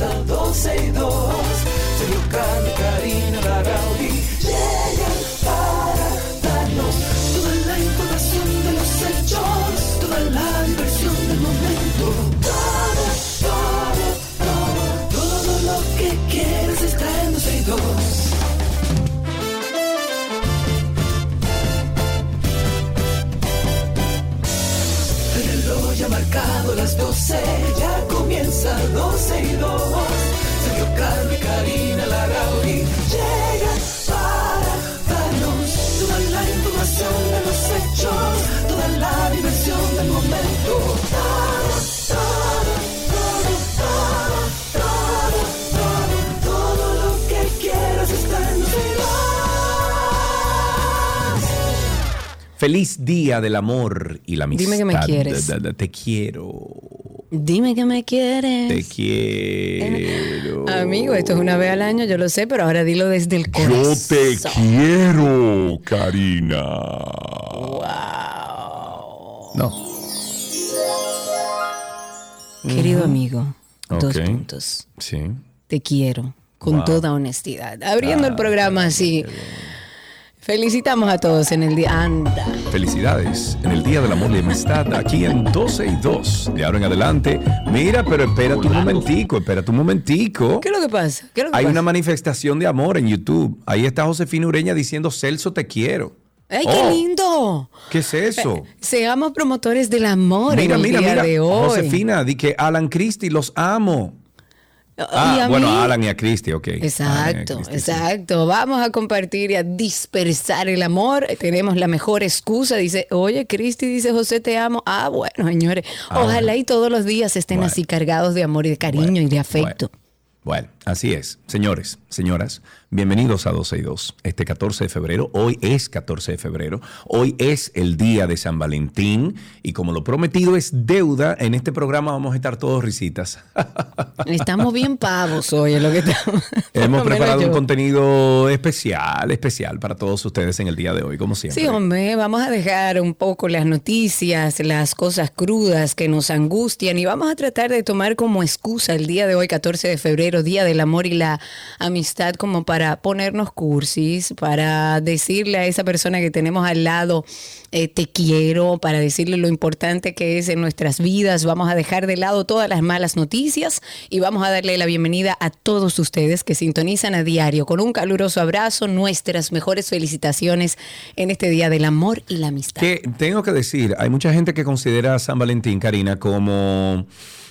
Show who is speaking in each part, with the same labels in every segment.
Speaker 1: comienza 12 y 2.
Speaker 2: Feliz día del amor y la amistad.
Speaker 3: Dime que me quieres.
Speaker 2: Da- da- Te quiero.
Speaker 3: Dime que me quieres.
Speaker 2: Te quiero.
Speaker 3: Amigo, esto es una vez al año, yo lo sé, pero ahora dilo desde el
Speaker 4: Yo
Speaker 3: corazón.
Speaker 4: te quiero, Karina.
Speaker 2: No.
Speaker 3: Querido amigo, dos puntos.
Speaker 2: Sí.
Speaker 3: Te quiero, con
Speaker 2: Wow.
Speaker 3: toda honestidad. Abriendo
Speaker 2: Ah,
Speaker 3: el programa así. Felicitamos a todos en el día. Anda.
Speaker 2: Felicidades en el Día del Amor y Amistad, aquí en 12 y 2. De ahora en adelante. Mira, pero espera un momentico, espera un momentico.
Speaker 3: ¿Qué es lo que pasa? ¿Qué es lo que
Speaker 2: Hay
Speaker 3: pasa?
Speaker 2: una manifestación de amor en YouTube. Ahí está Josefina Ureña diciendo, Celso, te quiero.
Speaker 3: ¡Ay,
Speaker 2: Oh,
Speaker 3: qué lindo!
Speaker 2: ¿Qué es eso?
Speaker 3: Seamos promotores del amor
Speaker 2: Mira,
Speaker 3: en el
Speaker 2: mira,
Speaker 3: día
Speaker 2: mira.
Speaker 3: de hoy.
Speaker 2: Josefina, di que Alan Christie, los amo.
Speaker 3: Y
Speaker 2: Ah,
Speaker 3: a
Speaker 2: bueno,
Speaker 3: mí-
Speaker 2: a Alan y a Christie, ok.
Speaker 3: Exacto,
Speaker 2: sí.
Speaker 3: exacto. Vamos a compartir y a dispersar el amor. Tenemos la mejor excusa. Dice, oye, Cristi, dice José, te amo. Ah, bueno, señores. Ojalá y todos los días estén
Speaker 2: Bueno.
Speaker 3: así cargados de amor y de cariño y de afecto.
Speaker 2: Bueno, bueno, así es. Señores, señoras, bienvenidos a 12 y 2. Este 14 de febrero, hoy es 14 de febrero, hoy es el día de San Valentín y como lo prometido es deuda, en este programa vamos a estar todos risitas.
Speaker 3: Estamos bien pavos hoy, es lo que estamos.
Speaker 2: Hemos preparado un contenido especial, especial para todos ustedes en el día de hoy, como siempre.
Speaker 3: Sí, hombre, vamos a dejar un poco las noticias, las cosas crudas que nos angustian y vamos a tratar de tomar como excusa el día de hoy, 14 de febrero, Día del Amor y la Amistad, como para ponernos cursis, para decirle a esa persona que tenemos al lado, eh, te quiero, para decirle lo importante que es en nuestras vidas. Vamos a dejar de lado todas las malas noticias y vamos a darle la bienvenida a todos ustedes que sintonizan a diario con un caluroso abrazo, nuestras mejores felicitaciones en este Día del Amor y la Amistad.
Speaker 2: Que tengo que decir, hay mucha gente que considera a San Valentín, Karina, como,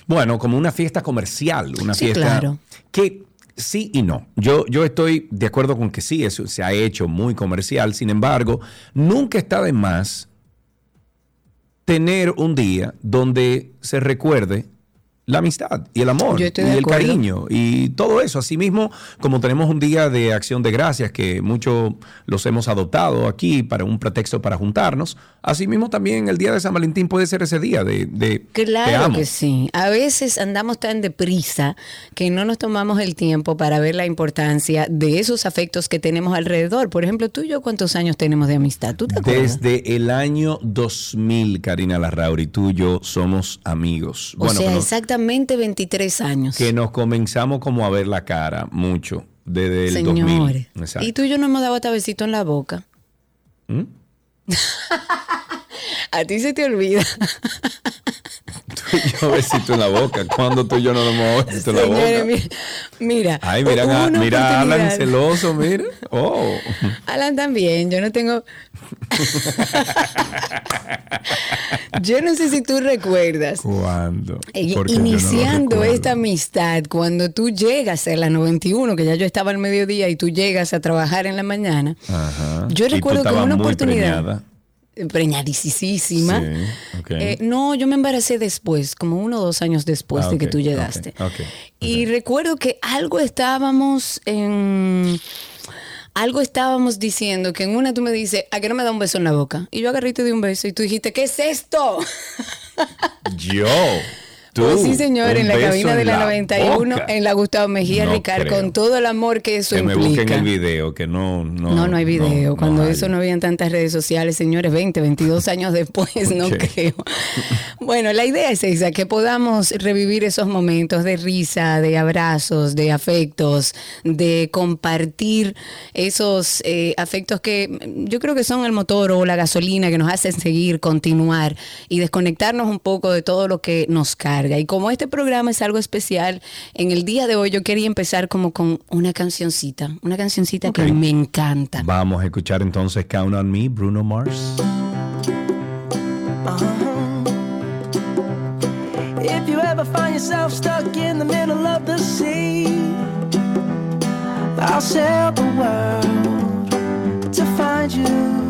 Speaker 2: bueno, como una fiesta comercial, una
Speaker 3: Sí,
Speaker 2: fiesta
Speaker 3: claro.
Speaker 2: que sí y no. Yo, yo estoy de acuerdo con que sí, eso se ha hecho muy comercial, sin embargo, nunca está de más tener un día donde se recuerde la amistad y el amor y el
Speaker 3: acuerdo.
Speaker 2: cariño y todo eso. Asimismo, como tenemos un día de acción de gracias que muchos los hemos adoptado aquí para un pretexto para juntarnos, asimismo también el día de San Valentín puede ser ese día de, de te
Speaker 3: Claro
Speaker 2: amo.
Speaker 3: que sí. A veces andamos tan deprisa que no nos tomamos el tiempo para ver la importancia de esos afectos que tenemos alrededor. Por ejemplo, tú y yo, ¿cuántos años tenemos de amistad? ¿Tú te acuerdas?
Speaker 2: Desde el año 2000, Karina Larrauri, tú y yo somos amigos.
Speaker 3: o sea,
Speaker 2: nos,
Speaker 3: exactamente 23 años.
Speaker 2: que nos comenzamos como a ver la cara mucho desde el
Speaker 3: Señores.
Speaker 2: 2000. Exacto.
Speaker 3: Y tú y yo nos hemos dado hasta besito en la boca.
Speaker 2: ¿Mm?
Speaker 3: A ti se te olvida.
Speaker 2: Yo besito en la boca. Cuando tú y yo no nos hemos besito en la boca?
Speaker 3: mi- mira.
Speaker 2: Ay, mira,
Speaker 3: hubo
Speaker 2: a- mira a Alan celoso, mira. Oh.
Speaker 3: Alan también, yo no tengo. yo no sé si tú recuerdas.
Speaker 2: ¿Cuándo?
Speaker 3: eh,
Speaker 2: no
Speaker 3: Iniciando esta amistad, cuando tú llegas a la 91, que ya yo estaba al mediodía y tú llegas a trabajar en la mañana,
Speaker 2: Ajá.
Speaker 3: yo recuerdo que una oportunidad.
Speaker 2: Sí, ok.
Speaker 3: Eh, no, yo me embaracé después, como uno o dos años después
Speaker 2: Ah,
Speaker 3: de que tú llegaste. Y recuerdo que algo estábamos en. Algo estábamos diciendo que en una tú me dices, ¿a qué no me da un beso en la boca? Y yo agarré y te di un beso y tú dijiste, ¿qué es esto?
Speaker 2: Yo. Tú,
Speaker 3: Pues sí, señor, en la cabina de la, 91,
Speaker 2: boca.
Speaker 3: en la Gustavo Mejía
Speaker 2: No
Speaker 3: Ricard,
Speaker 2: creo.
Speaker 3: con todo el amor que eso
Speaker 2: que me
Speaker 3: implica.
Speaker 2: busquen el video, que no... No,
Speaker 3: No, no hay video. Cuando
Speaker 2: hay.
Speaker 3: eso no habían tantas redes sociales, señores, 20, 22 años después, no creo. Bueno, la idea es esa, que podamos revivir esos momentos de risa, de abrazos, de afectos, de compartir esos eh, afectos que yo creo que son el motor o la gasolina que nos hacen seguir, continuar y desconectarnos un poco de todo lo que nos carga. Y como este programa es algo especial, en el día de hoy yo quería empezar como con una cancioncita, una cancioncita que
Speaker 2: Ok.
Speaker 3: me encanta.
Speaker 2: Vamos a escuchar entonces Count on Me, Bruno Mars.
Speaker 1: If you ever find yourself stuck in the middle of the sea, I'll sail the world to find you.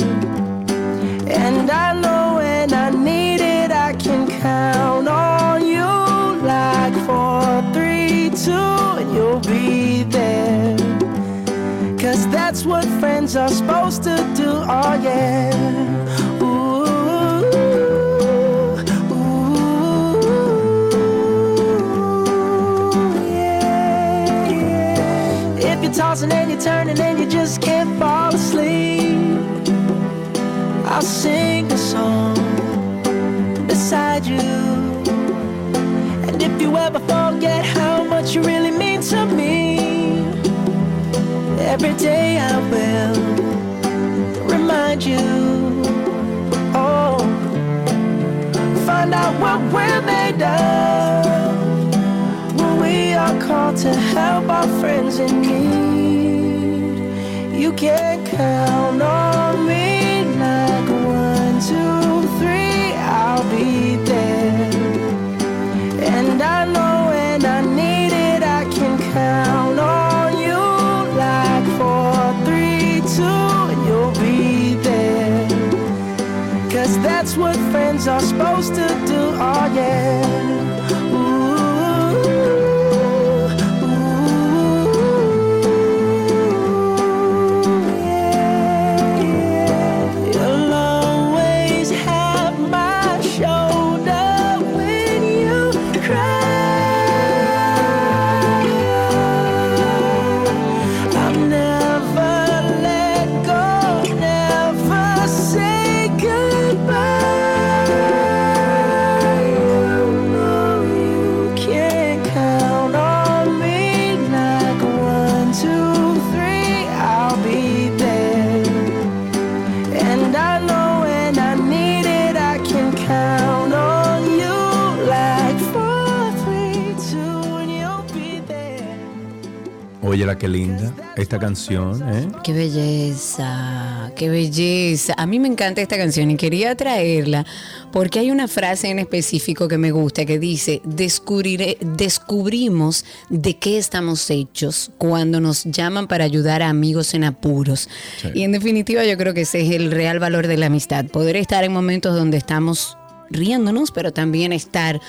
Speaker 1: That's what friends are supposed to do, oh yeah. Ooh, ooh, yeah. If you're tossing and you're turning and you just can't fall asleep, I'll sing a song beside you. And if you ever forget how much you really every day I will remind you. Oh, find out what we're made of when we are called to help our friends in need. You can count on me like one, two, three, I'll be that's what friends are supposed to do, oh yeah.
Speaker 2: Esta canción, ¿eh?
Speaker 3: Qué belleza, qué belleza. A mí me encanta esta canción y quería traerla porque hay una frase en específico que me gusta que dice, Descubriré, descubrimos de qué estamos hechos cuando nos llaman para ayudar a amigos en apuros.
Speaker 2: Sí.
Speaker 3: Y en definitiva yo creo que ese es el real valor de la amistad, poder estar en momentos donde estamos riéndonos, pero también estar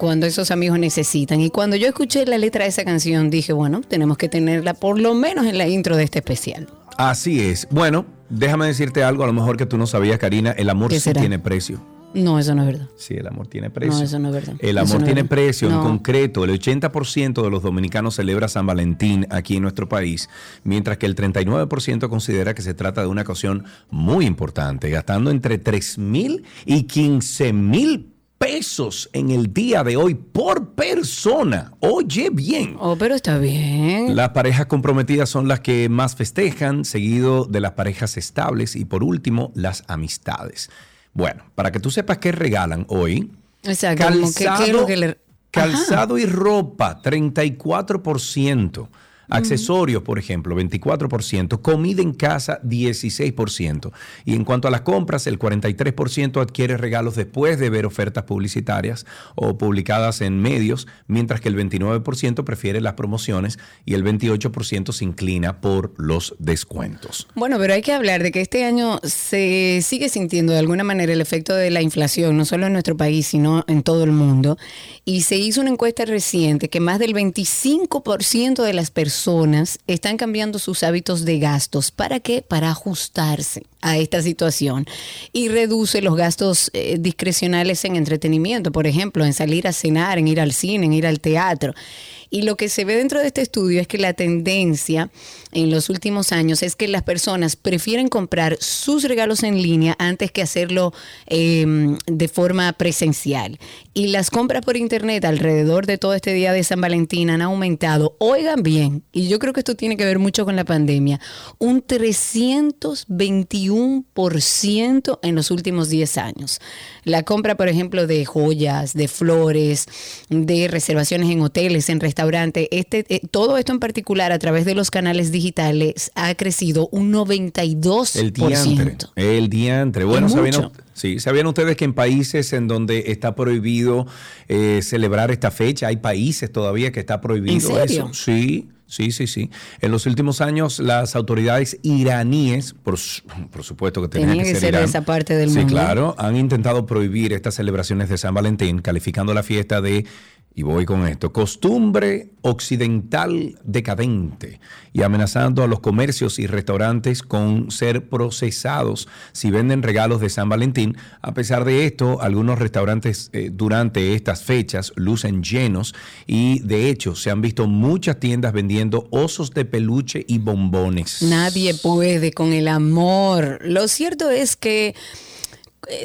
Speaker 3: cuando esos amigos necesitan. Y cuando yo escuché la letra de esa canción, dije, bueno, tenemos que tenerla por lo menos en la intro de este especial.
Speaker 2: Así es. Bueno, déjame decirte algo, a lo mejor que tú no sabías, Karina, el amor
Speaker 3: ¿Qué
Speaker 2: sí tiene precio.
Speaker 3: No, eso no es verdad.
Speaker 2: Sí, el amor tiene precio.
Speaker 3: No, eso no es verdad.
Speaker 2: El amor
Speaker 3: no
Speaker 2: tiene precio. En concreto, el 80% de los dominicanos celebra San Valentín aquí en nuestro país, mientras que el 39% considera que se trata de una ocasión muy importante, gastando entre 3 mil y 15 mil pesos en el día de hoy por persona. Oye bien.
Speaker 3: Oh, pero está bien.
Speaker 2: Las parejas comprometidas son las que más festejan, seguido de las parejas estables y por último las amistades. Bueno, para que tú sepas qué regalan hoy,
Speaker 3: Exacto. que-
Speaker 2: calzado,
Speaker 3: ¿qué es lo que le-
Speaker 2: calzado y ropa, 34%. Accesorios, por ejemplo, 24%. Comida en casa, 16%. Y en cuanto a las compras, el 43% adquiere regalos después de ver ofertas publicitarias o publicadas en medios, mientras que el 29% prefiere las promociones y el 28% se inclina por los descuentos.
Speaker 3: Bueno, pero hay que hablar de que este año se sigue sintiendo de alguna manera el efecto de la inflación, no solo en nuestro país, sino en todo el mundo. Y se hizo una encuesta reciente que más del 25% de las personas están cambiando sus hábitos de gastos. ¿Para qué? Para ajustarse a esta situación y reduce los gastos eh, discrecionales en entretenimiento, por ejemplo, en salir a cenar, en ir al cine, en ir al teatro. Y lo que se ve dentro de este estudio es que la tendencia en los últimos años es que las personas prefieren comprar sus regalos en línea antes que hacerlo em, de forma presencial. Y las compras por internet alrededor de todo este día de San Valentín han aumentado, oigan bien, y yo creo que esto tiene que ver mucho con la pandemia, un 321% en los últimos 10 años. La compra, por ejemplo, de joyas, de flores, de reservaciones en hoteles, en restaurantes, este, eh, todo esto en particular a través de los canales digitales ha crecido un 92%.
Speaker 2: El diantre. El diantre. Bueno, ¿sabían, sí, ¿sabían ustedes que en países en donde está prohibido eh, celebrar esta fecha, hay países todavía que está prohibido eso? Sí. Sí, sí, sí. En los últimos años, las autoridades iraníes, por, por supuesto que tenían que, ser,
Speaker 3: esa parte del mundo.
Speaker 2: Sí, claro, han intentado prohibir estas celebraciones de San Valentín, calificando la fiesta de y voy con esto, costumbre occidental decadente y amenazando a los comercios y restaurantes con ser procesados si venden regalos de San Valentín. A pesar de esto, algunos restaurantes eh, durante estas fechas lucen llenos y de hecho se han visto muchas tiendas vendiendo osos de peluche y bombones.
Speaker 3: Nadie puede con el amor. Lo cierto es que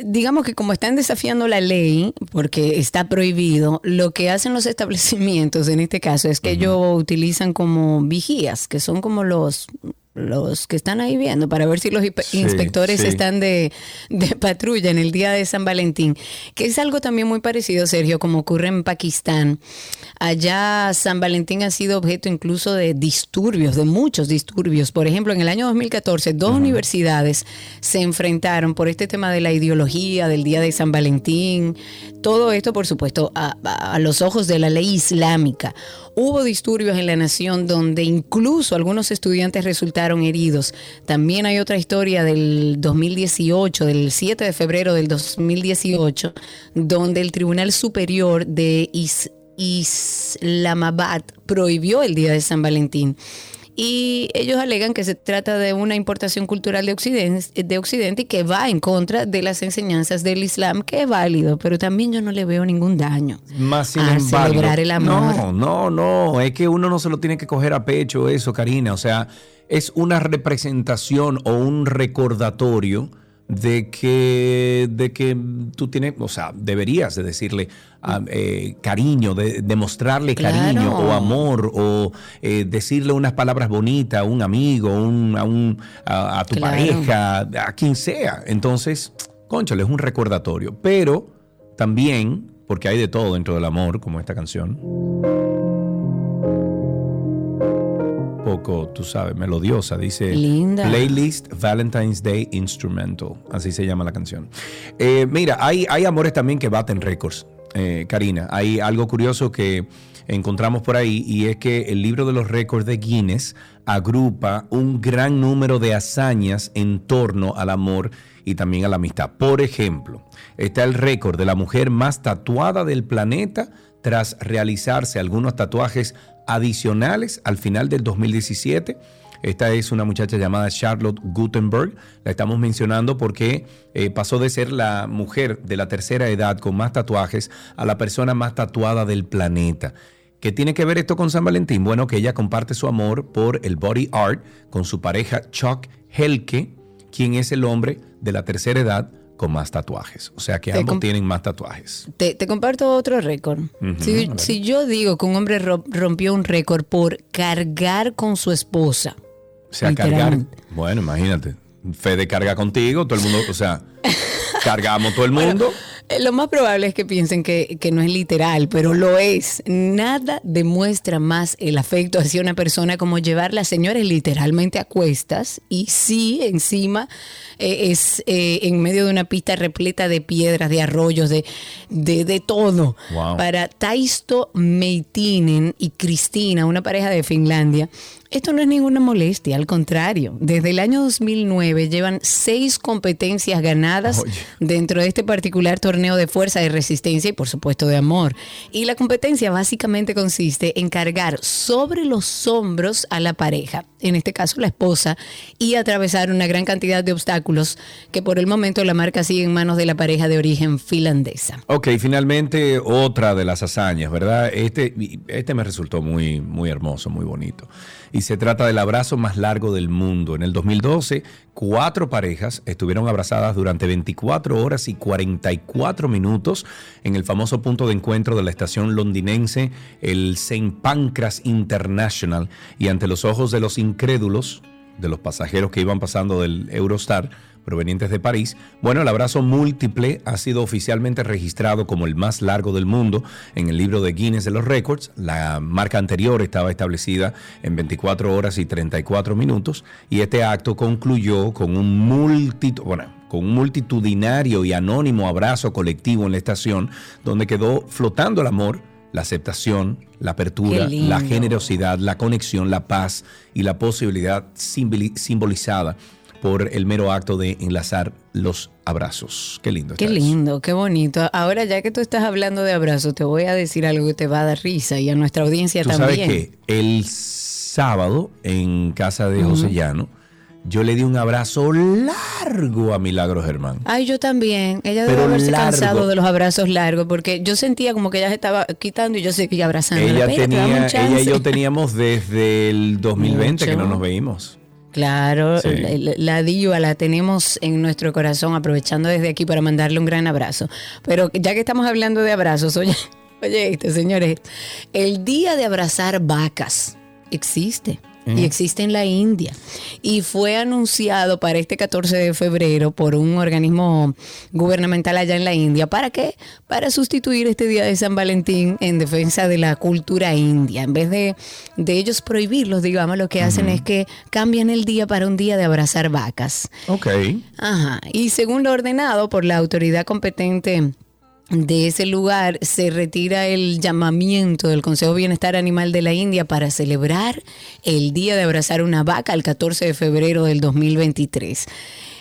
Speaker 3: digamos que como están desafiando la ley, porque está prohibido, lo que hacen los establecimientos en este caso es que ellos utilizan como vigías, que son como los los que están ahí viendo para ver si los inspectores están de, patrulla en el día de San Valentín, que es algo también muy parecido, Sergio, como ocurre en Pakistán. Allá San Valentín ha sido objeto incluso de disturbios, de muchos disturbios. Por ejemplo, en el año 2014, dos universidades se enfrentaron por este tema de la ideología del día de San Valentín. Todo esto, por supuesto, a los ojos de la ley islámica. Hubo disturbios en la nación donde incluso algunos estudiantes resultaron heridos. También hay otra historia del 2018, del 7 de febrero del 2018, donde el Tribunal Superior de Islamabad prohibió el Día de San Valentín y ellos alegan que se trata de una importación cultural de Occidente, de Occidente y que va en contra de las enseñanzas del Islam, que es válido, pero también yo no le veo ningún daño
Speaker 2: Más sin
Speaker 3: a celebrar el amor.
Speaker 2: No, no, no, es que uno no se lo tiene que coger a pecho eso, Karina, o sea, es una representación o un recordatorio de que, de que tú tienes, o sea, deberías de decirle ah, eh, cariño, de demostrarle cariño o amor o eh, decirle unas palabras bonitas a un amigo, un, a, un, a, tu pareja, a quien sea. Entonces, conchale, es un recordatorio. Pero también, porque hay de todo dentro del amor, como esta canción poco, tú sabes, melodiosa. Dice Playlist Valentine's Day Instrumental. Así se llama la canción. Eh, mira, hay, hay amores también que baten récords, eh, Karina. Hay algo curioso que encontramos por ahí y es que el libro de los récords de Guinness agrupa un gran número de hazañas en torno al amor y también a la amistad. Por ejemplo, está el récord de la mujer más tatuada del planeta tras realizarse algunos tatuajes adicionales al final del 2017. Esta es una muchacha llamada Charlotte Gutenberg. La estamos mencionando porque eh, pasó de ser la mujer de la tercera edad con más tatuajes a la persona más tatuada del planeta. ¿Qué tiene que ver esto con San Valentín? Bueno, que ella comparte su amor por el body art con su pareja Chuck Helke, quien es el hombre de la tercera edad con más tatuajes. O sea que ambos tienen más tatuajes.
Speaker 3: Te, comparto otro récord. si, yo digo que un hombre rompió un récord por cargar con su esposa.
Speaker 2: O sea, cargar. Bueno, imagínate. Fede carga contigo, todo el mundo, o sea, cargamos todo el mundo.
Speaker 3: Eh, Lo más probable es que piensen que, que no es literal, pero lo es. Nada demuestra más el afecto hacia una persona como llevar las señores literalmente a cuestas y sí, encima eh, es eh, en medio de una pista repleta de piedras, de arroyos, de, de, de todo.
Speaker 2: Wow.
Speaker 3: Para Taisto Meitinen y Cristina, una pareja de Finlandia, esto no es ninguna molestia, al contrario. Desde el año 2009 llevan seis competencias ganadas
Speaker 2: Oye.
Speaker 3: dentro de este particular torneo de fuerza, de resistencia y por supuesto de amor. Y la competencia básicamente consiste en cargar sobre los hombros a la pareja, en este caso la esposa, y atravesar una gran cantidad de obstáculos que por el momento la marca sigue en manos de la pareja de origen finlandesa.
Speaker 2: Ok, finalmente otra de las hazañas, ¿verdad? Este, este me resultó muy, muy hermoso, muy bonito. Y se trata del abrazo más largo del mundo. En el 2012, cuatro parejas estuvieron abrazadas durante 24 horas y 44 minutos en el famoso punto de encuentro de la estación londinense, el St. Pancras International. Y ante los ojos de los incrédulos, de los pasajeros que iban pasando del Eurostar provenientes de París. Bueno, el abrazo múltiple ha sido oficialmente registrado como el más largo del mundo en el libro de Guinness de los Récords. La marca anterior estaba establecida en 24 horas y 34 minutos y este acto concluyó con un bueno, con un multitudinario y anónimo abrazo colectivo en la estación donde quedó flotando el amor la aceptación, la apertura, la generosidad, la conexión, la paz y la posibilidad simboli- simbolizada por el mero acto de enlazar los abrazos. Qué lindo.
Speaker 3: Qué
Speaker 2: eso.
Speaker 3: lindo, qué bonito. Ahora, ya que tú estás hablando de abrazos, te voy a decir algo que te va a dar risa y a nuestra audiencia
Speaker 2: Tú
Speaker 3: también.
Speaker 2: sabes que el sábado en casa de José Llano, yo le di un abrazo largo a Milagro Germán.
Speaker 3: Ay, yo también. Ella debe haberse
Speaker 2: largo.
Speaker 3: cansado de los abrazos largos porque yo sentía como que ella se estaba quitando y yo seguía abrazando.
Speaker 2: Ella, tenía, ella y yo teníamos desde el 2020 que no nos veíamos.
Speaker 3: Claro,
Speaker 2: Sí.
Speaker 3: la, la diva la tenemos en nuestro corazón, aprovechando desde aquí para mandarle un gran abrazo. Pero ya que estamos hablando de abrazos, oye, oye esto, señores, el día de abrazar vacas existe. Y existe en la India. Y fue anunciado para este 14 de febrero por un organismo gubernamental allá en la India. ¿Para qué? Para sustituir este día de San Valentín en defensa de la cultura india. En vez de, de ellos prohibirlos, digamos, lo que hacen es que cambian el día para un día de abrazar vacas.
Speaker 2: Ok.
Speaker 3: Ajá. Y según lo ordenado por la autoridad competente de ese lugar, se retira el llamamiento del Consejo de Bienestar Animal de la India para celebrar el día de abrazar una vaca el 14 de febrero del 2023.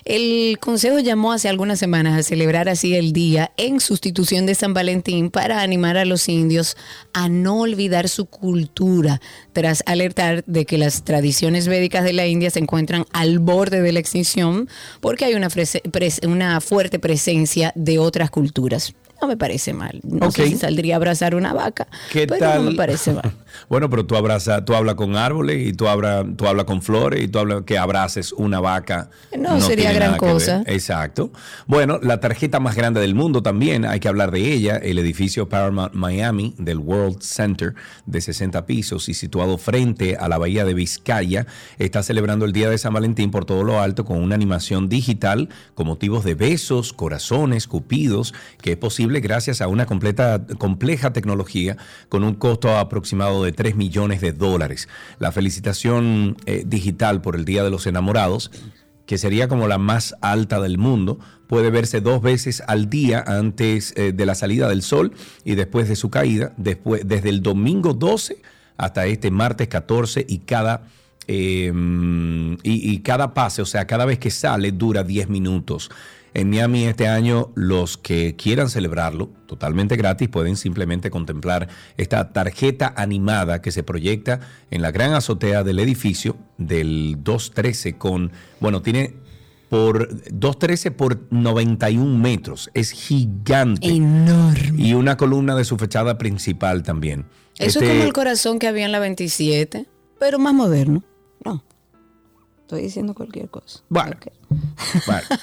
Speaker 3: El Consejo llamó hace algunas semanas a celebrar así el día en sustitución de San Valentín para animar a los indios a no olvidar su cultura, tras alertar de que las tradiciones védicas de la India se encuentran al borde de la extinción porque hay una, una fuerte presencia de otras culturas. No me parece mal. No sé
Speaker 2: Ok.
Speaker 3: si saldría a abrazar una vaca,
Speaker 2: ¿Qué
Speaker 3: pero
Speaker 2: tal?
Speaker 3: no me parece mal.
Speaker 2: Bueno, pero tú abrazas, tú hablas con árboles y tú hablas, tú hablas con flores y tú hablas que abraces una vaca.
Speaker 3: No, sería gran cosa.
Speaker 2: Exacto. Bueno, la tarjeta más grande del mundo también, hay que hablar de ella, el edificio Paramount Miami del World Center de 60 pisos y situado frente a la bahía de Vizcaya, está celebrando el Día de San Valentín por todo lo alto con una animación digital con motivos de besos, corazones, cupidos, que es posible gracias a una compleja tecnología con un costo aproximado de 3 millones de dólares. La felicitación eh, digital por el Día de los Enamorados que sería como la más alta del mundo, puede verse dos veces al día antes eh, de la salida del sol y después de su caída, después, desde el domingo 12 hasta este martes 14 y cada, y, y cada pase, o sea, cada vez que sale dura 10 minutos. En Miami este año los que quieran celebrarlo totalmente gratis pueden simplemente contemplar esta tarjeta animada que se proyecta en la gran azotea del edificio del 213 con, bueno, tiene por 213 por 91 metros, es gigante.
Speaker 3: Enorme.
Speaker 2: Y una columna de su fachada principal también.
Speaker 3: Eso
Speaker 2: Este-
Speaker 3: es como el corazón que había en la 27, pero más moderno. Estoy diciendo cualquier cosa.
Speaker 2: Bueno. Bueno.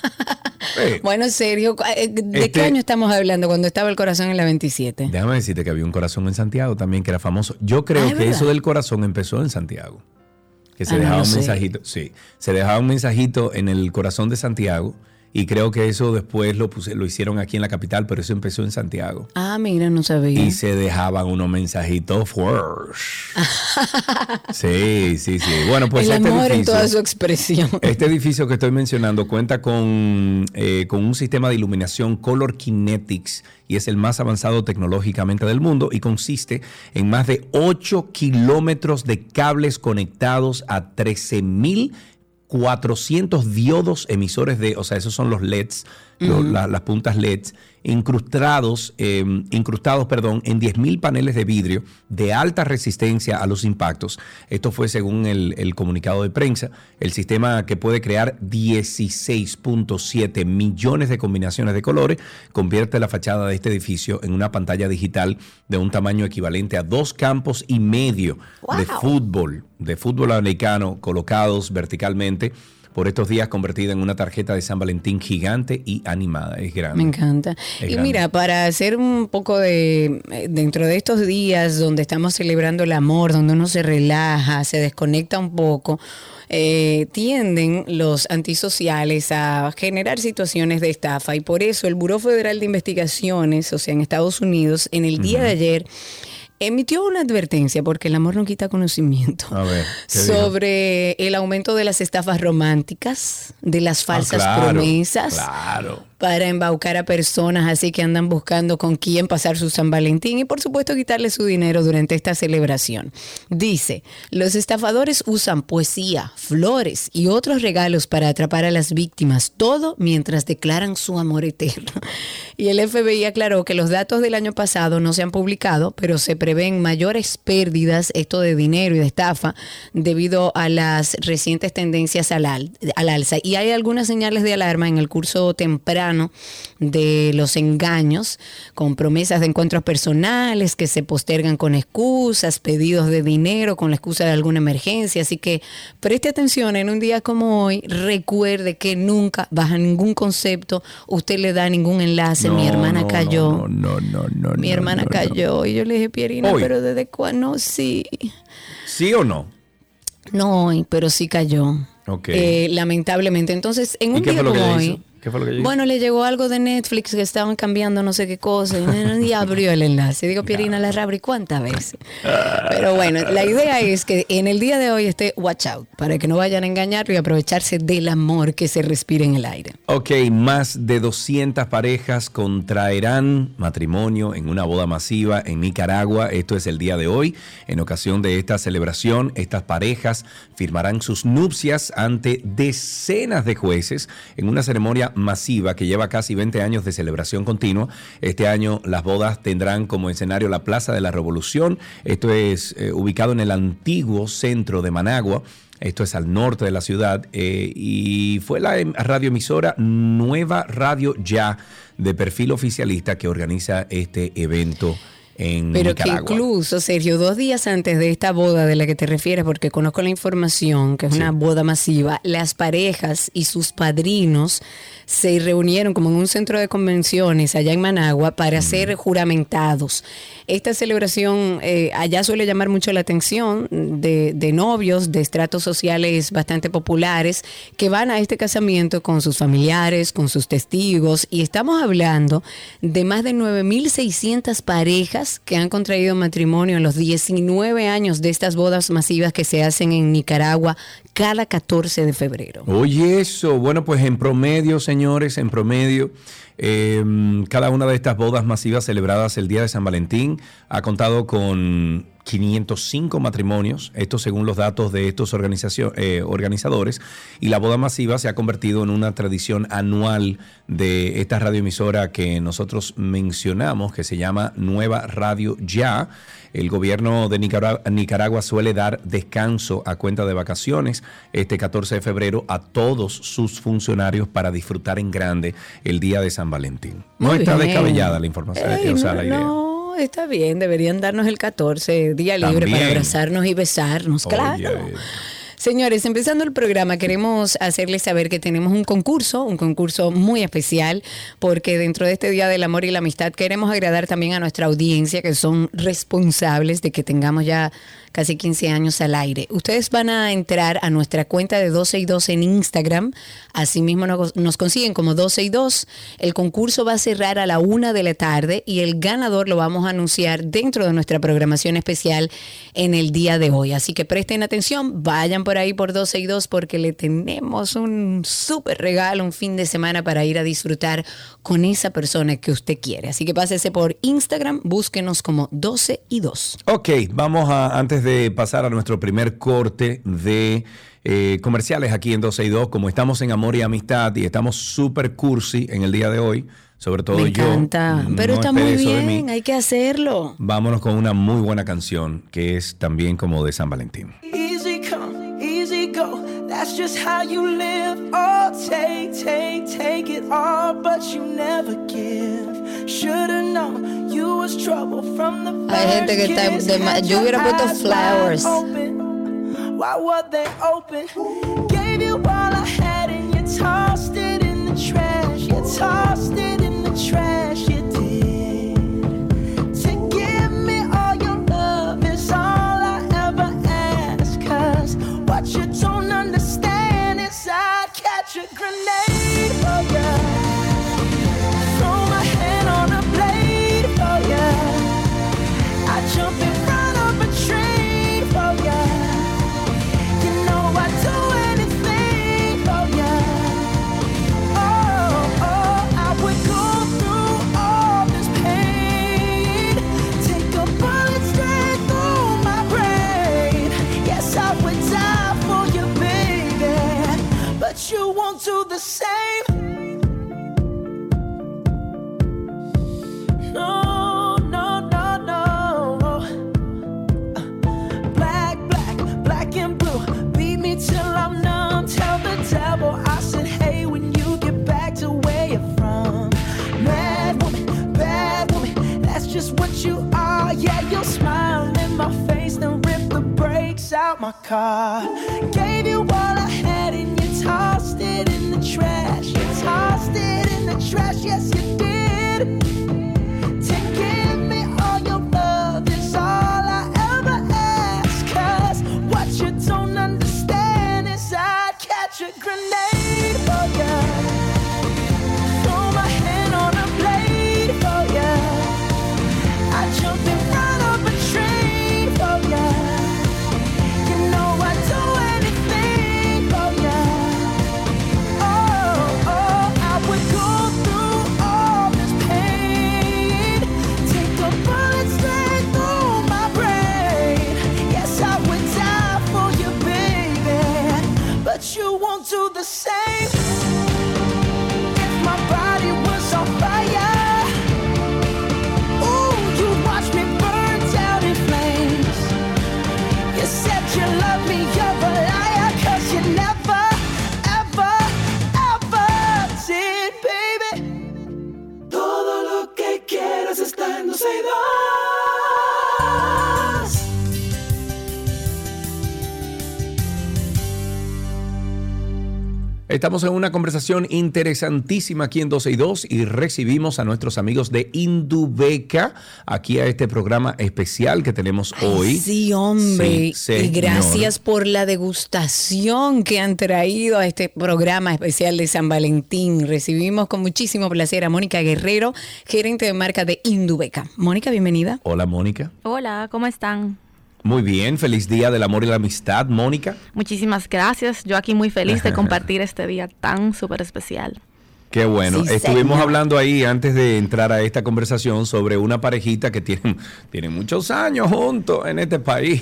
Speaker 3: Bueno, en serio, eh, ¿de
Speaker 2: Este-
Speaker 3: qué año estamos hablando cuando estaba el corazón en la 27?
Speaker 2: Déjame decirte que había un corazón en Santiago también que era famoso. Yo creo
Speaker 3: Ah, ¿es
Speaker 2: que
Speaker 3: verdad?
Speaker 2: eso del corazón empezó en Santiago. Que se
Speaker 3: Ah,
Speaker 2: dejaba un mensajito, sí, se dejaba un mensajito en el corazón de Santiago Y creo que eso después lo, puse- lo hicieron aquí en la capital, pero eso empezó en Santiago.
Speaker 3: Ah, mira, no sabía.
Speaker 2: Y se dejaban unos mensajitos. Sí, sí, sí. Bueno, pues
Speaker 3: el
Speaker 2: este
Speaker 3: amor en
Speaker 2: edificio-
Speaker 3: toda su expresión.
Speaker 2: este edificio que estoy mencionando cuenta con, eh, con un sistema de iluminación Color Kinetics y es el más avanzado tecnológicamente del mundo y consiste en más de 8 kilómetros de cables conectados a 13.400 diodos emisores de, o sea, esos son los LEDs, la- las puntas LEDs, incrustados, eh, incrustados perdón, en 10.000 paneles de vidrio de alta resistencia a los impactos. Esto fue según el, el comunicado de prensa. El sistema que puede crear 16.7 millones de combinaciones de colores convierte la fachada de este edificio en una pantalla digital de un tamaño equivalente a dos campos y medio de fútbol, de fútbol americano colocados verticalmente por estos días convertida en una tarjeta de San Valentín gigante y animada. Es grande.
Speaker 3: Me encanta.
Speaker 2: Es
Speaker 3: y
Speaker 2: grande.
Speaker 3: mira, para hacer un poco de, eh, dentro de estos días donde estamos celebrando el amor, donde uno se relaja, se desconecta un poco, eh, tienden los antisociales a generar situaciones de estafa y por eso el Buró Federal de Investigaciones, o sea, en Estados Unidos, en el día de ayer, emitió una advertencia, porque el amor no quita conocimiento,
Speaker 2: A ver,
Speaker 3: sobre el aumento de las estafas románticas, de las falsas
Speaker 2: Ah, claro,
Speaker 3: promesas
Speaker 2: Claro.
Speaker 3: Para embaucar a personas así que andan buscando con quién pasar su San Valentín y por supuesto quitarle su dinero durante esta celebración. Dice, los estafadores usan poesía, flores y otros regalos para atrapar a las víctimas, todo mientras declaran su amor eterno. Y el FBI aclaró que los datos del año pasado no se han publicado, pero se prevén mayores pérdidas, esto de dinero y de estafa, debido a las recientes tendencias al, al- al alza. Y hay algunas señales de alarma en el curso temprano de los engaños, con promesas de encuentros personales que se postergan con excusas, pedidos de dinero con la excusa de alguna emergencia. Así que preste atención en un día como hoy, recuerde que nunca, bajo ningún concepto, usted le da ningún enlace. Mi hermana
Speaker 2: no,
Speaker 3: cayó.
Speaker 2: No, no, no, no.
Speaker 3: Mi hermana cayó y yo le dije, Pierina,
Speaker 2: Hoy.
Speaker 3: pero ¿desde cuándo? Sí.
Speaker 2: ¿Sí o no?
Speaker 3: No hoy, pero sí cayó.
Speaker 2: Ok.
Speaker 3: Eh, lamentablemente. Entonces, en
Speaker 2: ¿Y
Speaker 3: un día como hoy.
Speaker 2: hizo? ¿Qué fue lo que?
Speaker 3: Bueno, le llegó algo de Netflix que estaban cambiando no sé qué cosa y, y abrió el enlace. Digo, Pierina, la ¿cuántas veces? Pero bueno, la idea es que en el día de hoy esté watch out para que no vayan a engañarlo y aprovecharse del amor que se respira en el aire.
Speaker 2: Ok, más de 200 parejas contraerán matrimonio en una boda masiva en Nicaragua. Esto es el día de hoy. En ocasión de esta celebración, estas parejas firmarán sus nupcias ante decenas de jueces en una ceremonia masiva que lleva casi 20 años de celebración continua. Este año las bodas tendrán como escenario la Plaza de la Revolución. Esto es eh, ubicado en el antiguo centro de Managua. Esto es al norte de la ciudad eh, y fue la em- radioemisora Nueva Radio Ya de perfil oficialista que organiza este evento en
Speaker 3: Pero que incluso, Sergio, dos días antes de esta boda de la que te refieres, porque conozco la información, que es una boda masiva, las parejas y sus padrinos se reunieron como en un centro de convenciones allá en Managua para ser juramentados. Esta celebración eh, allá suele llamar mucho la atención de, de novios de estratos sociales bastante populares que van a este casamiento con sus familiares, con sus testigos, y estamos hablando de más de 9.600 parejas que han contraído matrimonio en los 19 años de estas bodas masivas que se hacen en Nicaragua cada 14 de febrero.
Speaker 2: Oye, eso. Bueno, pues en promedio, señores, en promedio, eh, cada una de estas bodas masivas celebradas el día de San Valentín ha contado con 505 matrimonios, esto según los datos de estos eh, organizadores, y la boda masiva se ha convertido en una tradición anual de esta radioemisora que nosotros mencionamos, que se llama Nueva Radio Ya. El gobierno de Nicaragua, Nicaragua suele dar descanso a cuenta de vacaciones este 14 de febrero a todos sus funcionarios para disfrutar en grande el día de San Valentín. No
Speaker 3: Muy
Speaker 2: está
Speaker 3: bien.
Speaker 2: descabellada la información,
Speaker 3: Ey,
Speaker 2: o sea, la idea.
Speaker 3: no, está bien, deberían darnos el 14, día libre
Speaker 2: También.
Speaker 3: para abrazarnos y besarnos, claro.
Speaker 2: Oye,
Speaker 3: Señores, empezando el programa, queremos hacerles saber que tenemos un concurso, un concurso muy especial, porque dentro de este Día del Amor y la Amistad queremos agradar también a nuestra audiencia, que son responsables de que tengamos ya casi 15 años al aire. Ustedes van a entrar a nuestra cuenta de 12 y 2 en Instagram, asimismo nos, consiguen como 12 y 2. El concurso va a cerrar a la una de la tarde y el ganador lo vamos a anunciar dentro de nuestra programación especial en el día de hoy. Así que presten atención, vayan por ahí por 12 y 2 porque le tenemos un súper regalo, un fin de semana para ir a disfrutar con esa persona que usted quiere. Así que pásese por Instagram, búsquenos como 12 y 2.
Speaker 2: Ok, vamos a, antes de pasar a nuestro primer corte de eh, comerciales aquí en 12 y 2, como estamos en amor y amistad y estamos súper cursi en el día de hoy, sobre todo
Speaker 3: Me
Speaker 2: yo.
Speaker 3: encanta, pero
Speaker 2: no
Speaker 3: está muy bien, hay que hacerlo.
Speaker 2: Vámonos con una muy buena canción que es también como de San Valentín.
Speaker 1: Easy come, easy go. That's just how you live. Oh, take, take, take it all, but you never give. Should've known you was trouble from the
Speaker 3: Hay gente que está de ma- yo hubiera puesto flowers.
Speaker 1: Why were they open? Gave you all I had and you tossed it in the trash. You tossed it in the trash. You did. To give me all your love is all I ever ask. Cause what you don't understand is I'd catch a grenade you won't do the same. No, no, no, no. Black, black, black and blue. Beat me till I'm numb. Tell the devil I said, hey, when you get back to where you're from. Mad woman, bad woman, that's just what you are. Yeah, you'll smile in my face, then rip the brakes out my car. Gave you all in the trash. You tossed it in the trash, yes, you did. To give me all your love is all I ever what you don't understand is I'd catch a grenade
Speaker 2: Estamos en una conversación interesantísima aquí en 12 y 2 y recibimos a nuestros amigos de Indubeca aquí a este programa especial que tenemos hoy.
Speaker 3: Sí, hombre.
Speaker 2: Sí,
Speaker 3: y gracias por la degustación que han traído a este programa especial de San Valentín. Recibimos con muchísimo placer a Mónica Guerrero, gerente de marca de Indubeca. Mónica, bienvenida.
Speaker 2: Hola, Mónica.
Speaker 5: Hola, ¿cómo están?
Speaker 2: Muy bien, feliz día del amor y la amistad, Mónica.
Speaker 5: Muchísimas gracias. Yo aquí muy feliz de compartir este día tan súper especial.
Speaker 2: Qué bueno.
Speaker 3: Sí,
Speaker 2: Estuvimos
Speaker 3: señor.
Speaker 2: hablando ahí antes de entrar a esta conversación sobre una parejita que tiene, tiene muchos años juntos en este país.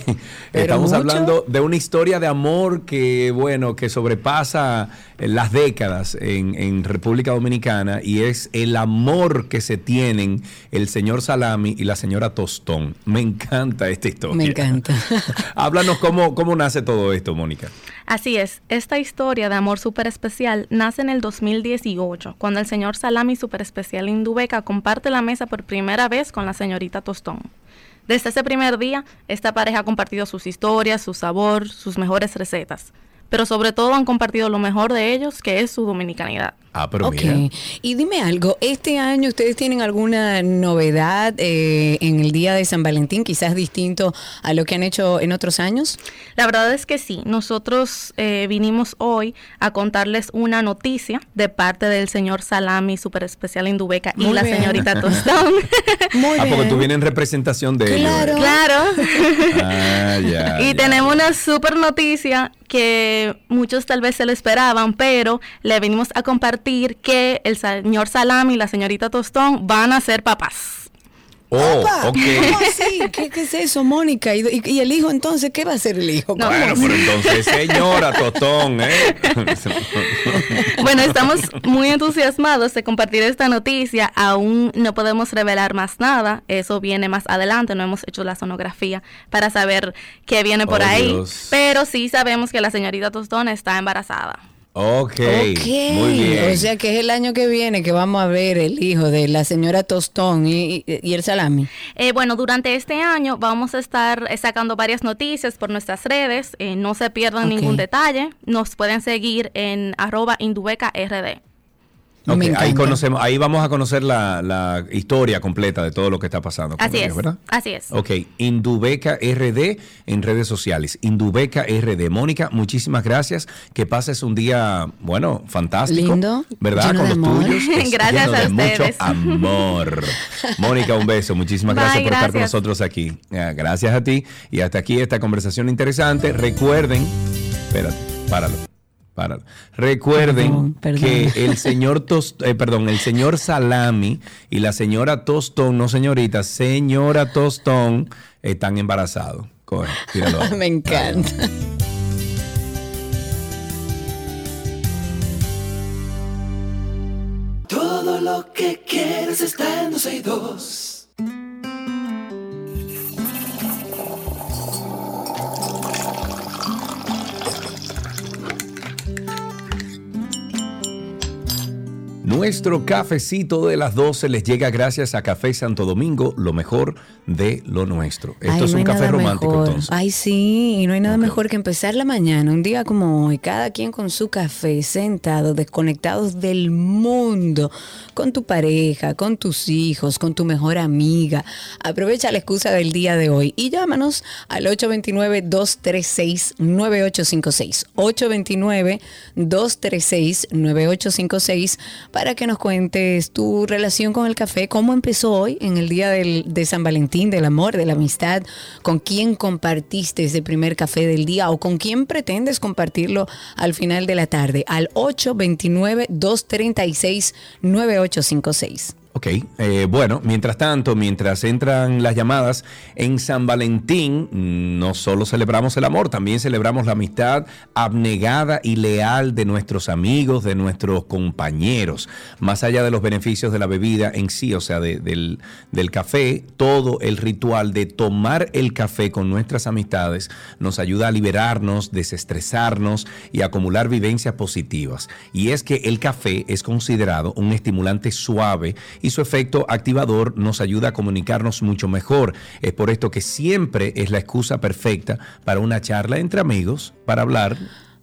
Speaker 2: Estamos
Speaker 3: mucho.
Speaker 2: hablando de una historia de amor que, bueno, que sobrepasa las décadas en, en República Dominicana y es el amor que se tienen el señor Salami y la señora Tostón. Me encanta esta historia.
Speaker 3: Me encanta.
Speaker 2: Háblanos cómo, cómo nace todo esto, Mónica.
Speaker 5: Así es, esta historia de amor súper especial nace en el 2018, cuando el señor Salami súper especial Indubeca comparte la mesa por primera vez con la señorita Tostón. Desde ese primer día, esta pareja ha compartido sus historias, su sabor, sus mejores recetas pero sobre todo han compartido lo mejor de ellos, que es su dominicanidad.
Speaker 2: Ah, pero
Speaker 3: Ok.
Speaker 2: mira.
Speaker 3: Y dime algo, ¿este año ustedes tienen alguna novedad eh, en el día de San Valentín, quizás distinto a lo que han hecho en otros años?
Speaker 5: La verdad es que sí, nosotros eh, vinimos hoy a contarles una noticia de parte del señor Salami, super especial Indubeca, y
Speaker 3: Muy
Speaker 5: la
Speaker 3: bien.
Speaker 5: señorita Tostón.
Speaker 3: Muy
Speaker 2: Ah, porque
Speaker 3: bien.
Speaker 2: tú vienes en representación de
Speaker 3: Claro.
Speaker 2: ellos.
Speaker 5: claro.
Speaker 2: ¿eh? Ah, ya.
Speaker 5: y
Speaker 2: ya.
Speaker 5: tenemos una super noticia que muchos tal vez se lo esperaban, pero le venimos a compartir que el señor Salami y la señorita Tostón van a ser papás.
Speaker 2: Oh,
Speaker 3: Opa. ¿Cómo así? ¿Qué, qué es eso, Mónica? ¿Y, y- y el hijo entonces qué va a hacer el hijo?
Speaker 2: Bueno, pero entonces, señora Tostón, ¿eh?
Speaker 5: Bueno, estamos muy entusiasmados de compartir esta noticia. Aún no podemos revelar más nada. Eso viene más adelante. No hemos hecho la sonografía para saber qué viene por
Speaker 2: Oh,
Speaker 5: ahí.
Speaker 2: Dios.
Speaker 5: Pero sí sabemos que la señorita Tostón está embarazada.
Speaker 2: Ok,
Speaker 3: Ok,
Speaker 2: muy bien.
Speaker 3: o sea que es el año que viene que vamos a ver el hijo de la señora Tostón y, y- y el salami.
Speaker 5: Eh, bueno, durante este año vamos a estar sacando varias noticias por nuestras redes. Eh, no se pierdan
Speaker 3: Ok.
Speaker 5: ningún detalle. Nos pueden seguir en arroba indubecard.
Speaker 2: Ok,
Speaker 3: Me
Speaker 2: ahí conocemos, ahí vamos a conocer la, la historia completa de todo lo que está pasando.
Speaker 5: Así
Speaker 2: ellos,
Speaker 5: es.
Speaker 2: ¿verdad?
Speaker 5: Así es.
Speaker 2: Ok, Indubeca RD en redes sociales. Indubeca RD. Mónica, muchísimas gracias. Que pases un día, bueno, fantástico.
Speaker 3: Lindo,
Speaker 2: ¿Verdad?
Speaker 3: lleno
Speaker 2: Con
Speaker 3: de
Speaker 2: los
Speaker 3: amor.
Speaker 2: tuyos. Es
Speaker 5: Gracias
Speaker 2: lleno
Speaker 5: a
Speaker 2: de mucho
Speaker 5: ustedes.
Speaker 2: amor. Mónica, un beso. Muchísimas
Speaker 5: Bye,
Speaker 2: gracias por estar con nosotros aquí. Gracias a ti. Y hasta aquí esta conversación interesante. Recuerden, espérate, páralo. Páralo. Recuerden
Speaker 3: Perdón, perdón.
Speaker 2: que el señor Tost- eh, perdón, el señor Salami y la señora Tostón, no señorita, señora Tostón, están embarazados. Coge.
Speaker 3: Me encanta.
Speaker 1: Todo lo que quieres está en 12 y 2.
Speaker 2: Nuestro cafecito de las 12 les llega gracias a Café Santo Domingo, lo mejor de lo nuestro. Esto
Speaker 3: Ay,
Speaker 2: es un café romántico
Speaker 3: mejor.
Speaker 2: entonces.
Speaker 3: Ay, sí, y no hay nada mejor que empezar la mañana, un día como hoy, cada quien con su café, sentado, desconectados del mundo, con tu pareja, con tus hijos, con tu mejor amiga. Aprovecha la excusa del día de hoy y llámanos al 829-236-9856. 829-236-9856 para que nos cuentes tu relación con el café, cómo empezó hoy en el día del- de San Valentín, del amor, de la amistad, con quién compartiste ese primer café del día o con quién pretendes compartirlo al final de la tarde al 829-236-9856.
Speaker 2: Ok, eh, bueno, mientras tanto, mientras entran las llamadas, en San Valentín no solo celebramos el amor, también celebramos la amistad abnegada y leal de nuestros amigos, de nuestros compañeros, más allá de los beneficios de la bebida en sí, o sea, de- del, del café, todo el ritual de tomar el café con nuestras amistades nos ayuda a liberarnos, desestresarnos y acumular vivencias positivas. Y es que el café es considerado un estimulante suave y su efecto activador nos ayuda a comunicarnos mucho mejor. Es por esto que siempre es la excusa perfecta para una charla entre amigos, para hablar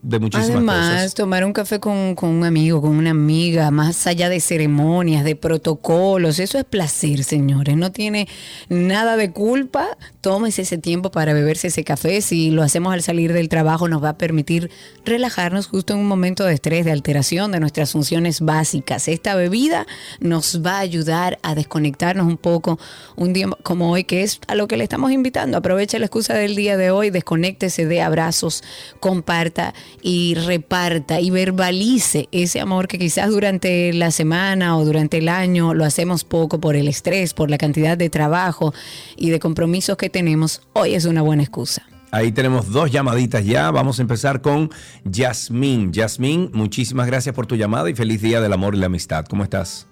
Speaker 2: de muchísimas
Speaker 3: Además,
Speaker 2: cosas.
Speaker 3: tomar un café con, con un amigo, con una amiga, más allá de ceremonias, de protocolos, eso es placer, señores. No tiene nada de culpa. Tómese ese tiempo para beberse ese café. Si lo hacemos al salir del trabajo, nos va a permitir relajarnos justo en un momento de estrés, de alteración de nuestras funciones básicas. Esta bebida nos va a ayudar a desconectarnos un poco un día como hoy, que es a lo que le estamos invitando. Aproveche la excusa del día de hoy, desconéctese de abrazos, comparta y reparta y verbalice ese amor que quizás durante la semana o durante el año lo hacemos poco por el estrés, por la cantidad de trabajo y de compromisos que tenemos. Hoy es una buena excusa.
Speaker 2: Ahí tenemos dos llamaditas ya. Vamos a empezar con Yasmín. Yasmín, muchísimas gracias por tu llamada y feliz día del amor y la amistad. ¿Cómo estás?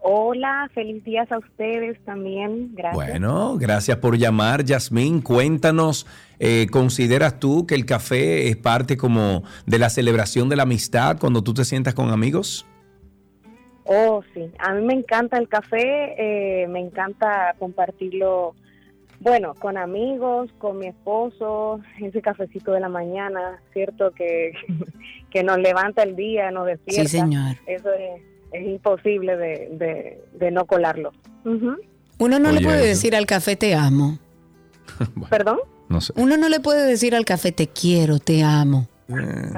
Speaker 6: Hola, feliz días a ustedes también. Gracias.
Speaker 2: Bueno, gracias por llamar, Yasmín. Cuéntanos, eh, ¿consideras tú que el café es parte como de la celebración de la amistad cuando tú te sientas con amigos?
Speaker 6: Oh, sí. A mí me encanta el café, eh, me encanta compartirlo Bueno, con amigos, con mi esposo, ese cafecito de la mañana, cierto que, que nos levanta el día, nos despierta.
Speaker 3: Sí, señor.
Speaker 6: Eso es, es imposible de, de, de no colarlo. Ujú.
Speaker 3: Uno no
Speaker 2: Oye,
Speaker 3: le puede
Speaker 2: eso.
Speaker 3: decir al café te amo.
Speaker 2: Bueno,
Speaker 6: ¿Perdón?
Speaker 2: no sé.
Speaker 3: Uno no le puede decir al café te quiero, te amo.
Speaker 2: Eh,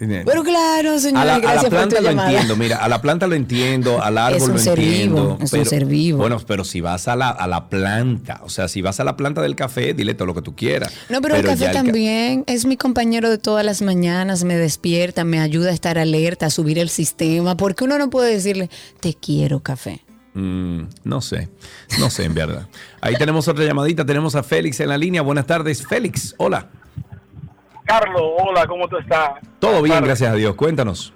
Speaker 3: Pero claro, señor,
Speaker 2: a la, a la
Speaker 3: gracias por
Speaker 2: planta
Speaker 3: tu
Speaker 2: lo
Speaker 3: llamada.
Speaker 2: entiendo, mira, a la planta lo entiendo, al árbol
Speaker 3: Es un
Speaker 2: lo
Speaker 3: ser
Speaker 2: entiendo.
Speaker 3: vivo, es un ser vivo.
Speaker 2: Bueno, pero si vas a la, a la planta, o sea, si vas a la planta del café, dile todo lo que tú quieras.
Speaker 3: No, pero, el café
Speaker 2: ca-
Speaker 3: también es mi compañero de todas las mañanas, me despierta, me ayuda a estar alerta, a subir el sistema, porque uno no puede decirle, te quiero café.
Speaker 2: Mm, no sé, no sé en verdad. Ahí tenemos otra llamadita, tenemos a Félix en la línea. Buenas tardes, Félix, hola.
Speaker 7: Carlos, hola, ¿cómo tú estás?
Speaker 2: Todo bien, gracias a Dios. Cuéntanos.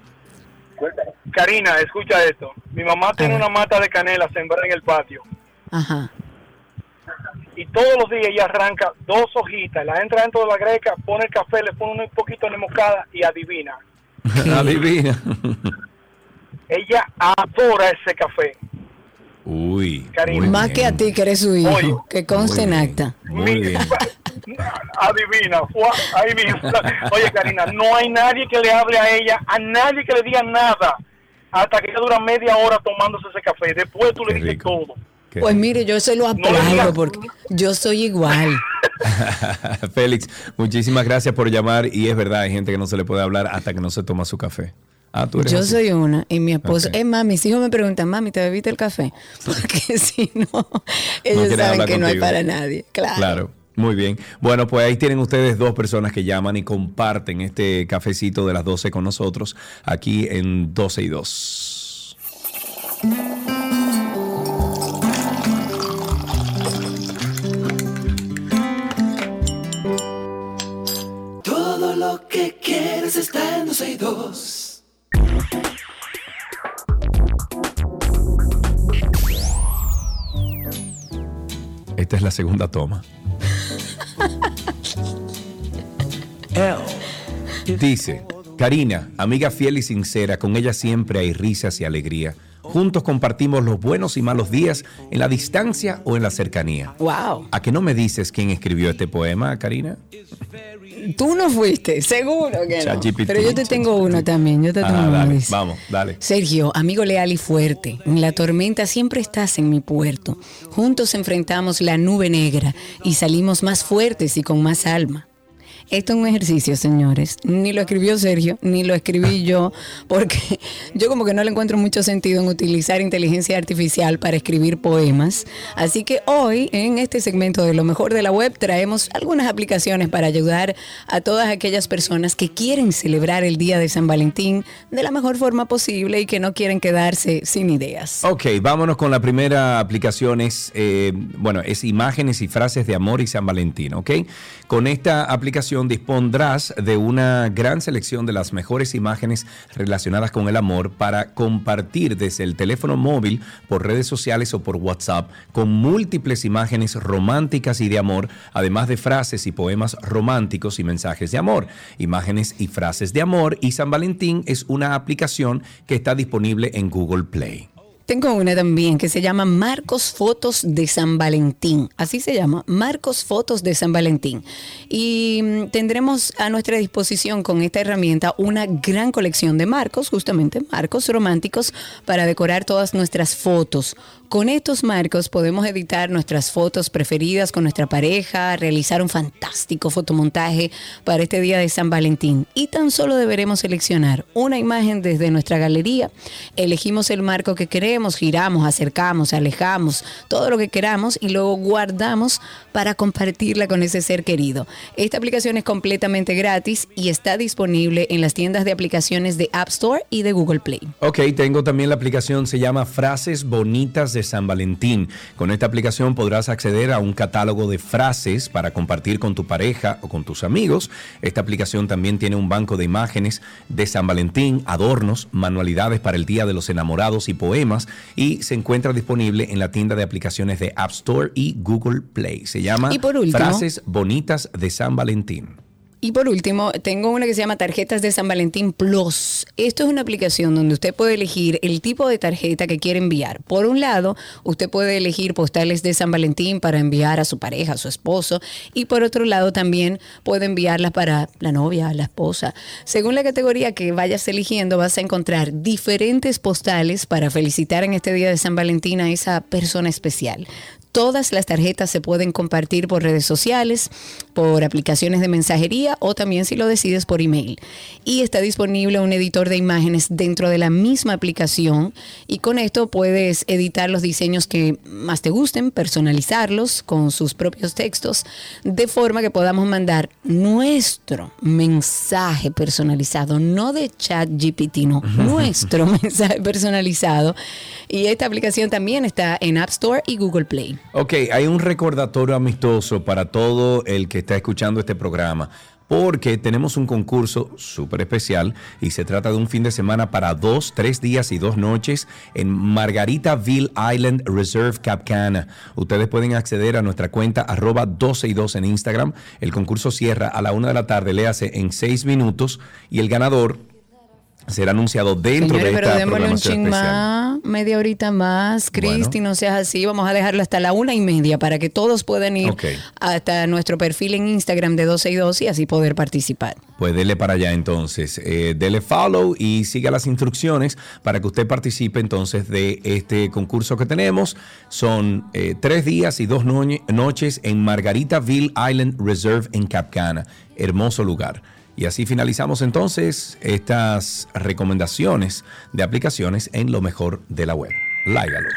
Speaker 7: Karina, escucha esto. Mi mamá tiene una mata de canela sembrada en el patio
Speaker 3: Ajá.
Speaker 7: y todos los días ella arranca dos hojitas, la entra dentro de la greca, pone el café, le pone un poquito de moscada y adivina.
Speaker 2: Adivina.
Speaker 7: Ella adora ese café.
Speaker 2: Uy. Muy
Speaker 3: Más
Speaker 2: bien.
Speaker 3: que a ti, que eres su hijo,
Speaker 7: Oye.
Speaker 3: que conste en acta.
Speaker 2: Muy bien.
Speaker 7: Adivina, fue ahí mismo. Oye, Karina, no hay nadie que le hable a ella, a nadie que le diga nada, hasta que ella dura media hora tomándose ese café. Después tú le dices
Speaker 2: rico.
Speaker 7: todo.
Speaker 2: Qué
Speaker 3: Pues
Speaker 2: rico.
Speaker 3: mire, yo se lo aplaudo porque yo soy igual.
Speaker 2: Félix, muchísimas gracias por llamar. Y es verdad, hay gente que no se le puede hablar hasta que no se toma su café. Ah, tú eres
Speaker 3: Yo
Speaker 2: así.
Speaker 3: soy una y mi esposo, es más, mis hijos me preguntan, mami, ¿te bebiste el café? Porque si no, ellos saben que no hay para nadie. Claro.
Speaker 2: Claro. Muy bien. Bueno, pues ahí tienen ustedes dos personas que llaman y comparten este cafecito de las 12 con nosotros aquí en 12 y 2.
Speaker 1: Todo lo que quieres está en 12 y 2.
Speaker 2: Esta es la segunda toma. Dice, Karina, amiga fiel y sincera, con ella siempre hay risas y alegría. Juntos compartimos los buenos y malos días en la distancia o en la cercanía.
Speaker 3: Wow.
Speaker 2: ¿A que no me dices quién escribió este poema, Karina?
Speaker 3: Tú no fuiste, seguro que no. Pero yo te tengo uno también. Yo te tengo
Speaker 2: Ah,
Speaker 3: uno.
Speaker 2: dale,
Speaker 3: dice.
Speaker 2: vamos, dale.
Speaker 3: Sergio, amigo leal y fuerte, en la tormenta siempre estás en mi puerto. Juntos enfrentamos la nube negra y salimos más fuertes y con más alma. Esto es un ejercicio, señores. Ni lo escribió Sergio, ni lo escribí yo, porque yo como que no le encuentro mucho sentido en utilizar inteligencia artificial para escribir poemas. Así que hoy, en este segmento de lo mejor de la web, traemos algunas aplicaciones para ayudar a todas aquellas personas que quieren celebrar el Día de San Valentín de la mejor forma posible y que no quieren quedarse sin ideas.
Speaker 2: Ok, vámonos con la primera aplicación. Es, eh, bueno, es imágenes y frases de amor y San Valentín, ¿ok? Con esta aplicación dispondrás de una gran selección de las mejores imágenes relacionadas con el amor para compartir desde el teléfono móvil, por redes sociales o por WhatsApp, con múltiples imágenes románticas y de amor, además de frases y poemas románticos y mensajes de amor. Imágenes y frases de amor y San Valentín es una aplicación que está disponible en Google Play.
Speaker 3: Tengo una también que se llama Marcos Fotos de San Valentín. Así se llama, Marcos Fotos de San Valentín. Y mm, tendremos a nuestra disposición con esta herramienta una gran colección de marcos, justamente marcos románticos, para decorar todas nuestras fotos. Con estos marcos podemos editar nuestras fotos preferidas con nuestra pareja, realizar un fantástico fotomontaje para este día de San Valentín. Y tan solo deberemos seleccionar una imagen desde nuestra galería, elegimos el marco que queremos, giramos, acercamos, alejamos, todo lo que queramos y luego guardamos para compartirla con ese ser querido. Esta aplicación es completamente gratis y está disponible en las tiendas de aplicaciones de App Store y de Google Play.
Speaker 2: Ok, tengo también la aplicación, se llama Frases Bonitas de San Valentín. Con esta aplicación podrás acceder a un catálogo de frases para compartir con tu pareja o con tus amigos. Esta aplicación también tiene un banco de imágenes de San Valentín, adornos, manualidades para el Día de los Enamorados y poemas y se encuentra disponible en la tienda de aplicaciones de App Store y Google Play. Se llama
Speaker 3: Y por último-
Speaker 2: Frases Bonitas de San Valentín.
Speaker 3: Y por último, tengo una que se llama Tarjetas de San Valentín Plus. Esto es una aplicación donde usted puede elegir el tipo de tarjeta que quiere enviar. Por un lado, usted puede elegir postales de San Valentín para enviar a su pareja, a su esposo. Y por otro lado, también puede enviarlas para la novia, la esposa. Según la categoría que vayas eligiendo, vas a encontrar diferentes postales para felicitar en este día de San Valentín a esa persona especial. Todas las tarjetas se pueden compartir por redes sociales, por aplicaciones de mensajería o también si lo decides por email. Y está disponible un editor de imágenes dentro de la misma aplicación y con esto puedes editar los diseños que más te gusten, personalizarlos con sus propios textos, de forma que podamos mandar nuestro mensaje personalizado, no de chat GPT, no, nuestro mensaje personalizado. Y esta aplicación también está en App Store y Google Play.
Speaker 2: Ok, hay un recordatorio amistoso para todo el que está escuchando este programa. Porque tenemos un concurso súper especial y se trata de un fin de semana para dos, tres días y dos noches en Margaritaville Island Reserve Capcana. Ustedes pueden acceder a nuestra cuenta arroba 12 y 2 en Instagram. El concurso cierra a la una de la tarde, le hace en seis minutos y el ganador será anunciado dentro
Speaker 3: Señores,
Speaker 2: de
Speaker 3: pero
Speaker 2: esta
Speaker 3: démosle un ching más, media horita más, Cristi,
Speaker 2: Bueno.
Speaker 3: no seas así. Vamos a dejarlo hasta la una y media para que todos puedan ir hasta nuestro perfil en Instagram de 12 y 2 y así poder participar.
Speaker 2: Pues dele para allá entonces, eh, dele follow y siga las instrucciones para que usted participe entonces de este concurso que tenemos. Son eh, tres días y dos noches en Margaritaville Island Reserve en Capcana. Hermoso lugar. Y así finalizamos entonces estas recomendaciones de aplicaciones en lo mejor de la web. Láigalo.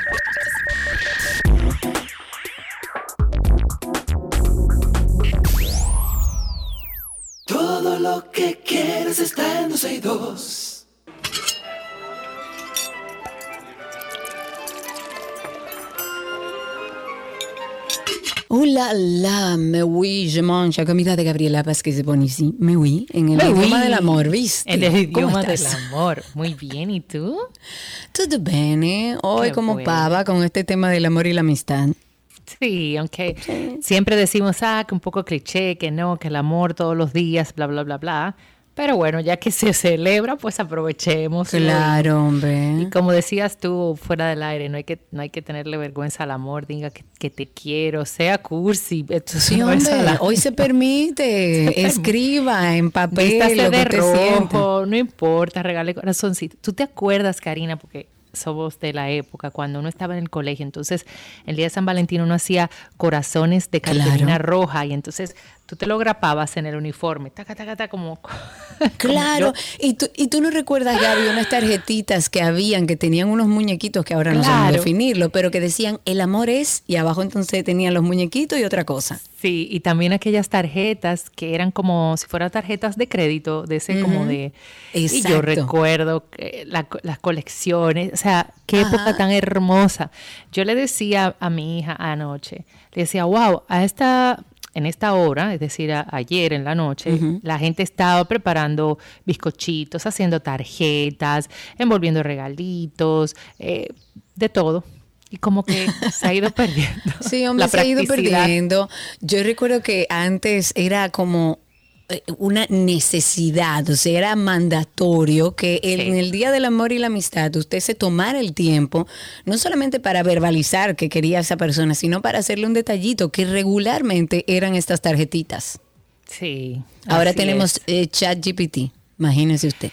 Speaker 1: Todo lo que quieres está en 12 y 2.
Speaker 3: Oh la la, me oui, je mange, comida de Gabriela Vázquez de Bonici. Me oui, en el
Speaker 8: Me
Speaker 3: idioma
Speaker 8: oui.
Speaker 3: del amor, ¿viste?
Speaker 8: En el
Speaker 3: ¿Cómo
Speaker 8: idioma del amor. Muy bien, ¿y tú?
Speaker 3: Todo bene, hoy
Speaker 8: Qué
Speaker 3: como
Speaker 8: bueno.
Speaker 3: pava con este tema del amor y la amistad.
Speaker 8: Sí, aunque siempre decimos, ah, que un poco cliché, que no, que el amor todos los días, bla, bla, bla, bla. Pero bueno, ya que se celebra, pues aprovechemos.
Speaker 3: Claro, hombre.
Speaker 8: Y como decías tú fuera del aire, no hay que, no hay que tenerle vergüenza al amor, diga que, que te quiero, sea cursi. esto
Speaker 3: Sí, hombre, hoy se permite. Escriba en papel
Speaker 8: Vístase
Speaker 3: lo que
Speaker 8: de rojo, no importa, regale corazoncito. ¿Tú te acuerdas, Karina? Porque somos de la época, cuando uno estaba en el colegio, entonces el día de San Valentín uno hacía corazones de
Speaker 3: Claro.
Speaker 8: cartulina roja y entonces tú te lo grapabas en el uniforme, taca, taca, taca, como...
Speaker 3: Claro,
Speaker 8: como
Speaker 3: y tú, y tú no recuerdas, Gaby, unas tarjetitas que habían que tenían unos muñequitos que ahora no sabemos
Speaker 8: Claro.
Speaker 3: definirlo, pero que decían el amor es, y abajo entonces tenían los muñequitos y otra cosa.
Speaker 8: Sí, y también aquellas tarjetas que eran como si fueran tarjetas de crédito, de ese como de... Y
Speaker 3: Exacto.
Speaker 8: yo recuerdo que la las colecciones, o sea, qué época tan hermosa. Yo le decía a mi hija anoche, le decía, wow, a esta... En esta hora, es decir, a- ayer en la noche, la gente estaba preparando bizcochitos, haciendo tarjetas, envolviendo regalitos, eh, de todo. Y como que se ha ido perdiendo.
Speaker 3: Sí, hombre,
Speaker 8: la
Speaker 3: se ha ido perdiendo. Yo recuerdo que antes era como una necesidad, o sea, era mandatorio que el-
Speaker 8: Sí.
Speaker 3: en el Día del Amor y la Amistad usted se tomara el tiempo, no solamente para verbalizar que quería a esa persona, sino para hacerle un detallito, que regularmente eran estas tarjetitas.
Speaker 8: Sí.
Speaker 3: Ahora tenemos eh, ChatGPT, imagínese usted.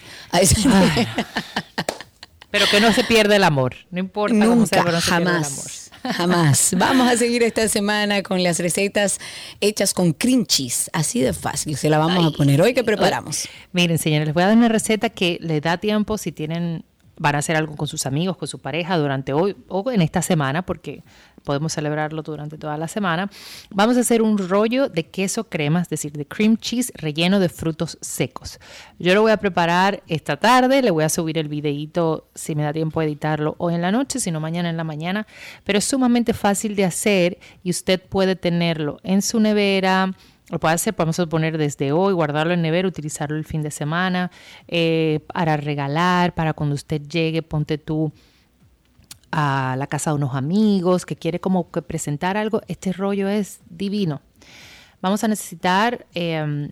Speaker 8: Pero que no se pierde el amor. No importa
Speaker 3: Nunca,
Speaker 8: se pierde el amor.
Speaker 3: Jamás. Vamos a seguir esta semana con las recetas hechas con cream cheese. Así de fácil, se la vamos a poner hoy que preparamos.
Speaker 8: Miren, señores, les voy a dar una receta que les da tiempo si tienen, van a hacer algo con sus amigos, con su pareja durante hoy o en esta semana, porque podemos celebrarlo durante toda la semana. Vamos a hacer un rollo de queso crema, es decir, de cream cheese relleno de frutos secos. Yo lo voy a preparar esta tarde, le voy a subir el videíto si me da tiempo de editarlo hoy en la noche, si no mañana en la mañana, pero es sumamente fácil de hacer y usted puede tenerlo en su nevera, lo puede hacer, podemos poner desde hoy, guardarlo en nevera, utilizarlo el fin de semana, eh, para regalar, para cuando usted llegue, ponte tú a la casa de unos amigos que quiere como que presentar algo, este rollo es divino. Vamos a necesitar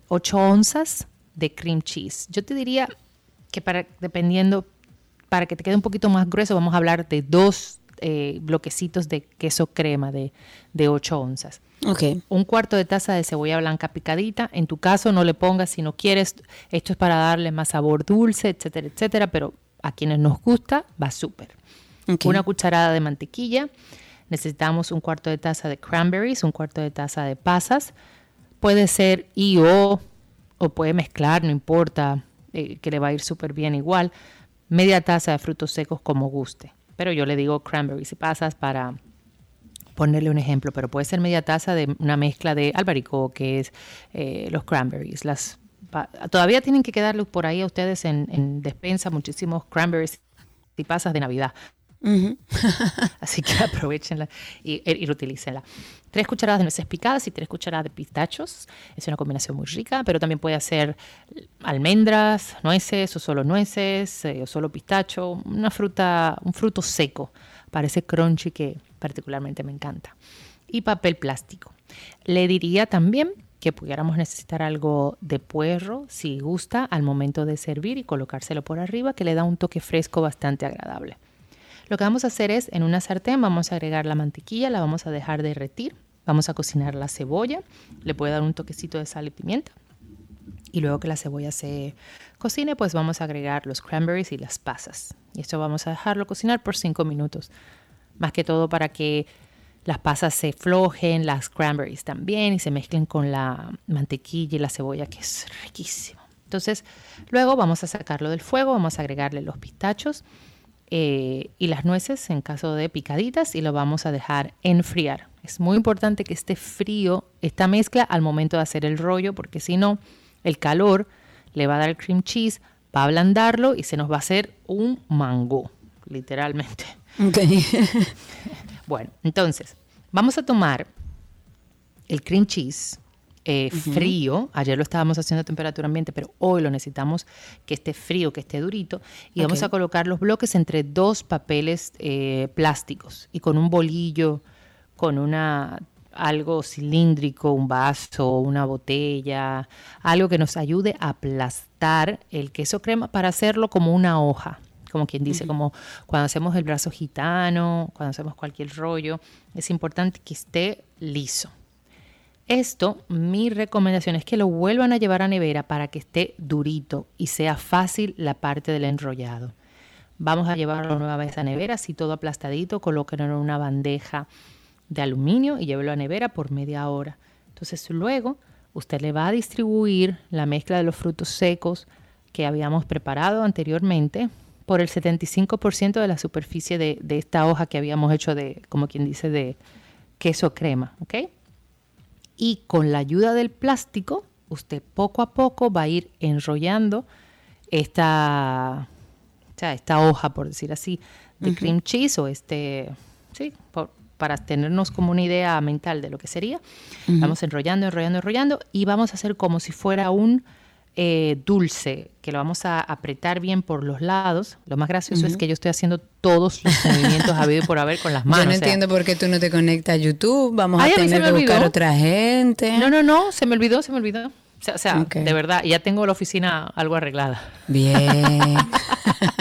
Speaker 8: 8 onzas de cream cheese. Yo te diría que para, dependiendo, para que te quede un poquito más grueso, vamos a hablar de dos eh, bloquecitos de queso crema de, de 8 onzas.
Speaker 3: Ok.
Speaker 8: Un cuarto de taza de cebolla blanca picadita. En tu caso no le pongas si no quieres. Esto es para darle más sabor dulce, etcétera, etcétera. Pero a quienes nos gusta va súper. Una cucharada de mantequilla. Necesitamos un cuarto de taza de cranberries, un cuarto de taza de pasas. Puede ser y o, o puede mezclar, no importa, eh, que le va a ir súper bien igual. Media taza de frutos secos como guste. Pero yo le digo cranberries y pasas para ponerle un ejemplo, pero puede ser media taza de una mezcla de albaricoques, eh, los cranberries, las todavía tienen que quedarles por ahí a ustedes en, en despensa muchísimos cranberries y pasas de Navidad. Así que aprovechenla y, y reutilícenla. Tres cucharadas de nueces picadas y tres cucharadas de pistachos. Es una combinación muy rica, pero también puede hacer almendras, nueces o solo nueces eh, o solo pistacho. Una fruta, un fruto seco para ese crunchy que particularmente me encanta. Y papel plástico. Le diría también que pudiéramos necesitar algo de puerro, si gusta, al momento de servir y colocárselo por arriba, que le da un toque fresco bastante agradable. Lo que vamos a hacer es, en una sartén vamos a agregar la mantequilla, la vamos a dejar derretir, vamos a cocinar la cebolla, le puede dar un toquecito de sal y pimienta. Y luego que la cebolla se cocine, pues vamos a agregar los cranberries y las pasas. Y esto vamos a dejarlo cocinar por 5 minutos. Más que todo para que las pasas se flojen, las cranberries también y se mezclen con la mantequilla y la cebolla, que es riquísimo. Entonces, luego vamos a sacarlo del fuego, vamos a agregarle los pistachos eh, y las nueces en caso de picaditas y lo vamos a dejar enfriar. Es muy importante que esté frío esta mezcla al momento de hacer el rollo porque si no, el calor le va a dar el cream cheese, va a ablandarlo y se nos va a hacer un mango, literalmente. Bueno, entonces, vamos a tomar el cream cheese eh, frío. Ayer lo estábamos haciendo a temperatura ambiente, pero hoy lo necesitamos que esté frío, que esté durito. Y vamos a colocar los bloques entre dos papeles eh, plásticos y con un bolillo, con una algo cilíndrico, un vaso, una botella, algo que nos ayude a aplastar el queso crema para hacerlo como una hoja como quien dice, como cuando hacemos el brazo gitano, cuando hacemos cualquier rollo, es importante que esté liso. Esto, mi recomendación es que lo vuelvan a llevar a nevera para que esté durito y sea fácil la parte del enrollado. Vamos a llevarlo nueva a nevera, así todo aplastadito, colóquenlo en una bandeja de aluminio y llévelo a nevera por media hora. Entonces luego usted le va a distribuir la mezcla de los frutos secos que habíamos preparado anteriormente por el 75% de la superficie de, de esta hoja que habíamos hecho de, como quien dice, de queso crema, ¿ok? Y con la ayuda del plástico, usted poco a poco va a ir enrollando esta, esta hoja, por decir así, de cream cheese o este, sí, por- para tenernos como una idea mental de lo que sería. Vamos enrollando, enrollando, enrollando y vamos a hacer como si fuera un eh, dulce, que lo vamos a apretar bien por los lados. Lo más gracioso es que yo estoy haciendo todos los movimientos habido y por haber con las manos.
Speaker 3: Yo no
Speaker 8: o sea,
Speaker 3: entiendo por qué tú no te conectas a YouTube. Vamos
Speaker 8: Ay,
Speaker 3: a tener que buscar
Speaker 8: olvidó.
Speaker 3: otra gente.
Speaker 8: No, no, no, se me olvidó, se me olvidó. O sea, o sea,
Speaker 3: Ok.
Speaker 8: de verdad, ya tengo la oficina algo arreglada.
Speaker 3: Bien.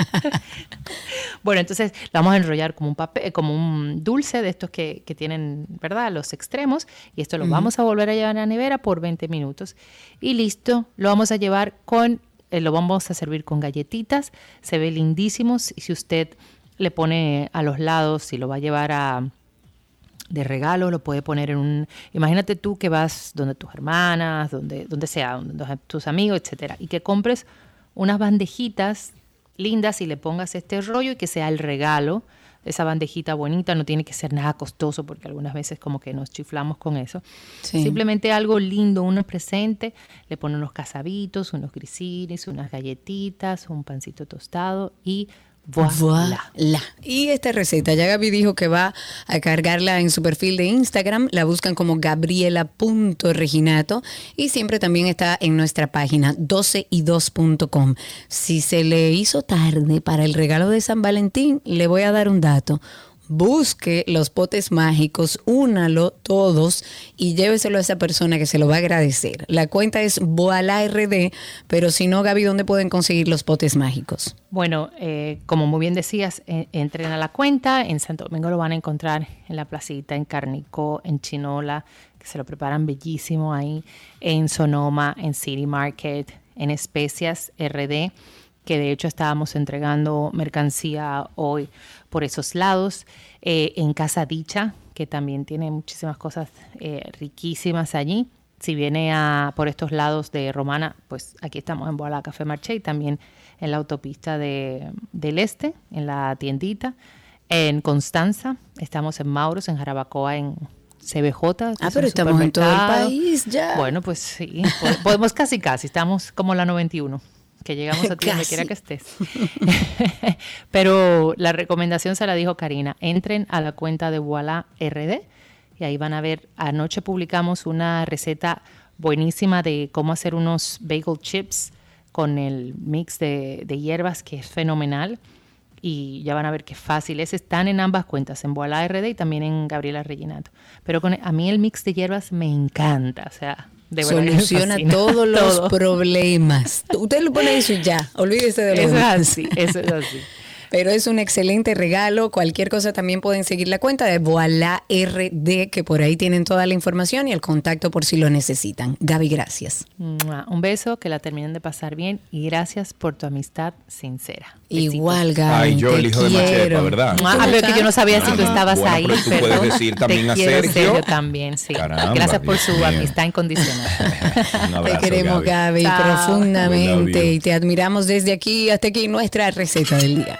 Speaker 8: Bueno, entonces la vamos a enrollar como un papel, como un dulce de estos que, que tienen, ¿verdad? Los extremos. Y esto lo vamos a volver a llevar a la nevera por 20 minutos. Y listo, lo vamos a llevar con, eh, lo vamos a servir con galletitas. Se ve lindísimo. Y si usted le pone a los lados, si lo va a llevar a de regalo, lo puede poner en un... Imagínate tú que vas donde tus hermanas, donde, donde sea, donde tus amigos, etcétera, y que compres unas bandejitas lindas y le pongas este rollo y que sea el regalo esa bandejita bonita, no tiene que ser nada costoso porque algunas veces como que nos chiflamos con eso.
Speaker 3: Sí.
Speaker 8: Simplemente algo lindo, uno presente, le pone unos casabitos, unos grisines, unas galletitas, un pancito tostado y voilà.
Speaker 3: Y esta receta, ya Gaby dijo que va a cargarla en su perfil de Instagram, la buscan como gabriela.reginato y siempre también está en nuestra página 12y2.com. Si se le hizo tarde para el regalo de San Valentín, le voy a dar un dato. Busque los potes mágicos, únalo todos y lléveselo a esa persona que se lo va a agradecer. La cuenta es Voila RD, pero si no, Gaby, ¿dónde pueden conseguir los potes mágicos?
Speaker 8: Bueno, eh, como muy bien decías, eh, entren a la cuenta. En Santo Domingo lo van a encontrar en la placita, en Carnicó, en Chinola, que se lo preparan bellísimo ahí, en Sonoma, en City Market, en Especias RD, que de hecho estábamos entregando mercancía hoy por esos lados, eh, en Casa Dicha, que también tiene muchísimas cosas eh, riquísimas allí. Si viene a, por estos lados de Romana, pues aquí estamos en Boala Café Marché y también en la autopista de, del Este, en la tiendita. En Constanza, estamos en Mauros, en Jarabacoa, en CBJ.
Speaker 3: Ah, pero estamos en todo el país ya.
Speaker 8: Bueno, pues sí, po- podemos casi casi, estamos como la 91, que llegamos a ti donde quiera que estés. Pero la recomendación se la dijo Karina, entren a la cuenta de Voila RD y ahí van a ver, anoche publicamos una receta buenísima de cómo hacer unos bagel chips con el mix de, de hierbas que es fenomenal y ya van a ver qué fácil es. Están en ambas cuentas, en Voila RD y también en Gabriela Reginato. Pero con, a mí el mix de hierbas me encanta, o sea, de
Speaker 3: Soluciona todos los
Speaker 8: Todo.
Speaker 3: problemas. Usted lo pone eso y ya, olvídese de lo
Speaker 8: Eso es así, eso es así.
Speaker 3: Pero es un excelente regalo. Cualquier cosa también pueden seguir la cuenta de Voila RD, que por ahí tienen toda la información y el contacto por si lo necesitan. Gaby, gracias.
Speaker 8: Un beso, que la terminen de pasar bien y gracias por tu amistad sincera. Besitos.
Speaker 3: Igual, Gaby.
Speaker 2: Ay, yo,
Speaker 3: te
Speaker 2: el hijo de Machepa,
Speaker 3: quiero.
Speaker 2: ¿verdad?
Speaker 8: Ah, pero que yo no sabía si tú estabas
Speaker 2: bueno,
Speaker 8: ahí.
Speaker 2: pero tú puedes
Speaker 8: perdón.
Speaker 2: decir también
Speaker 8: Te
Speaker 2: a
Speaker 8: quiero,
Speaker 2: Sergio.
Speaker 8: también, sí.
Speaker 2: Caramba,
Speaker 8: Gracias por su
Speaker 2: mío.
Speaker 8: amistad incondicional.
Speaker 2: Un
Speaker 3: Te
Speaker 2: abrazo,
Speaker 3: queremos, Gaby,
Speaker 2: love
Speaker 3: profundamente y te admiramos desde aquí hasta aquí nuestra receta del día.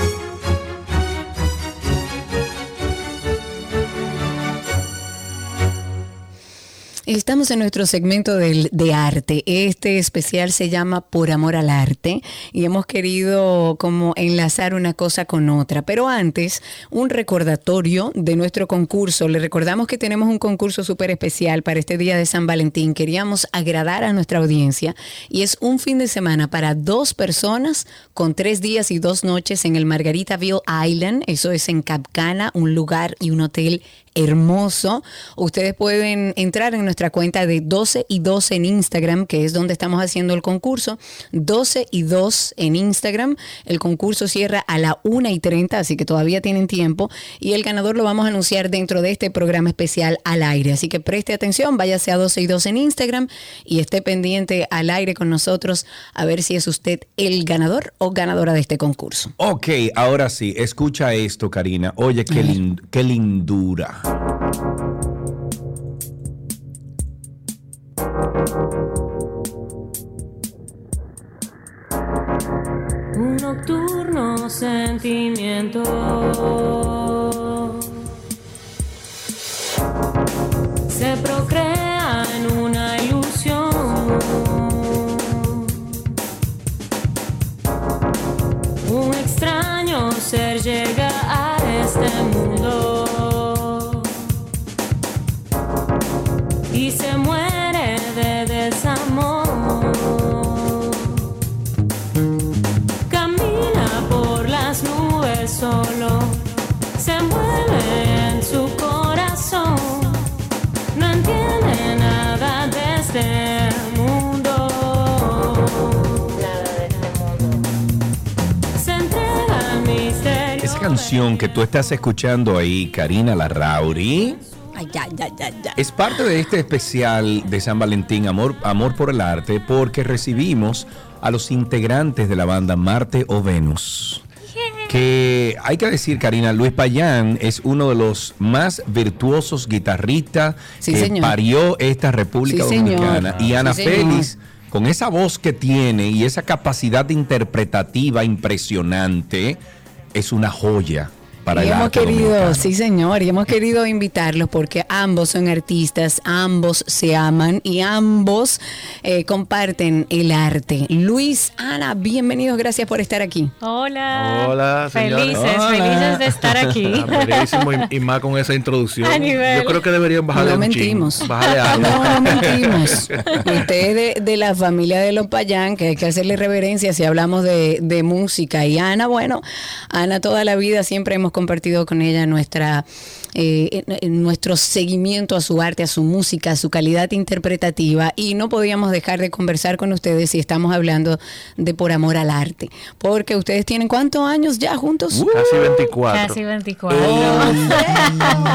Speaker 3: Estamos en nuestro segmento del- de arte. Este especial se llama Por Amor al Arte y hemos querido como enlazar una cosa con otra. Pero antes, un recordatorio de nuestro concurso. Le recordamos que tenemos un concurso súper especial para este día de San Valentín. Queríamos agradar a nuestra audiencia y es un fin de semana para dos personas con tres días y dos noches en el Margaritaville Island. Eso es en Capcana, un lugar y un hotel hermoso. Ustedes pueden entrar en nuestra cuenta de 12 y 2 en Instagram, que es donde estamos haciendo el concurso. 12 y 2 en Instagram. El concurso cierra a la 1 y 30, así que todavía tienen tiempo. Y el ganador lo vamos a anunciar dentro de este programa especial al aire. Así que preste atención, váyase a 12 y 2 en Instagram y esté pendiente al aire con nosotros a ver si es usted el ganador o ganadora de este concurso.
Speaker 2: Ok, ahora sí, escucha esto, Karina. Oye, qué, lin- qué lindura.
Speaker 9: Un nocturno sentimiento. Se procrea en una ilusión. Un extraño ser llega
Speaker 2: canción que tú estás escuchando ahí, Karina Larrauri,
Speaker 3: Ay, ya, ya, ya, ya.
Speaker 2: es parte de este especial de San Valentín, Amor, Amor por el Arte, porque recibimos a los integrantes de la banda Marte o Venus. Que hay que decir, Karina, Luis Payán es uno de los más virtuosos guitarristas
Speaker 3: Sí,
Speaker 2: que
Speaker 3: señor.
Speaker 2: parió esta República
Speaker 3: Sí, señor.
Speaker 2: Dominicana. Y Ana
Speaker 3: Sí.
Speaker 2: Félix, con esa voz que tiene y esa capacidad interpretativa impresionante, es una joya. Para
Speaker 3: y
Speaker 2: el
Speaker 3: hemos
Speaker 2: arte
Speaker 3: querido,
Speaker 2: dominicano.
Speaker 3: sí señor, y hemos querido invitarlos porque ambos son artistas, ambos se aman y ambos eh, comparten el arte. Luis, Ana, bienvenidos, gracias por estar aquí.
Speaker 9: Hola.
Speaker 10: Hola, señores.
Speaker 9: Felices,
Speaker 2: Hola.
Speaker 9: felices de estar aquí.
Speaker 10: Ah, buenísimo, y, y más con esa introducción.
Speaker 9: A nivel.
Speaker 10: Yo creo que deberían bajarle
Speaker 3: No
Speaker 10: un chin,
Speaker 3: mentimos.
Speaker 10: Bajarle algo.
Speaker 3: No, no mentimos. Usted es de, de la familia de los Payán, que hay que hacerle reverencia si hablamos de, de música. Y Ana, bueno, Ana toda la vida siempre hemos compartido con ella nuestra eh, en- en nuestro seguimiento a su arte, a su música, a su calidad interpretativa. Y no podíamos dejar de conversar con ustedes si estamos hablando de por amor al arte. Porque ustedes tienen cuántos años ya juntos?
Speaker 10: Casi 24.
Speaker 9: Casi 24.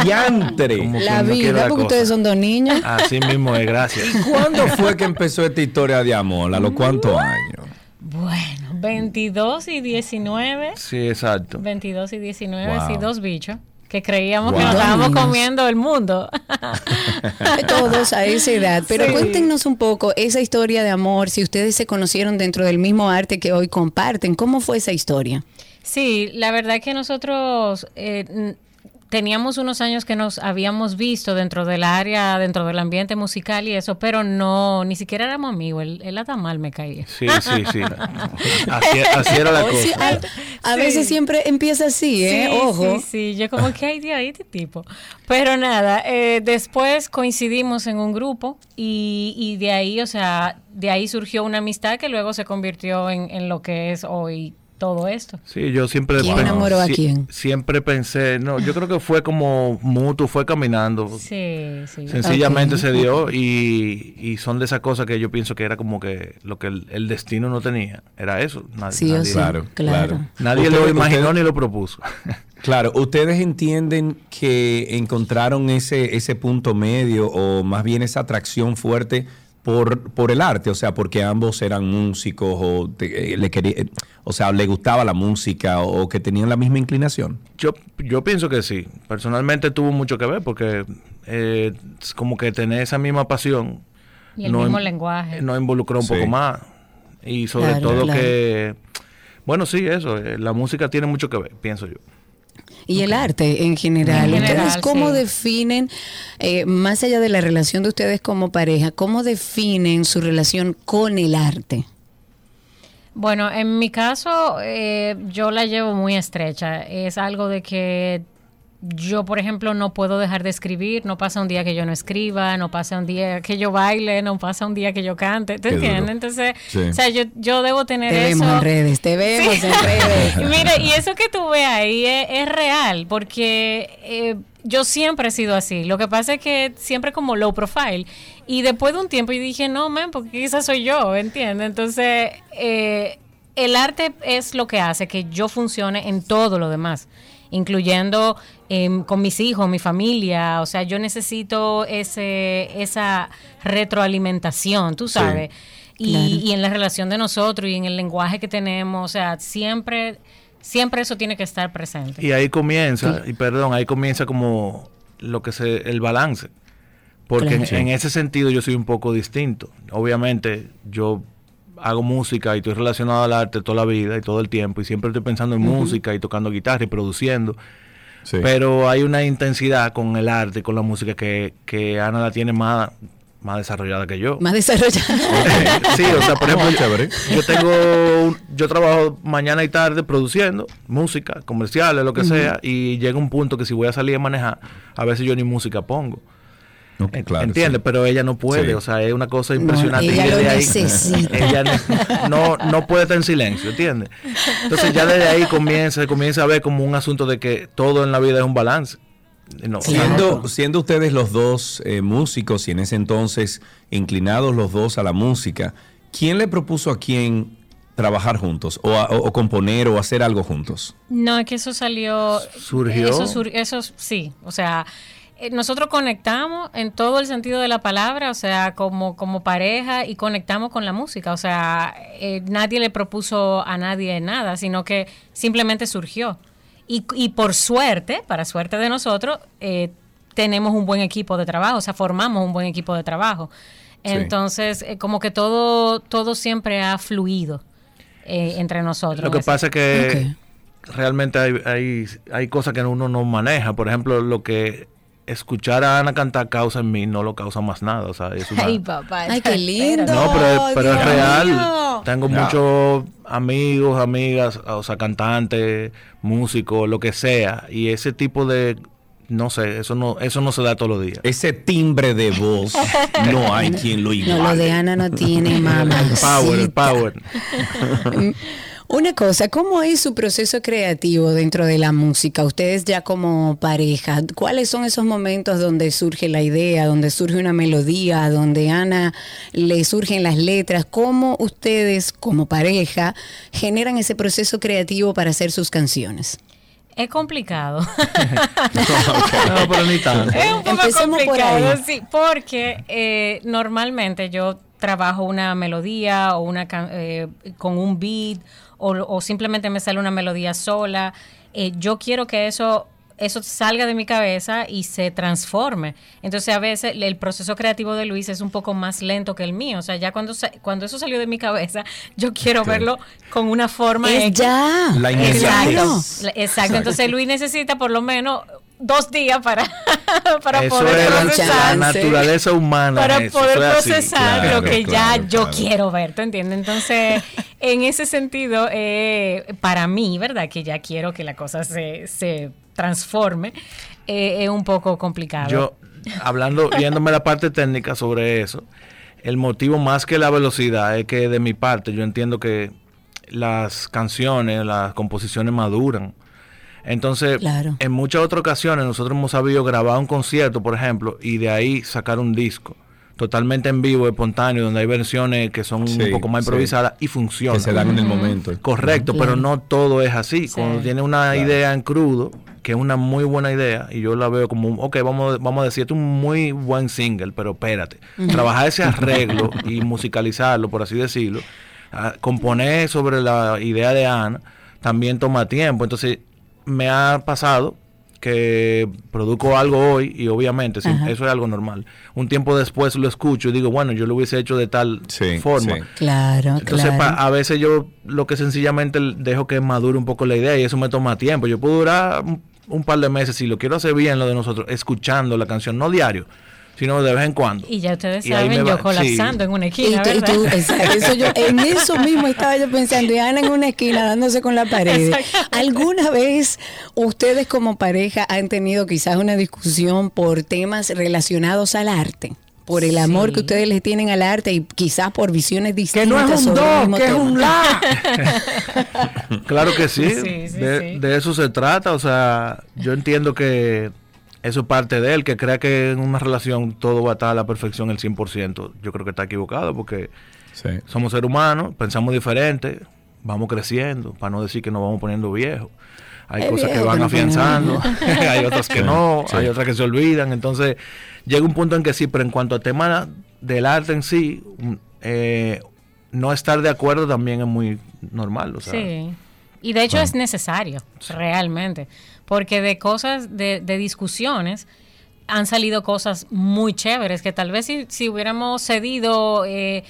Speaker 2: Diantre.
Speaker 10: Como
Speaker 3: la
Speaker 10: no
Speaker 3: vida, porque
Speaker 10: cosa.
Speaker 3: ustedes son dos niños.
Speaker 10: Así mismo es, gracias.
Speaker 2: ¿Cuándo fue que empezó esta historia de amor? ¿A los cuántos años?
Speaker 9: Bueno, 22 y 19.
Speaker 10: Sí, exacto.
Speaker 9: 22 y 19,
Speaker 2: Wow.
Speaker 9: sí, dos bichos. Que creíamos
Speaker 2: Wow.
Speaker 9: que nos estábamos comiendo el mundo.
Speaker 3: Todos a esa edad. Pero
Speaker 9: Sí.
Speaker 3: cuéntenos un poco esa historia de amor, si ustedes se conocieron dentro del mismo arte que hoy comparten, ¿cómo fue esa historia?
Speaker 9: Sí, la verdad que nosotros eh, teníamos unos años que nos habíamos visto dentro del área, dentro del ambiente musical y eso, pero no, ni siquiera éramos amigos. Él, él hasta mal me caía.
Speaker 10: Sí, sí, sí. Así, así era la
Speaker 3: Sí,
Speaker 10: cosa.
Speaker 3: a, veces siempre empieza así, ¿eh?
Speaker 9: Sí,
Speaker 3: Ojo.
Speaker 9: Sí, sí, yo como que hay Dios, este tipo. Pero nada, eh, después coincidimos en un grupo y, y de ahí, o sea, de ahí surgió una amistad que luego se convirtió en, en lo que es hoy todo esto.
Speaker 10: Sí, yo siempre
Speaker 3: ¿Quién enamoró a quién?
Speaker 10: Siempre pensé, no, yo creo que fue como mutuo, fue caminando.
Speaker 9: Sí, sí.
Speaker 10: Sencillamente se dio y, y son de esas cosas que yo pienso que era como que lo que el, el destino no tenía. Era eso. Nadie,
Speaker 3: Sí o
Speaker 10: nadie,
Speaker 3: sí,
Speaker 2: Claro,
Speaker 3: claro.
Speaker 2: claro.
Speaker 10: nadie lo imaginó
Speaker 2: ustedes-
Speaker 10: ni lo propuso.
Speaker 2: Claro, ¿ustedes entienden que encontraron ese, ese punto medio o más bien esa atracción fuerte por, por el arte? O sea, porque ambos eran músicos o, te- eh, le quería- eh, o sea, le gustaba la música o, o que tenían la misma inclinación.
Speaker 10: Yo, yo pienso que sí. Personalmente tuvo mucho que ver porque eh, como que tener esa misma pasión
Speaker 9: Y el
Speaker 10: no
Speaker 9: mismo
Speaker 10: in-
Speaker 9: lenguaje.
Speaker 10: nos involucró un
Speaker 2: Sí.
Speaker 10: poco más. Y sobre
Speaker 3: Claro,
Speaker 10: todo
Speaker 3: claro.
Speaker 10: que, bueno, sí, eso, eh, la música tiene mucho que ver, pienso yo.
Speaker 3: Y el arte en general.
Speaker 9: En
Speaker 3: ¿Ustedes cómo
Speaker 9: sí.
Speaker 3: definen, eh, más allá de la relación de ustedes como pareja, cómo definen su relación con el arte?
Speaker 9: Bueno, en mi caso, eh, yo la llevo muy estrecha. Es algo de que yo, por ejemplo, no puedo dejar de escribir. No pasa un día que yo no escriba, no pasa un día que yo baile, no pasa un día que yo cante. ¿Te entiendes? Entonces,
Speaker 2: Sí.
Speaker 9: o sea, yo, yo debo tener
Speaker 3: Te
Speaker 9: eso.
Speaker 3: vemos en redes, te vemos
Speaker 9: Sí.
Speaker 3: en redes.
Speaker 9: Y Mira, y eso que tú ves ahí es, es real, porque eh, yo siempre he sido así. Lo que pasa es que siempre como low profile. Y después de un tiempo yo dije, no, man, porque quizás soy yo, ¿entiendes? Entonces, eh, el arte es lo que hace que yo funcione en todo lo demás, incluyendo em, con mis hijos, mi familia. O sea, yo necesito ese, esa retroalimentación, tú
Speaker 2: Sí.
Speaker 9: sabes. Y,
Speaker 3: Claro.
Speaker 9: y en la relación de nosotros y en el lenguaje que tenemos, o sea, siempre, siempre eso tiene que estar presente.
Speaker 10: Y ahí comienza, y perdón, ahí comienza como lo que se, el balance. Porque
Speaker 3: Claro.
Speaker 10: en,
Speaker 2: Sí.
Speaker 10: en ese sentido yo soy un poco distinto. Obviamente yo hago música y estoy relacionado al arte toda la vida y todo el tiempo y siempre estoy pensando en música y tocando guitarra y produciendo.
Speaker 2: Sí.
Speaker 10: Pero hay una intensidad con el arte y con la música que, que Ana la tiene más, más desarrollada que yo.
Speaker 3: Más desarrollado.
Speaker 10: sí, o sea, por ejemplo, yo tengo, un- yo trabajo mañana y tarde produciendo música, comerciales, lo que sea, y llega un punto que si voy a salir a manejar, a veces yo ni música pongo.
Speaker 2: No,
Speaker 10: En-
Speaker 2: claro,
Speaker 10: ¿Entiendes?
Speaker 2: sí.
Speaker 10: Pero ella no puede,
Speaker 2: Sí.
Speaker 10: o sea, es una cosa
Speaker 3: No,
Speaker 10: impresionante.
Speaker 3: ella
Speaker 10: y
Speaker 3: lo
Speaker 10: desde ahí-
Speaker 3: necesita.
Speaker 10: ella no, no puede estar en silencio, ¿entiendes? Entonces ya desde ahí comienza, comienza a ver como un asunto de que todo en la vida es un balance. No,
Speaker 2: Siendo, siendo ustedes los dos eh, músicos y en ese entonces inclinados los dos a la música, ¿quién le propuso a quién trabajar juntos o, a- o- o componer o hacer algo juntos?
Speaker 9: No, es que eso salió.
Speaker 10: Surgió.
Speaker 9: Eso, sur- eso sí. O sea, nosotros conectamos en todo el sentido de la palabra, o sea, como, como pareja y conectamos con la música. O sea, eh, nadie le propuso a nadie nada, sino que simplemente surgió. Y, y por suerte, para suerte de nosotros, eh, tenemos un buen equipo de trabajo, o sea, formamos un buen equipo de trabajo.
Speaker 2: Sí.
Speaker 9: Entonces, eh, como que todo, todo siempre ha fluido eh, entre nosotros.
Speaker 10: Lo que
Speaker 9: Ese-
Speaker 10: pasa es que realmente hay, hay, hay cosas que uno no maneja. Por ejemplo, lo que escuchar a Ana cantar causa en mí no lo causa más nada. O sea, es una-
Speaker 9: Ay, papá.
Speaker 3: Ay, qué lindo.
Speaker 10: No, pero, es- pero es
Speaker 3: Dios
Speaker 10: real.
Speaker 3: mío.
Speaker 10: Tengo muchos amigos, amigas, o sea, cantantes, músicos, lo que sea. Y ese tipo de, no sé, eso no, eso no se da todos los días.
Speaker 2: Ese timbre de voz no hay quien lo iguale.
Speaker 3: No, lo de Ana no tiene mamá.
Speaker 10: El power, el power.
Speaker 3: Una cosa, ¿cómo es su proceso creativo dentro de la música? Ustedes ya como pareja, ¿cuáles son esos momentos donde surge la idea, donde surge una melodía, donde Ana le surgen las letras? ¿Cómo ustedes como pareja generan ese proceso creativo para hacer sus canciones?
Speaker 9: Es complicado.
Speaker 10: No, pero ni tanto.
Speaker 9: Es un poco
Speaker 3: Empecemos por
Speaker 9: complicado,
Speaker 3: ahí.
Speaker 9: sí, porque eh, normalmente yo trabajo una melodía o una can- eh, con un beat o, o simplemente me sale una melodía sola. Eh, yo quiero que eso eso salga de mi cabeza y se transforme. Entonces a veces el proceso creativo de Luis es un poco más lento que el mío. O sea, ya cuando sa- cuando eso salió de mi cabeza, yo quiero
Speaker 2: Sí.
Speaker 9: verlo con una forma
Speaker 3: Es ya.
Speaker 2: La
Speaker 9: Exacto. La- Exacto. Entonces Luis necesita por lo menos dos días para, para
Speaker 10: Eso
Speaker 9: poder procesar.
Speaker 10: la naturaleza humana.
Speaker 9: Para
Speaker 10: eso,
Speaker 9: poder
Speaker 10: eso es así.
Speaker 9: procesar
Speaker 2: claro,
Speaker 9: lo que
Speaker 2: claro,
Speaker 9: ya yo quiero ver, ¿tú entiendes? Entonces, en ese sentido, eh, para mí, ¿verdad? Que ya quiero que la cosa se, se transforme, eh, es un poco complicado.
Speaker 10: Yo, hablando, viéndome la parte técnica sobre eso, el motivo más que la velocidad es que de mi parte yo entiendo que las canciones, las composiciones maduran. Entonces,
Speaker 3: Claro.
Speaker 10: en muchas otras ocasiones nosotros hemos sabido grabar un concierto, por ejemplo, y de ahí sacar un disco totalmente en vivo, espontáneo, donde hay versiones que son
Speaker 2: Sí,
Speaker 10: un poco más
Speaker 2: sí.
Speaker 10: improvisadas y funcionan.
Speaker 2: Que se dan en el momento.
Speaker 10: Correcto, pero no todo es así.
Speaker 9: Sí.
Speaker 10: Cuando tiene una idea en crudo, que es una muy buena idea, y yo la veo como, un, ok, vamos, vamos a decir, esto es un muy buen single, pero espérate. Trabajar ese arreglo y musicalizarlo, por así decirlo, a- componer sobre la idea de Ana, también toma tiempo. Entonces, me ha pasado que produzco algo hoy y obviamente sí, eso es algo normal. Un tiempo después lo escucho y digo, bueno, yo lo hubiese hecho de tal
Speaker 2: Sí,
Speaker 10: forma.
Speaker 2: sí.
Speaker 3: Claro,
Speaker 10: Entonces,
Speaker 3: claro.
Speaker 10: pa- a veces yo lo que sencillamente dejo que madure un poco la idea y eso me toma tiempo. Yo puedo durar un, un par de meses si lo quiero hacer bien lo de nosotros, escuchando la canción, no diario, sino de vez en cuando.
Speaker 9: y ya ustedes
Speaker 10: y
Speaker 9: saben, yo
Speaker 10: va-
Speaker 9: colapsando
Speaker 10: sí.
Speaker 9: en una
Speaker 3: Y
Speaker 9: esquina,
Speaker 3: y tú- eso yo- en eso mismo estaba yo pensando, y Ana en una esquina dándose con la pared. ¿Alguna vez ustedes como pareja han tenido quizás una discusión por temas relacionados al arte? Por el amor
Speaker 9: Sí.
Speaker 3: que ustedes le tienen al arte y quizás por visiones distintas.
Speaker 10: no es un
Speaker 3: sobre el
Speaker 10: do,
Speaker 3: mismo
Speaker 10: que es
Speaker 3: tema.
Speaker 10: un la. Claro que sí,
Speaker 9: Sí, sí,
Speaker 10: de,
Speaker 9: sí.
Speaker 10: de eso se trata. O sea, yo entiendo que eso es parte de él, que crea que en una relación todo va a estar a la perfección el 100%. Yo creo que está equivocado porque
Speaker 2: Sí.
Speaker 10: somos seres humanos, pensamos diferente, vamos creciendo, para no decir que nos vamos poniendo viejos. Hay cosas que van afianzando, hay otras que
Speaker 2: Sí,
Speaker 10: no,
Speaker 2: sí.
Speaker 10: hay otras que se olvidan. Entonces, llega un punto en que sí, pero en cuanto a tema del arte en sí, mm, eh, no estar de acuerdo también es muy normal. O sea,
Speaker 9: Sí. Y de hecho es necesario, realmente, porque de cosas, de, de discusiones, han salido cosas muy chéveres que tal vez si, si hubiéramos cedido eh,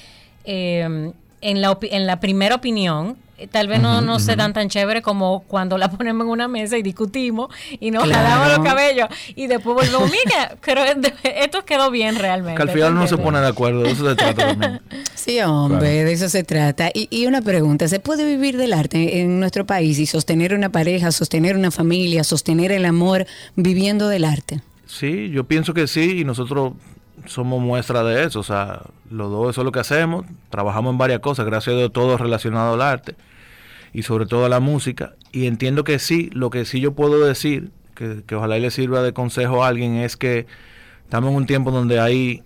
Speaker 9: eh, en, la en la primera opinión, tal vez no, no se dan tan chévere como cuando la ponemos en una mesa y discutimos y nos
Speaker 3: Claro.
Speaker 9: jalamos los cabellos y después volvemos, mira, pero esto quedó bien realmente.
Speaker 10: que al final
Speaker 9: ¿tú
Speaker 10: no se pone de acuerdo, de eso se trata también.
Speaker 3: Sí, hombre,
Speaker 2: Claro.
Speaker 3: de eso se trata. Y, y una pregunta, ¿se puede vivir del arte en nuestro país y sostener una pareja, sostener una familia, sostener el amor viviendo del arte?
Speaker 10: Sí, yo pienso que sí, y nosotros somos muestra de eso. O sea, los dos eso es lo que hacemos. Trabajamos en varias cosas, gracias a Dios, todo relacionado al arte y sobre todo la música. Y entiendo que sí, lo que sí yo puedo decir, que, que ojalá y le sirva de consejo a alguien, es que estamos en un tiempo donde hay,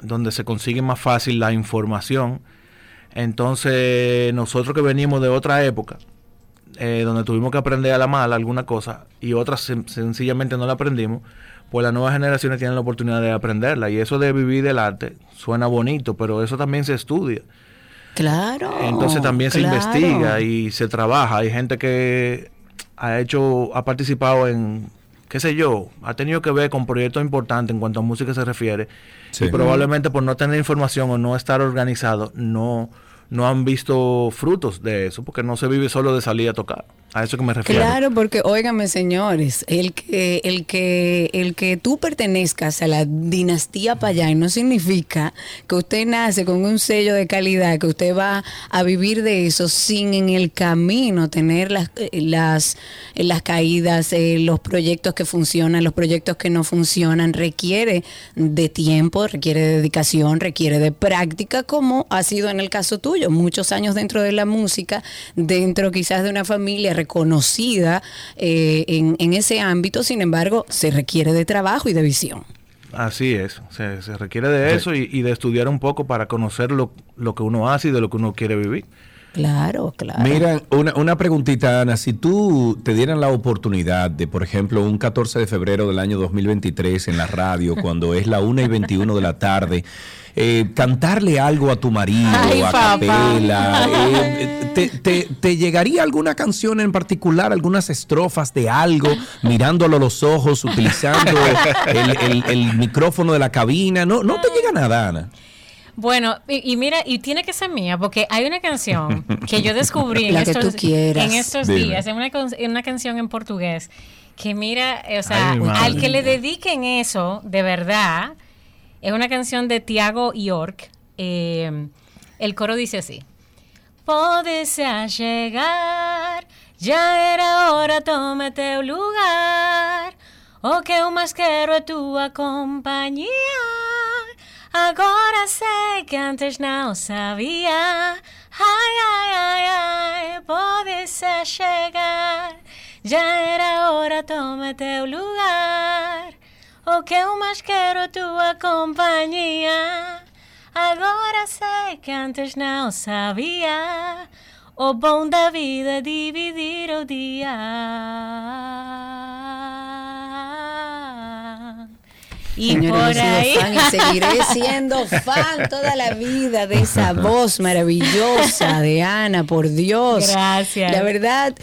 Speaker 10: donde se consigue más fácil la información. Entonces, nosotros que venimos de otra época, eh, donde tuvimos que aprender a la mala alguna cosa y otras sen- sencillamente no la aprendimos, pues las nuevas generaciones tienen la oportunidad de aprenderla. Y eso de vivir del arte suena bonito, pero eso también se estudia.
Speaker 3: Claro.
Speaker 10: Entonces también se investiga y se trabaja. Hay gente que ha hecho, ha participado en, qué sé yo, ha tenido que ver con proyectos importantes en cuanto a música se refiere.
Speaker 2: Sí.
Speaker 10: Y probablemente por no tener información o no estar organizado, no, no han visto frutos de eso, porque no se vive solo de salir a tocar. A eso que me refiero.
Speaker 3: Claro, porque óigame, señores, el que, el que, el que tú pertenezcas a la dinastía Payán no significa que usted nace con un sello de calidad, que usted va a vivir de eso sin en el camino tener las, eh, las, eh, las caídas, eh, los proyectos que funcionan, los proyectos que no funcionan. Requiere de tiempo, requiere de dedicación, requiere de práctica, como ha sido en el caso tuyo. Muchos años dentro de la música, dentro quizás de una familia reconocida eh, en, en ese ámbito, sin embargo, se requiere de trabajo y de visión.
Speaker 10: Así es, se, se requiere de eso y, y de estudiar un poco para conocer lo, lo que uno hace y de lo que uno quiere vivir.
Speaker 3: Claro, claro.
Speaker 2: Mira, una, una preguntita, Ana. Si tú te dieran la oportunidad de, por ejemplo, un 14 de febrero del año 2023 en la radio, cuando es la 1 y 21 de la tarde, eh, cantarle algo a tu marido,
Speaker 9: Ay,
Speaker 2: a
Speaker 9: papá.
Speaker 2: capela, eh, te, te- te llegaría alguna canción en particular, algunas estrofas de algo, mirándolo a los ojos, utilizando el, el- el micrófono de la cabina? No, no te llega nada, Ana.
Speaker 9: Bueno, y, y mira, y tiene que ser mía, porque hay una canción que yo descubrí en estos,
Speaker 3: tú quieras.
Speaker 9: en estos
Speaker 2: Dime.
Speaker 9: días, en una, canción en portugués, que mira, o sea,
Speaker 10: Ay,
Speaker 9: al que le dediquen eso, de verdad, es una canción de Tiago York. eh, el coro dice así. Podes chegar, já era hora, toma teu lugar. O que mais quero é tua companhia. Agora sei que antes não sabia. Ai, ai, ai, ai, podes chegar. Já era hora, toma teu lugar. O que eu mais quero tua companhia. Agora sei que antes não sabia. O bom da vida é dividir o dia. Y
Speaker 3: Señores,
Speaker 9: por ahí.
Speaker 3: fan y seguiré siendo fan toda la vida de esa voz maravillosa de Ana, por Dios.
Speaker 9: Gracias.
Speaker 3: La verdad,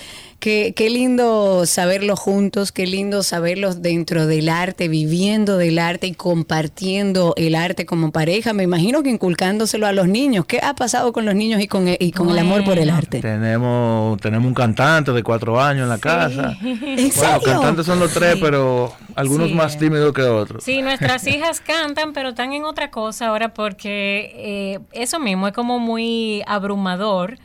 Speaker 3: qué lindo saberlos juntos, qué lindo saberlos dentro del arte, viviendo del arte y compartiendo el arte como pareja. Me imagino que inculcándoselo a los niños. ¿Qué ha pasado con los niños y con, y con el amor por el arte?
Speaker 10: Tenemos, tenemos un cantante de cuatro años en la casa.
Speaker 3: ¿En
Speaker 10: Bueno,
Speaker 3: serio?
Speaker 10: cantantes son los tres,
Speaker 9: Sí.
Speaker 10: pero algunos
Speaker 9: Sí.
Speaker 10: más tímidos que otros.
Speaker 9: Sí, nuestras hijas cantan, pero están en otra cosa ahora porque eh, eso mismo es como muy abrumador.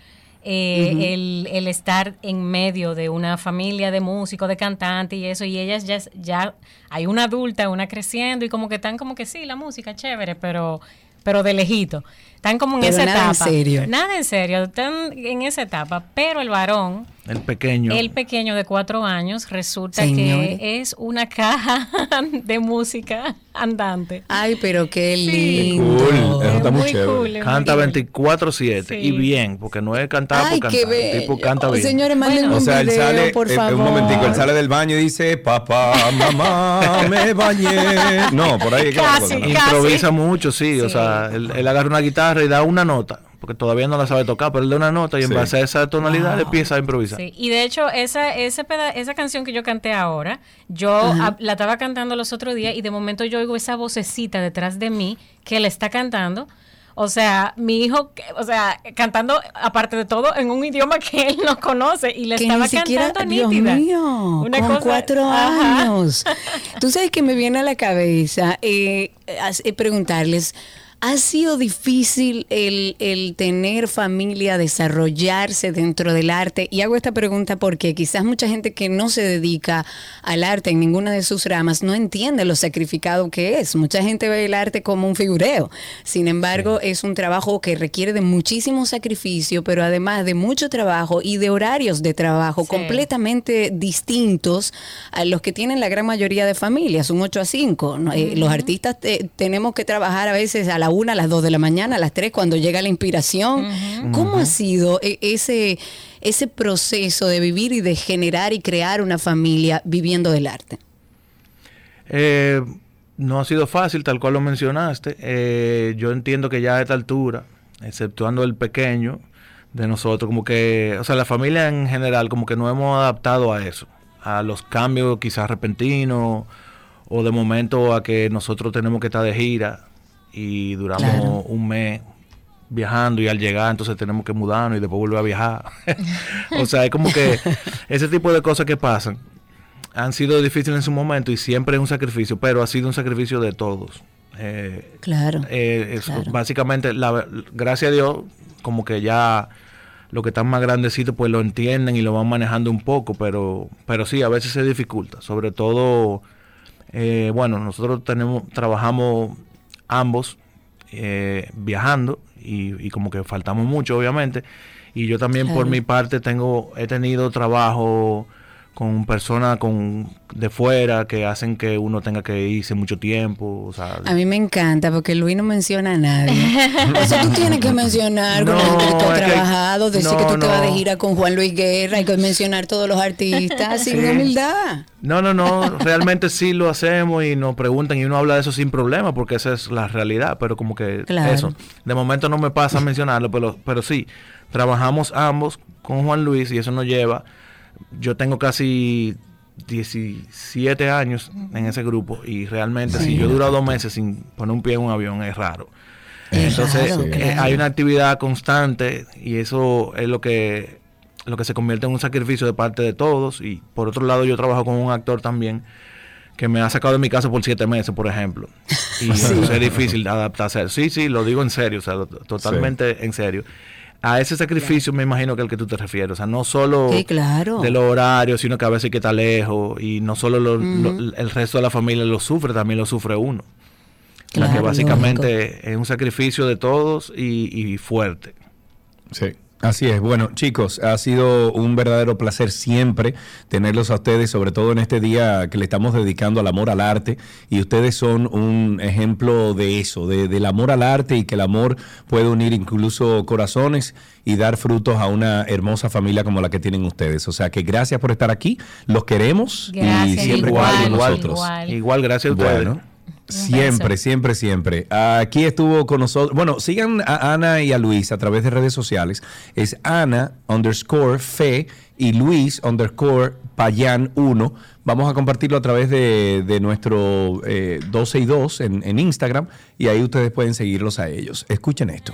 Speaker 9: Eh, el, el estar en medio de una familia de músicos, de cantantes y eso, y ellas ya, ya hay una adulta, una creciendo y como que están como que sí, la música chévere, pero pero de lejito. Están como en
Speaker 3: Pero
Speaker 9: esa
Speaker 3: nada en
Speaker 9: etapa.
Speaker 3: serio.
Speaker 9: Nada en serio, están en esa etapa, pero el varón
Speaker 10: El pequeño.
Speaker 9: el pequeño de cuatro años resulta
Speaker 3: Señores.
Speaker 9: que es una caja de música andante.
Speaker 3: Ay, pero qué
Speaker 9: Sí.
Speaker 3: lindo.
Speaker 2: Cool. Eso está muy chévere.
Speaker 9: cool,
Speaker 10: Canta
Speaker 9: muy cool.
Speaker 10: 24-7
Speaker 9: Sí.
Speaker 10: y bien, porque no es cantar
Speaker 3: Ay,
Speaker 10: por
Speaker 3: qué
Speaker 10: cantar. El tipo
Speaker 3: bello.
Speaker 10: canta bien.
Speaker 3: Señores, manden
Speaker 9: Bueno.
Speaker 3: un
Speaker 2: O sea, él
Speaker 3: video,
Speaker 2: sale,
Speaker 3: por
Speaker 2: eh,
Speaker 3: favor.
Speaker 2: un momentico, él sale del baño y dice, papá, mamá, me bañé. No, por ahí es que va la
Speaker 9: Casi,
Speaker 2: cosa, ¿no?
Speaker 10: Improvisa mucho, sí, o
Speaker 9: Sí.
Speaker 10: sea, él, él agarra una guitarra y da una nota, porque todavía no la sabe tocar, pero él da una nota y en
Speaker 2: Sí.
Speaker 10: base a esa tonalidad
Speaker 3: Wow.
Speaker 10: empieza a improvisar.
Speaker 9: Sí, y de hecho, esa, peda- esa canción que yo canté ahora, yo a- la estaba cantando los otros días y de momento yo oigo esa vocecita detrás de mí que le está cantando. O sea, mi hijo, o sea, cantando, aparte de todo, en un idioma que él no conoce y le
Speaker 3: que
Speaker 9: estaba
Speaker 3: ni siquiera,
Speaker 9: cantando
Speaker 3: Dios
Speaker 9: nítida.
Speaker 3: mío,
Speaker 9: Una
Speaker 3: con
Speaker 9: cosa-
Speaker 3: cuatro
Speaker 9: Ajá.
Speaker 3: años. Tú sabes que me viene a la cabeza eh, eh, preguntarles, ¿ha sido difícil el, el tener familia, desarrollarse dentro del arte? Y hago esta pregunta porque quizás mucha gente que no se dedica al arte en ninguna de sus ramas no entiende lo sacrificado que es. Mucha gente ve el arte como un figureo. Sin embargo, es un trabajo que requiere de muchísimo sacrificio, pero además de mucho trabajo y de horarios de trabajo
Speaker 9: Sí.
Speaker 3: completamente distintos a los que tienen la gran mayoría de familias, un 8 a 5. ¿no? Eh, los artistas eh, tenemos que trabajar a veces a la 1, a las 2 de la mañana, a las 3 cuando llega la inspiración. ¿Cómo ha sido eh, ese, ese proceso de vivir y de generar y crear una familia viviendo del arte?
Speaker 10: Eh, no ha sido fácil, tal cual lo mencionaste. Eh, yo entiendo que ya a esta altura, exceptuando el pequeño de nosotros, como que, o sea, la familia en general, como que no hemos adaptado a eso, a los cambios quizás repentinos o de momento a que nosotros tenemos que estar de gira y duramos
Speaker 3: Claro.
Speaker 10: un mes viajando y al llegar entonces tenemos que mudarnos y después volver a viajar. o sea, es como que ese tipo de cosas que pasan han sido difíciles en su momento y siempre es un sacrificio, pero ha sido un sacrificio de todos. Eh,
Speaker 3: Claro.
Speaker 10: eh, es-
Speaker 3: claro.
Speaker 10: Básicamente, la, gracias a Dios, como que ya los que están más grandecitos pues lo entienden y lo van manejando un poco, pero, pero sí, a veces se dificulta. Sobre todo, eh, bueno, nosotros tenemos, trabajamos ambos eh, viajando y, y como que faltamos mucho, obviamente. Y yo también por mi parte tengo, he tenido trabajo con personas con de fuera que hacen que uno tenga que irse mucho tiempo, o sea,
Speaker 3: A mí me encanta porque Luis no menciona a nadie. Eso tú tienes que mencionar con la gente que tú has trabajado, decir que
Speaker 10: no,
Speaker 3: tú te vas de
Speaker 10: no.
Speaker 3: gira con Juan Luis Guerra, que mencionar todos los artistas sin
Speaker 10: Sí.
Speaker 3: humildad.
Speaker 10: No, no, no, realmente sí lo hacemos y nos preguntan y uno habla de eso sin problema porque esa es la realidad, pero como que
Speaker 3: Claro.
Speaker 10: eso, de momento no me pasa mencionarlo, pero, pero sí, trabajamos ambos con Juan Luis y eso nos lleva, yo tengo casi 17 años en ese grupo y realmente si yo he durado dos meses sin poner un pie en un avión es raro.
Speaker 3: Es
Speaker 10: Entonces
Speaker 3: raro,
Speaker 10: eh, hay una actividad constante y eso es lo que lo que se convierte en un sacrificio de parte de todos y por otro lado yo trabajo con un actor también que me ha sacado de mi casa por siete meses, por ejemplo. Y entonces es difícil adaptarse. Sí, sí, lo digo en serio, o sea, totalmente en serio. A ese sacrificio me imagino que el que tú te refieres, o sea, no solo
Speaker 3: Sí, claro.
Speaker 10: de los horarios, sino que a veces que estar lejos y no solo lo- lo- el resto de la familia lo sufre, también lo sufre uno. o sea, que
Speaker 3: Claro,
Speaker 10: básicamente es un sacrificio de todos y, y fuerte.
Speaker 2: Sí. Así es. Bueno, chicos, ha sido un verdadero placer siempre tenerlos a ustedes, sobre todo en este día que le estamos dedicando al amor al arte. Y ustedes son un ejemplo de eso, de- del amor al arte y que el amor puede unir incluso corazones y dar frutos a una hermosa familia como la que tienen ustedes. O sea que gracias por estar aquí, los queremos y siempre
Speaker 9: igual,
Speaker 2: con
Speaker 10: igual,
Speaker 2: nosotros.
Speaker 9: igual.
Speaker 10: Igual, gracias a ustedes.
Speaker 2: Bueno, siempre, siempre, siempre. Aquí estuvo con nosotros. Bueno, sigan a Ana y a Luis a través de redes sociales. Es Ana underscore Fe y Luis underscore Payan 1. Vamos a compartirlo a través de, de nuestro eh, 12 y 2 en, en Instagram y ahí ustedes pueden seguirlos a ellos. Escuchen esto.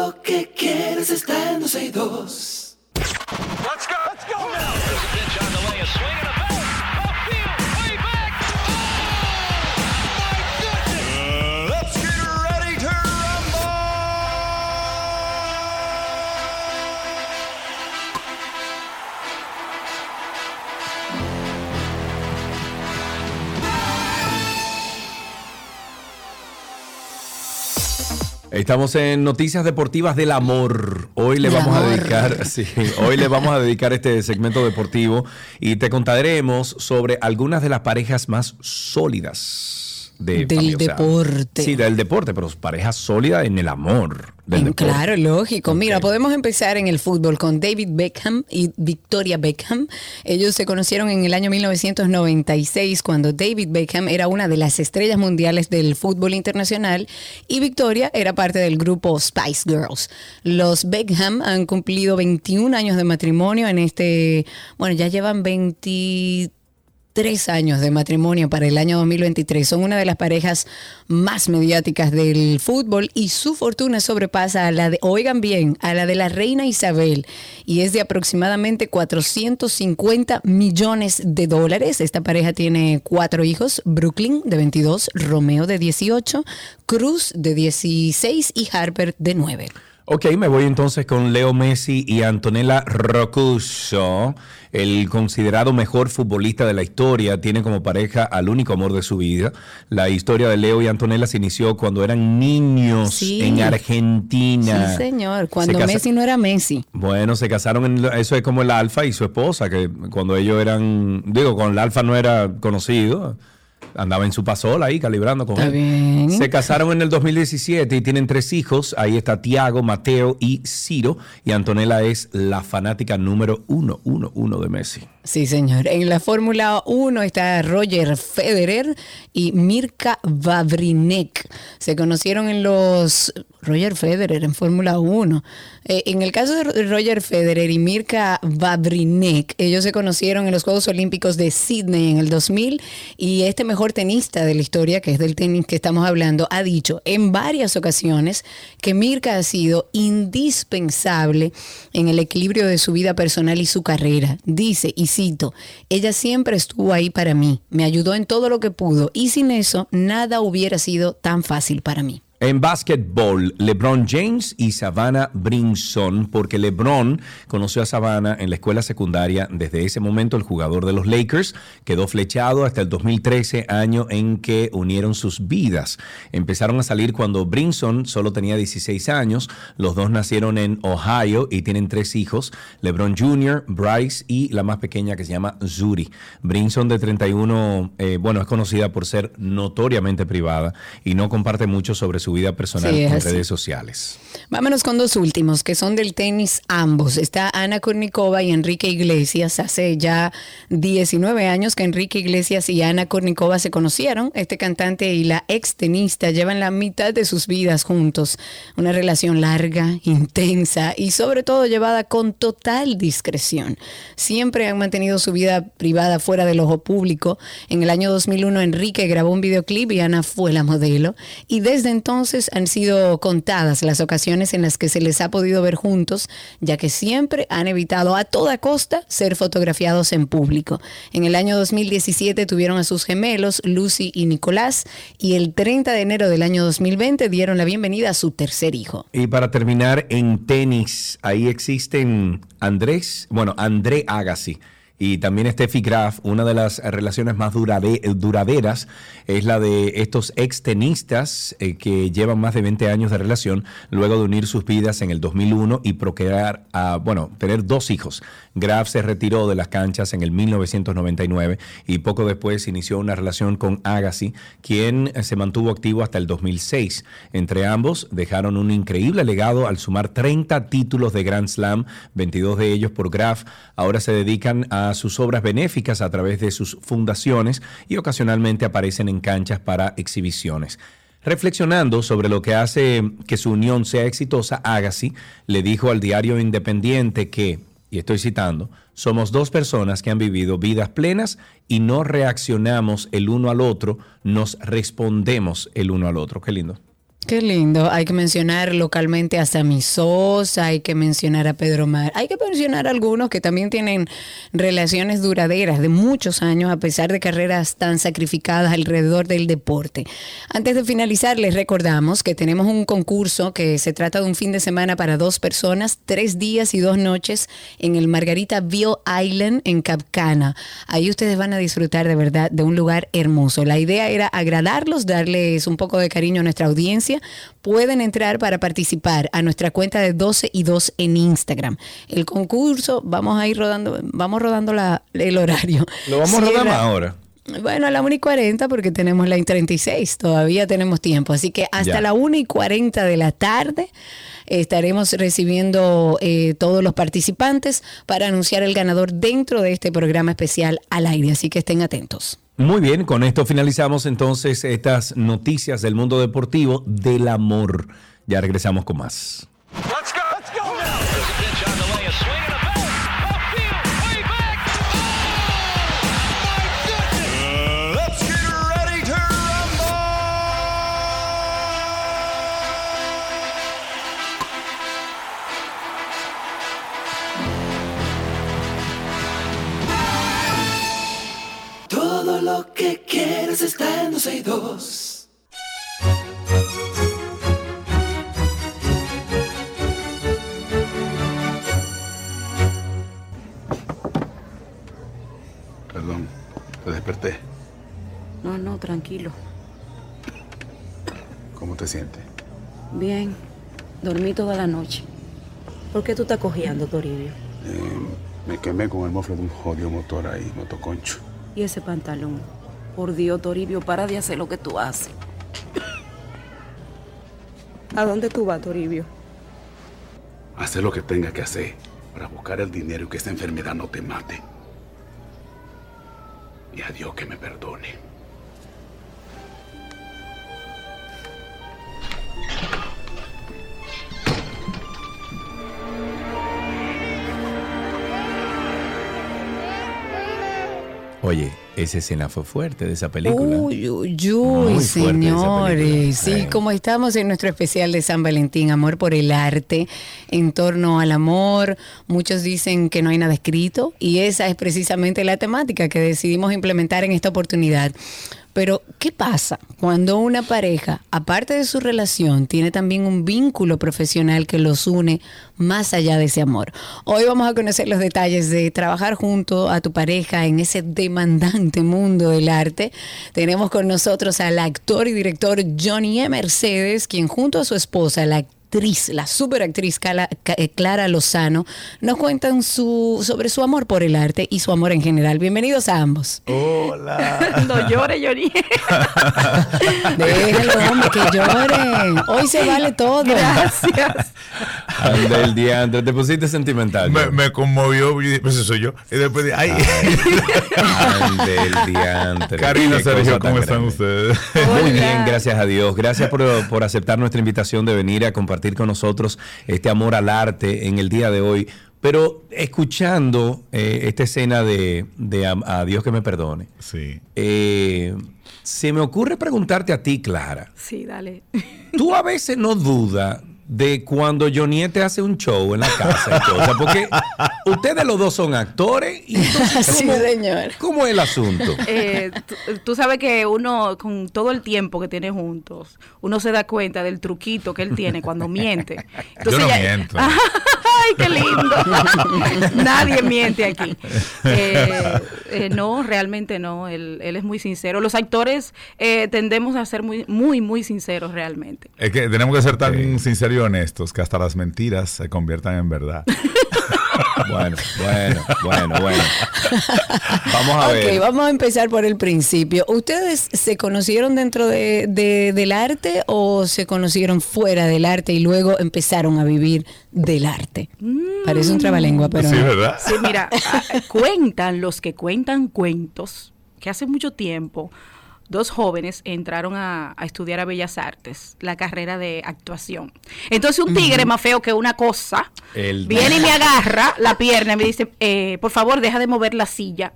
Speaker 1: Lo que quieres está en 12 y 2.
Speaker 2: Estamos en Noticias Deportivas del Amor. Hoy le
Speaker 3: Del
Speaker 2: vamos a dedicar, sí, hoy le vamos a dedicar este segmento deportivo y te contaremos sobre algunas de las parejas más sólidas de,
Speaker 3: Del
Speaker 2: familia, o sea,
Speaker 3: deporte.
Speaker 2: sí, del deporte, pero parejas sólidas en el amor. Del
Speaker 3: En-. Claro, lógico. Mira, podemos empezar en el fútbol con David Beckham y Victoria Beckham. Ellos se conocieron en el año 1996 cuando David Beckham era una de las estrellas mundiales del fútbol internacional y Victoria era parte del grupo Spice Girls. Los Beckham han cumplido 21 años de matrimonio en este, bueno, ya llevan 23 años de matrimonio para el año 2023. Son una de las parejas más mediáticas del fútbol y su fortuna sobrepasa a la de, oigan bien, a la de la reina Isabel y es de aproximadamente 450 millones de dólares. Esta pareja tiene cuatro hijos, Brooklyn de 22, Romeo de 18, Cruz de 16 y Harper de 9.
Speaker 2: Ok, me voy entonces con Leo Messi y Antonella Roccuzzo, el considerado mejor futbolista de la historia, tiene como pareja al único amor de su vida. La historia de Leo y Antonella se inició cuando eran niños
Speaker 3: Sí.
Speaker 2: en Argentina.
Speaker 3: Sí, señor, cuando
Speaker 2: Se
Speaker 3: Messi no era Messi.
Speaker 2: Bueno, se casaron, en, eso es como el Alfa y su esposa, que cuando ellos eran, digo, cuando el Alfa no era conocido, andaba en su pasola ahí calibrando con
Speaker 3: Está
Speaker 2: él.
Speaker 3: bien.
Speaker 2: Se casaron en el 2017 y tienen tres hijos. Ahí está Tiago, Mateo y Ciro. Y Antonella es la fanática número uno, uno, uno de Messi.
Speaker 3: Sí, señor. En la Fórmula 1 está Roger Federer y Mirka Vavrinek. Se conocieron en los... Roger Federer en Fórmula 1. Eh, en el caso de Roger Federer y Mirka Vavrinek, ellos se conocieron en los Juegos Olímpicos de Sydney en el 2000 y este mejor tenista de la historia, que es del tenis que estamos hablando, ha dicho en varias ocasiones que Mirka ha sido indispensable en el equilibrio de su vida personal y su carrera. Dice, y cito, ella siempre estuvo ahí para mí, me ayudó en todo lo que pudo y sin eso nada hubiera sido tan fácil para mí.
Speaker 2: En básquetbol, LeBron James y Savannah Brinson, porque LeBron conoció a Savannah en la escuela secundaria. Desde ese momento, el jugador de los Lakers quedó flechado hasta el 2013, año en que unieron sus vidas. Empezaron a salir cuando Brinson solo tenía 16 años. Los dos nacieron en Ohio y tienen tres hijos: LeBron Jr., Bryce y la más pequeña que se llama Zuri. Brinson, de 31, eh, bueno, es conocida por ser notoriamente privada y no comparte mucho sobre su vida personal
Speaker 3: Sí,
Speaker 2: en redes sociales.
Speaker 3: Vámonos con dos últimos, que son del tenis ambos. Está Ana Kornikova y Enrique Iglesias. Hace ya 19 años que Enrique Iglesias y Ana Kornikova se conocieron. Este cantante y la ex tenista llevan la mitad de sus vidas juntos. Una relación larga, intensa y sobre todo llevada con total discreción. Siempre han mantenido su vida privada fuera del ojo público. En el año 2001 Enrique grabó un videoclip y Ana fue la modelo. Y desde entonces han sido contadas las ocasiones en las que se les ha podido ver juntos, ya que siempre han evitado a toda costa ser fotografiados en público. En el año 2017 tuvieron a sus gemelos, Lucy y Nicolás, y el 30 de enero del año 2020 dieron la bienvenida a su tercer hijo.
Speaker 2: Y para terminar, en tenis, ahí existen Andrés, bueno, André Agassi y también Steffi Graf. Una de las relaciones más durade- duraderas es la de estos ex tenistas eh, que llevan más de 20 años de relación luego de unir sus vidas en el 2001 y procrear, a, bueno, tener dos hijos. Graf se retiró de las canchas en el 1999 y poco después inició una relación con Agassi, quien eh, se mantuvo activo hasta el 2006. Entre ambos dejaron un increíble legado al sumar 30 títulos de Grand Slam, 22 de ellos por Graf. Ahora se dedican a sus obras benéficas a través de sus fundaciones y ocasionalmente aparecen en canchas para exhibiciones. Reflexionando sobre lo que hace que su unión sea exitosa, Agassi le dijo al diario Independiente que, y estoy citando, somos dos personas que han vivido vidas plenas y no reaccionamos el uno al otro, nos respondemos el uno al otro. Qué lindo.
Speaker 3: Qué lindo. Hay que mencionar localmente a Sammy hay que mencionar a Pedro Mar, hay que mencionar a algunos que también tienen relaciones duraderas de muchos años a pesar de carreras tan sacrificadas alrededor del deporte. Antes de finalizar, les recordamos que tenemos un concurso que se trata de un fin de semana para dos personas, tres días y dos noches en el Margaritaville Island en Capcana. Ahí ustedes van a disfrutar de verdad de un lugar hermoso. La idea era agradarlos, darles un poco de cariño a nuestra audiencia. Pueden entrar para participar a nuestra cuenta de 12 y 2 en Instagram. El concurso, vamos a ir rodando, vamos rodando la- el horario.
Speaker 2: Lo vamos a rodar más ahora.
Speaker 3: bueno, a la 1 y 40 porque tenemos la y 36, todavía tenemos tiempo. Así que hasta
Speaker 2: Ya.
Speaker 3: la 1 y 40 de la tarde estaremos recibiendo eh, todos los participantes para anunciar el ganador dentro de este programa especial al aire. Así que estén atentos.
Speaker 2: Muy bien, con esto finalizamos entonces estas noticias del mundo deportivo del amor. Ya regresamos con más.
Speaker 1: Lo que quieres está en 12 y 2.
Speaker 11: Perdón, te desperté.
Speaker 12: No, no, tranquilo.
Speaker 11: ¿Cómo te sientes?
Speaker 12: Bien. Dormí toda la noche. ¿Por qué tú estás cojeando, Toribio?
Speaker 11: Eh, me quemé con el mofle de un jodido motor ahí, motoconcho.
Speaker 12: ¿Y ese pantalón? Por Dios, Toribio, para de hacer lo que tú haces. ¿A dónde tú vas, Toribio?
Speaker 11: Hacer lo que tenga que hacer para buscar el dinero y que esta enfermedad no te mate. Y a Dios que me perdone.
Speaker 2: Oye, esa escena fue fuerte de esa película.
Speaker 3: Uy, uy, uy,
Speaker 2: Muy
Speaker 3: señores. Sí, como estamos en nuestro especial de San Valentín, amor por el arte, en torno al amor, muchos dicen que no hay nada escrito y esa es precisamente la temática que decidimos implementar en esta oportunidad. Pero, ¿qué pasa cuando una pareja, aparte de su relación, tiene también un vínculo profesional que los une más allá de ese amor? Hoy vamos a conocer los detalles de trabajar junto a tu pareja en ese demandante mundo del arte. Tenemos con nosotros al actor y director Johnny E. Mercedes, quien junto a su esposa, la actriz, la superactriz Cala- Ca- eh, Clara Lozano, nos cuentan su, sobre su amor por el arte y su amor en general. Bienvenidos a ambos.
Speaker 2: Hola.
Speaker 12: No llores, Johnny.
Speaker 3: Déjalo, hombre, que llore. Hoy se vale todo.
Speaker 12: Gracias.
Speaker 2: Anda el diantre, te pusiste sentimental.
Speaker 13: Me, me conmovió, pues eso soy yo. Y después dije, ay.
Speaker 2: Anda el diantre.
Speaker 13: Karina, Sergio, ¿cómo están
Speaker 2: grande.
Speaker 13: ustedes?
Speaker 2: Muy bien, gracias a Dios. Gracias por, por aceptar nuestra invitación de venir a compartir con nosotros este amor al arte en el día de hoy. Pero escuchando eh, esta escena de, de a, a Dios que me perdone,
Speaker 13: Sí.
Speaker 2: eh, se me ocurre preguntarte a ti, Clara.
Speaker 12: Sí, dale.
Speaker 2: Tú a veces no dudas de cuando Johnny te hace un show en la casa y cosas, porque ustedes los dos son actores y entonces,
Speaker 3: Sí,
Speaker 2: ¿cómo,
Speaker 3: señor.
Speaker 2: ¿cómo es el asunto?
Speaker 12: Eh, tú, sabes que uno, con todo el tiempo que tiene juntos, uno se da cuenta del truquito que él tiene cuando miente.
Speaker 13: Yo no miento.
Speaker 12: ¡Ay, qué lindo! Nadie miente aquí. Eh, eh, no, realmente no. Él, él es muy sincero. Los actores eh, tendemos a ser muy, muy, muy sinceros realmente.
Speaker 13: Es que tenemos que ser tan sinceros honestos que hasta las mentiras se conviertan en verdad.
Speaker 2: Bueno, bueno, bueno, bueno. Vamos a ver.
Speaker 3: vamos a empezar por el principio. ¿Ustedes se conocieron dentro de, de- del arte o se conocieron fuera del arte y luego empezaron a vivir del arte? Parece un trabalengua, pero
Speaker 13: sí,
Speaker 3: no.
Speaker 13: ¿verdad?
Speaker 12: Sí, mira, ah, cuentan los que cuentan cuentos que hace mucho tiempo dos jóvenes entraron a, a estudiar a Bellas Artes, la carrera de actuación. Entonces un tigre más feo que una cosa
Speaker 2: El-
Speaker 12: viene y me agarra la pierna y me dice, eh, por favor, deja de mover la silla.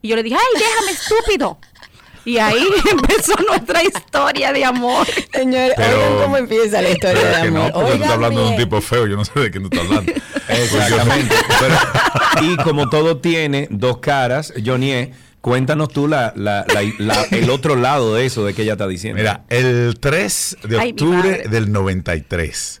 Speaker 12: Y yo le dije, ay, déjame, estúpido. Y ahí empezó nuestra historia de amor.
Speaker 3: Señor,
Speaker 13: Pero-
Speaker 3: oigan cómo empieza la historia
Speaker 13: Pero
Speaker 3: de
Speaker 13: que
Speaker 3: amor.
Speaker 13: no, porque tú estás hablando de un tipo feo, yo no sé de quién tú estás hablando.
Speaker 2: Exactamente. Pero- y como todo tiene dos caras, Johnny, E, cuéntanos tú la, la- la- la- el otro lado de eso de que ella está diciendo.
Speaker 13: Mira, el 3 de
Speaker 12: Ay,
Speaker 13: octubre
Speaker 12: madre.
Speaker 13: del 93.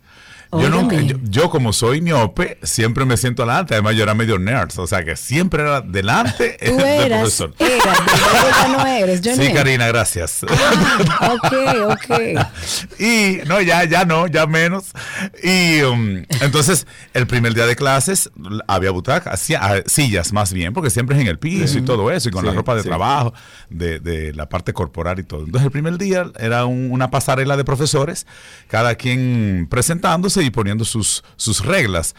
Speaker 13: Yo, nunca- yo, yo como soy miope, siempre me siento adelante. Además, yo era medio nerd, o sea que siempre era delante
Speaker 3: Tú
Speaker 13: del profesor.
Speaker 3: eras, no eres.
Speaker 13: Sí, Karina, gracias.
Speaker 3: Ok, ok.
Speaker 13: Y no, ya, ya no, ya menos. Y um, entonces, el primer día de clases había butacas, ah, sillas más bien, porque siempre es en el piso y todo eso, y con
Speaker 2: Sí,
Speaker 13: la ropa de
Speaker 2: sí.
Speaker 13: trabajo, de, de la parte corporal y todo. Entonces, el primer día era un- una pasarela de profesores, cada quien presentándose y poniendo sus, sus reglas.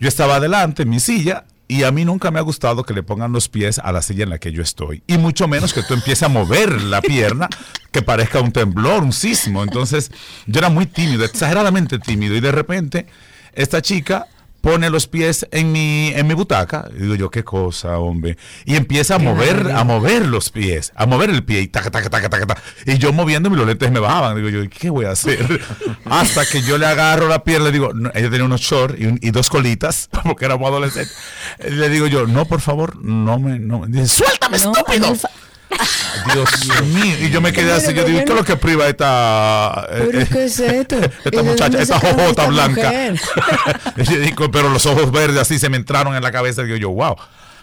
Speaker 13: Yo estaba adelante en mi silla. Y a mí nunca me ha gustado que le pongan los pies a la silla en la que yo estoy. Y mucho menos que tú empieces a mover la pierna, que parezca un temblor, un sismo. Entonces, yo era muy tímido, exageradamente tímido. Y de repente, esta chica pone los pies en mi, en mi butaca. Y digo yo, qué cosa, hombre. Y empieza a mover, a mover los pies, a mover el pie y taca, taca, taca, taca, taca. Y yo moviéndome los lentes me bajaban. Digo yo, ¿qué voy a hacer? Hasta que yo le agarro la pierna, le digo, no, ella tenía unos shorts y, un- y dos colitas, porque éramos adolescentes. Le digo yo, no, por favor, no me, no. Dice, suéltame,
Speaker 3: No,
Speaker 13: estúpido. Dios mío. Y yo me quedé así, yo digo, ¿qué es lo que priva esta, eh,
Speaker 3: ¿Pero qué es esto? ¿Y
Speaker 13: esta muchacha, esta jojota blanca? pero los ojos verdes así se me entraron en la cabeza. Digo yo, wow.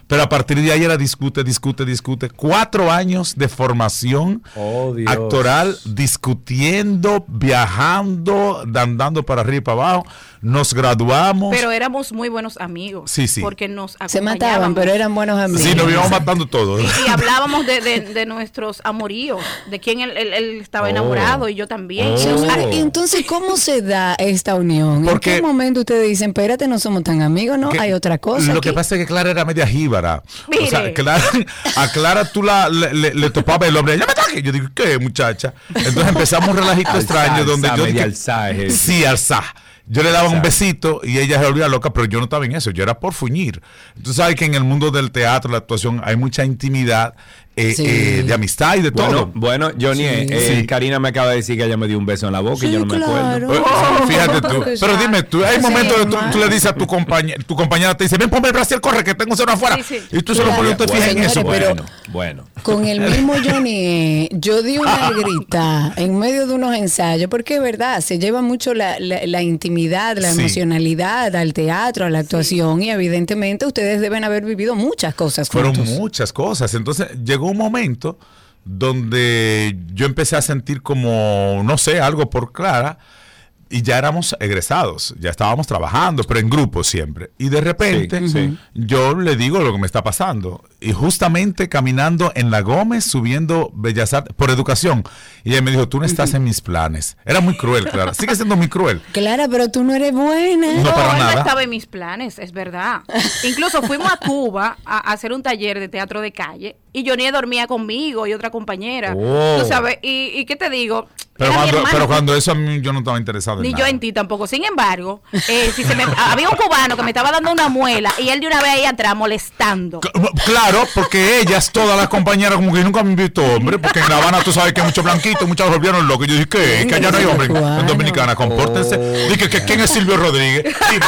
Speaker 13: Pero a partir de ahí era discute, discute, discute. Cuatro años de formación
Speaker 2: Oh,
Speaker 13: actoral, discutiendo, viajando, andando para arriba y para abajo. Nos graduamos.
Speaker 12: Pero éramos muy buenos amigos.
Speaker 13: Sí, sí.
Speaker 12: Porque nos
Speaker 3: Se mataban, pero eran buenos amigos.
Speaker 13: sí, nos íbamos matando todos.
Speaker 12: Y hablábamos de, de- de nuestros amoríos, de quién él, él- él estaba
Speaker 13: Oh.
Speaker 12: enamorado y yo también.
Speaker 13: Oh.
Speaker 3: Ah, entonces, ¿cómo se da esta unión?
Speaker 13: Porque-
Speaker 3: ¿En qué momento ustedes dicen, espérate, no somos tan amigos, no?
Speaker 13: Que-
Speaker 3: Hay otra cosa.
Speaker 13: Lo que
Speaker 3: aquí"?
Speaker 13: pasa es que Clara era media jíbara. O sea,
Speaker 3: Mire.
Speaker 13: Clara, a Clara tú la, le, le- le topabas el hombre. ¡Ya me toque! Yo digo, ¿qué, muchacha? Entonces empezamos un relajito extraño donde
Speaker 2: alzá,
Speaker 13: yo.
Speaker 2: media
Speaker 13: dije-. Sí, alzá. Yo le daba un besito y ella se volvía loca, pero yo no estaba en eso. Yo era por fuñir. Tú sabes que en el mundo del teatro, la actuación, hay mucha intimidad eh,
Speaker 2: Sí.
Speaker 13: eh, de amistad y de
Speaker 2: Bueno,
Speaker 13: todo.
Speaker 2: bueno, Johnny, eh, eh, Karina me acaba de decir que ella me dio un beso en la boca y yo no me acuerdo.
Speaker 13: Eh, Fíjate tú.
Speaker 2: Oh,
Speaker 13: Pero dime, tú, hay
Speaker 2: Sí,
Speaker 13: momentos que tú, le dices a tu compañera, tu compañera te dice, ven, ponme el brasier, corre, que tengo cero afuera. Y tú solo
Speaker 3: Claro.
Speaker 13: pones, te fijas en eso.
Speaker 3: pero-
Speaker 2: Bueno, bueno.
Speaker 3: Con el mismo Johnny, yo di una grita en medio de unos ensayos, porque es verdad, se lleva mucho la, la- la intimidad, la
Speaker 13: Sí.
Speaker 3: emocionalidad al teatro, a la actuación, y evidentemente ustedes deben haber vivido muchas cosas
Speaker 13: Fueron
Speaker 3: juntos.
Speaker 13: muchas cosas. Entonces llegó un momento donde yo empecé a sentir como, no sé, algo por Clara. Y ya éramos egresados, ya estábamos trabajando, pero en grupo siempre. Y de repente
Speaker 2: Sí, sí.
Speaker 13: yo le digo lo que me está pasando. Y justamente caminando en la Gómez, subiendo Bellas Artes, por educación. Y ella me dijo, tú no estás en mis planes. Era muy cruel, Clara. Sigue siendo muy cruel.
Speaker 3: Clara, pero tú no eres buena.
Speaker 13: No, para
Speaker 12: él no
Speaker 13: nada.
Speaker 12: estaba en mis planes, es verdad. Incluso fuimos a Cuba a, a hacer un taller de teatro de calle y Johnny dormía conmigo y otra compañera.
Speaker 13: Oh.
Speaker 12: Tú sabes, y, y qué te digo,
Speaker 13: Pero cuando, pero cuando eso a mí yo no estaba interesado en
Speaker 12: ni
Speaker 13: nada.
Speaker 12: yo en ti tampoco. Sin embargo, eh, si se me- había un cubano que me estaba dando una muela y él de una vez ahí atrás molestando.
Speaker 13: Claro, porque ellas, todas las compañeras, como que nunca me invitó, hombre, porque en La Habana tú sabes que hay muchos blanquitos, muchas volvieron locos. Y yo dije, ¿qué? Que allá no hay hombre en- en Dominicana, compórtense. Dije, que ¿quién es Silvio Rodríguez? Dime,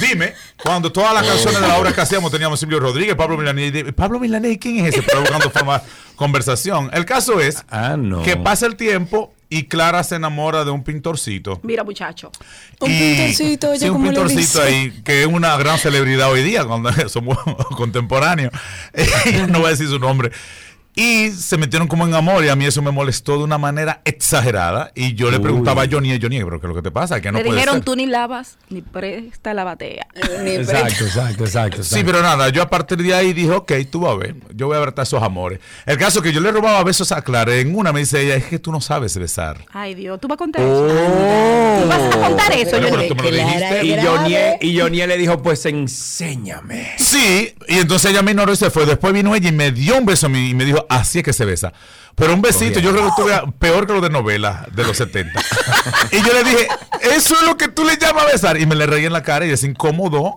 Speaker 13: dime, cuando todas las canciones de la obra que hacíamos teníamos Silvio Rodríguez, Pablo Milanés. Pablo Milanés, ¿quién es ese? Pero buscando forma conversación. El caso es que pasa el tiempo y Clara se enamora de un pintorcito.
Speaker 12: Mira, muchacho.
Speaker 3: Un
Speaker 13: Y-
Speaker 3: pintorcito, oye,
Speaker 13: sí, un
Speaker 3: ¿cómo le
Speaker 13: pintorcito ahí, que es una gran celebridad hoy día, cuando somos contemporáneos. no voy a decir su nombre. Y se metieron como en amor y a mí eso me molestó de una manera exagerada. Y yo le
Speaker 2: Uy.
Speaker 13: preguntaba a Johnny, Johnny, pero ¿qué es lo que te pasa? Que no
Speaker 12: Le
Speaker 13: puede
Speaker 12: dijeron
Speaker 13: ser.
Speaker 12: tú ni lavas ni presta la batea.
Speaker 2: Exacto, exacto, exacto.
Speaker 13: Sí, pero nada, yo a partir de ahí dije, ok, tú vas a ver, yo voy a ver esos amores. El caso es que yo le robaba besos a Clara, en una me dice ella, es que tú no sabes besar.
Speaker 12: Ay, Dios, tú vas a contar eso. ¿Tú vas a contar eso?
Speaker 13: Bueno, pero tú me lo dijiste.
Speaker 2: Y Johnny, y Johnny le dijo, pues enséñame.
Speaker 13: Sí, y entonces ella me ignoró y se fue. Después vino ella y me dio un beso a mí y me dijo, así es que se besa. Pero un besito, yo creo que tuve peor que lo de novela de los 70. y yo le dije, eso es lo que tú le llamas besar. Y me le reí en la cara y se incomodó.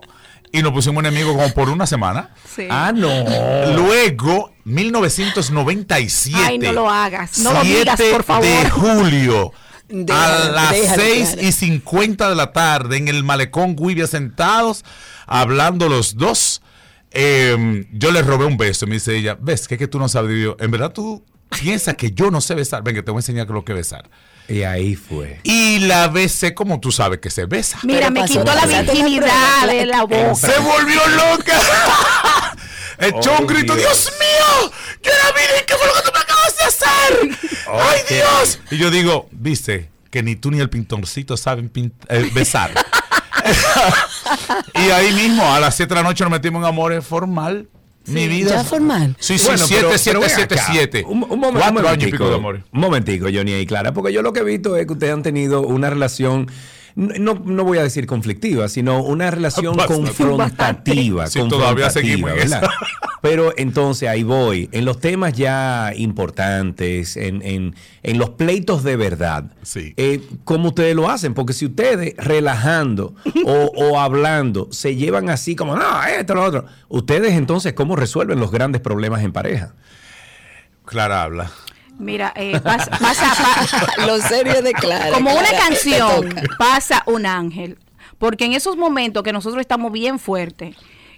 Speaker 13: Y nos pusimos enemigos como por una semana.
Speaker 12: Sí.
Speaker 2: Ah, no.
Speaker 13: Luego, 1997.
Speaker 12: Ay, no lo hagas. No lo digas,
Speaker 13: 7
Speaker 12: por favor.
Speaker 13: de julio. a las
Speaker 12: déjalo,
Speaker 13: 6
Speaker 12: déjalo.
Speaker 13: y 50 de la tarde en el malecón Guivia sentados, hablando los dos. Eh, yo le robé un beso. Me dice ella, ¿ves? Que es que tú no sabes. Y yo, en verdad tú piensas que yo no sé besar. Ven, que te voy a enseñar lo que es besar.
Speaker 2: Y ahí fue.
Speaker 13: Y la besé como tú sabes que se besa.
Speaker 12: Mira, me quitó la virginidad de la voz.
Speaker 13: Se volvió loca. Echó un
Speaker 2: Oh,
Speaker 13: grito,
Speaker 2: Dios.
Speaker 13: Dios mío, yo era virgen, ¿qué fue lo que tú me acabas de hacer? ¡Ay. Dios! Y yo digo, viste, que ni tú ni el pintorcito saben pin- eh, besar. y ahí mismo, a las 7 de la noche nos metimos en amores formal. Mi vida.
Speaker 3: ¿Ya formal?
Speaker 13: Sí, sí,
Speaker 2: Bueno,
Speaker 13: 7,
Speaker 2: pero-
Speaker 13: 7,
Speaker 2: pero ven
Speaker 13: 7,
Speaker 2: acá.
Speaker 13: 7.
Speaker 2: Un, un momen- un
Speaker 13: años y pico de
Speaker 2: momentico,
Speaker 13: amores.
Speaker 2: Un momentico, Johnny y Clara, porque yo lo que he visto es que ustedes han tenido una relación, no, no voy a decir conflictiva, sino una relación
Speaker 13: Bastante.
Speaker 2: confrontativa.
Speaker 13: Sí, todavía seguimos en
Speaker 2: ¿verdad?
Speaker 13: esa.
Speaker 2: Pero entonces ahí voy, en los temas ya importantes, en, en- en los pleitos de verdad, eh, ¿cómo ustedes lo hacen? Porque si ustedes relajando o, o hablando se llevan así como, no, esto, lo otro, ustedes entonces, ¿cómo resuelven los grandes problemas en pareja?
Speaker 13: Clara habla.
Speaker 12: Mira, eh, pasa, pasa- pa-
Speaker 3: Lo serio de Clara.
Speaker 12: Como una
Speaker 3: Clara,
Speaker 12: canción, pasa un ángel. Porque en esos momentos que nosotros estamos bien fuertes,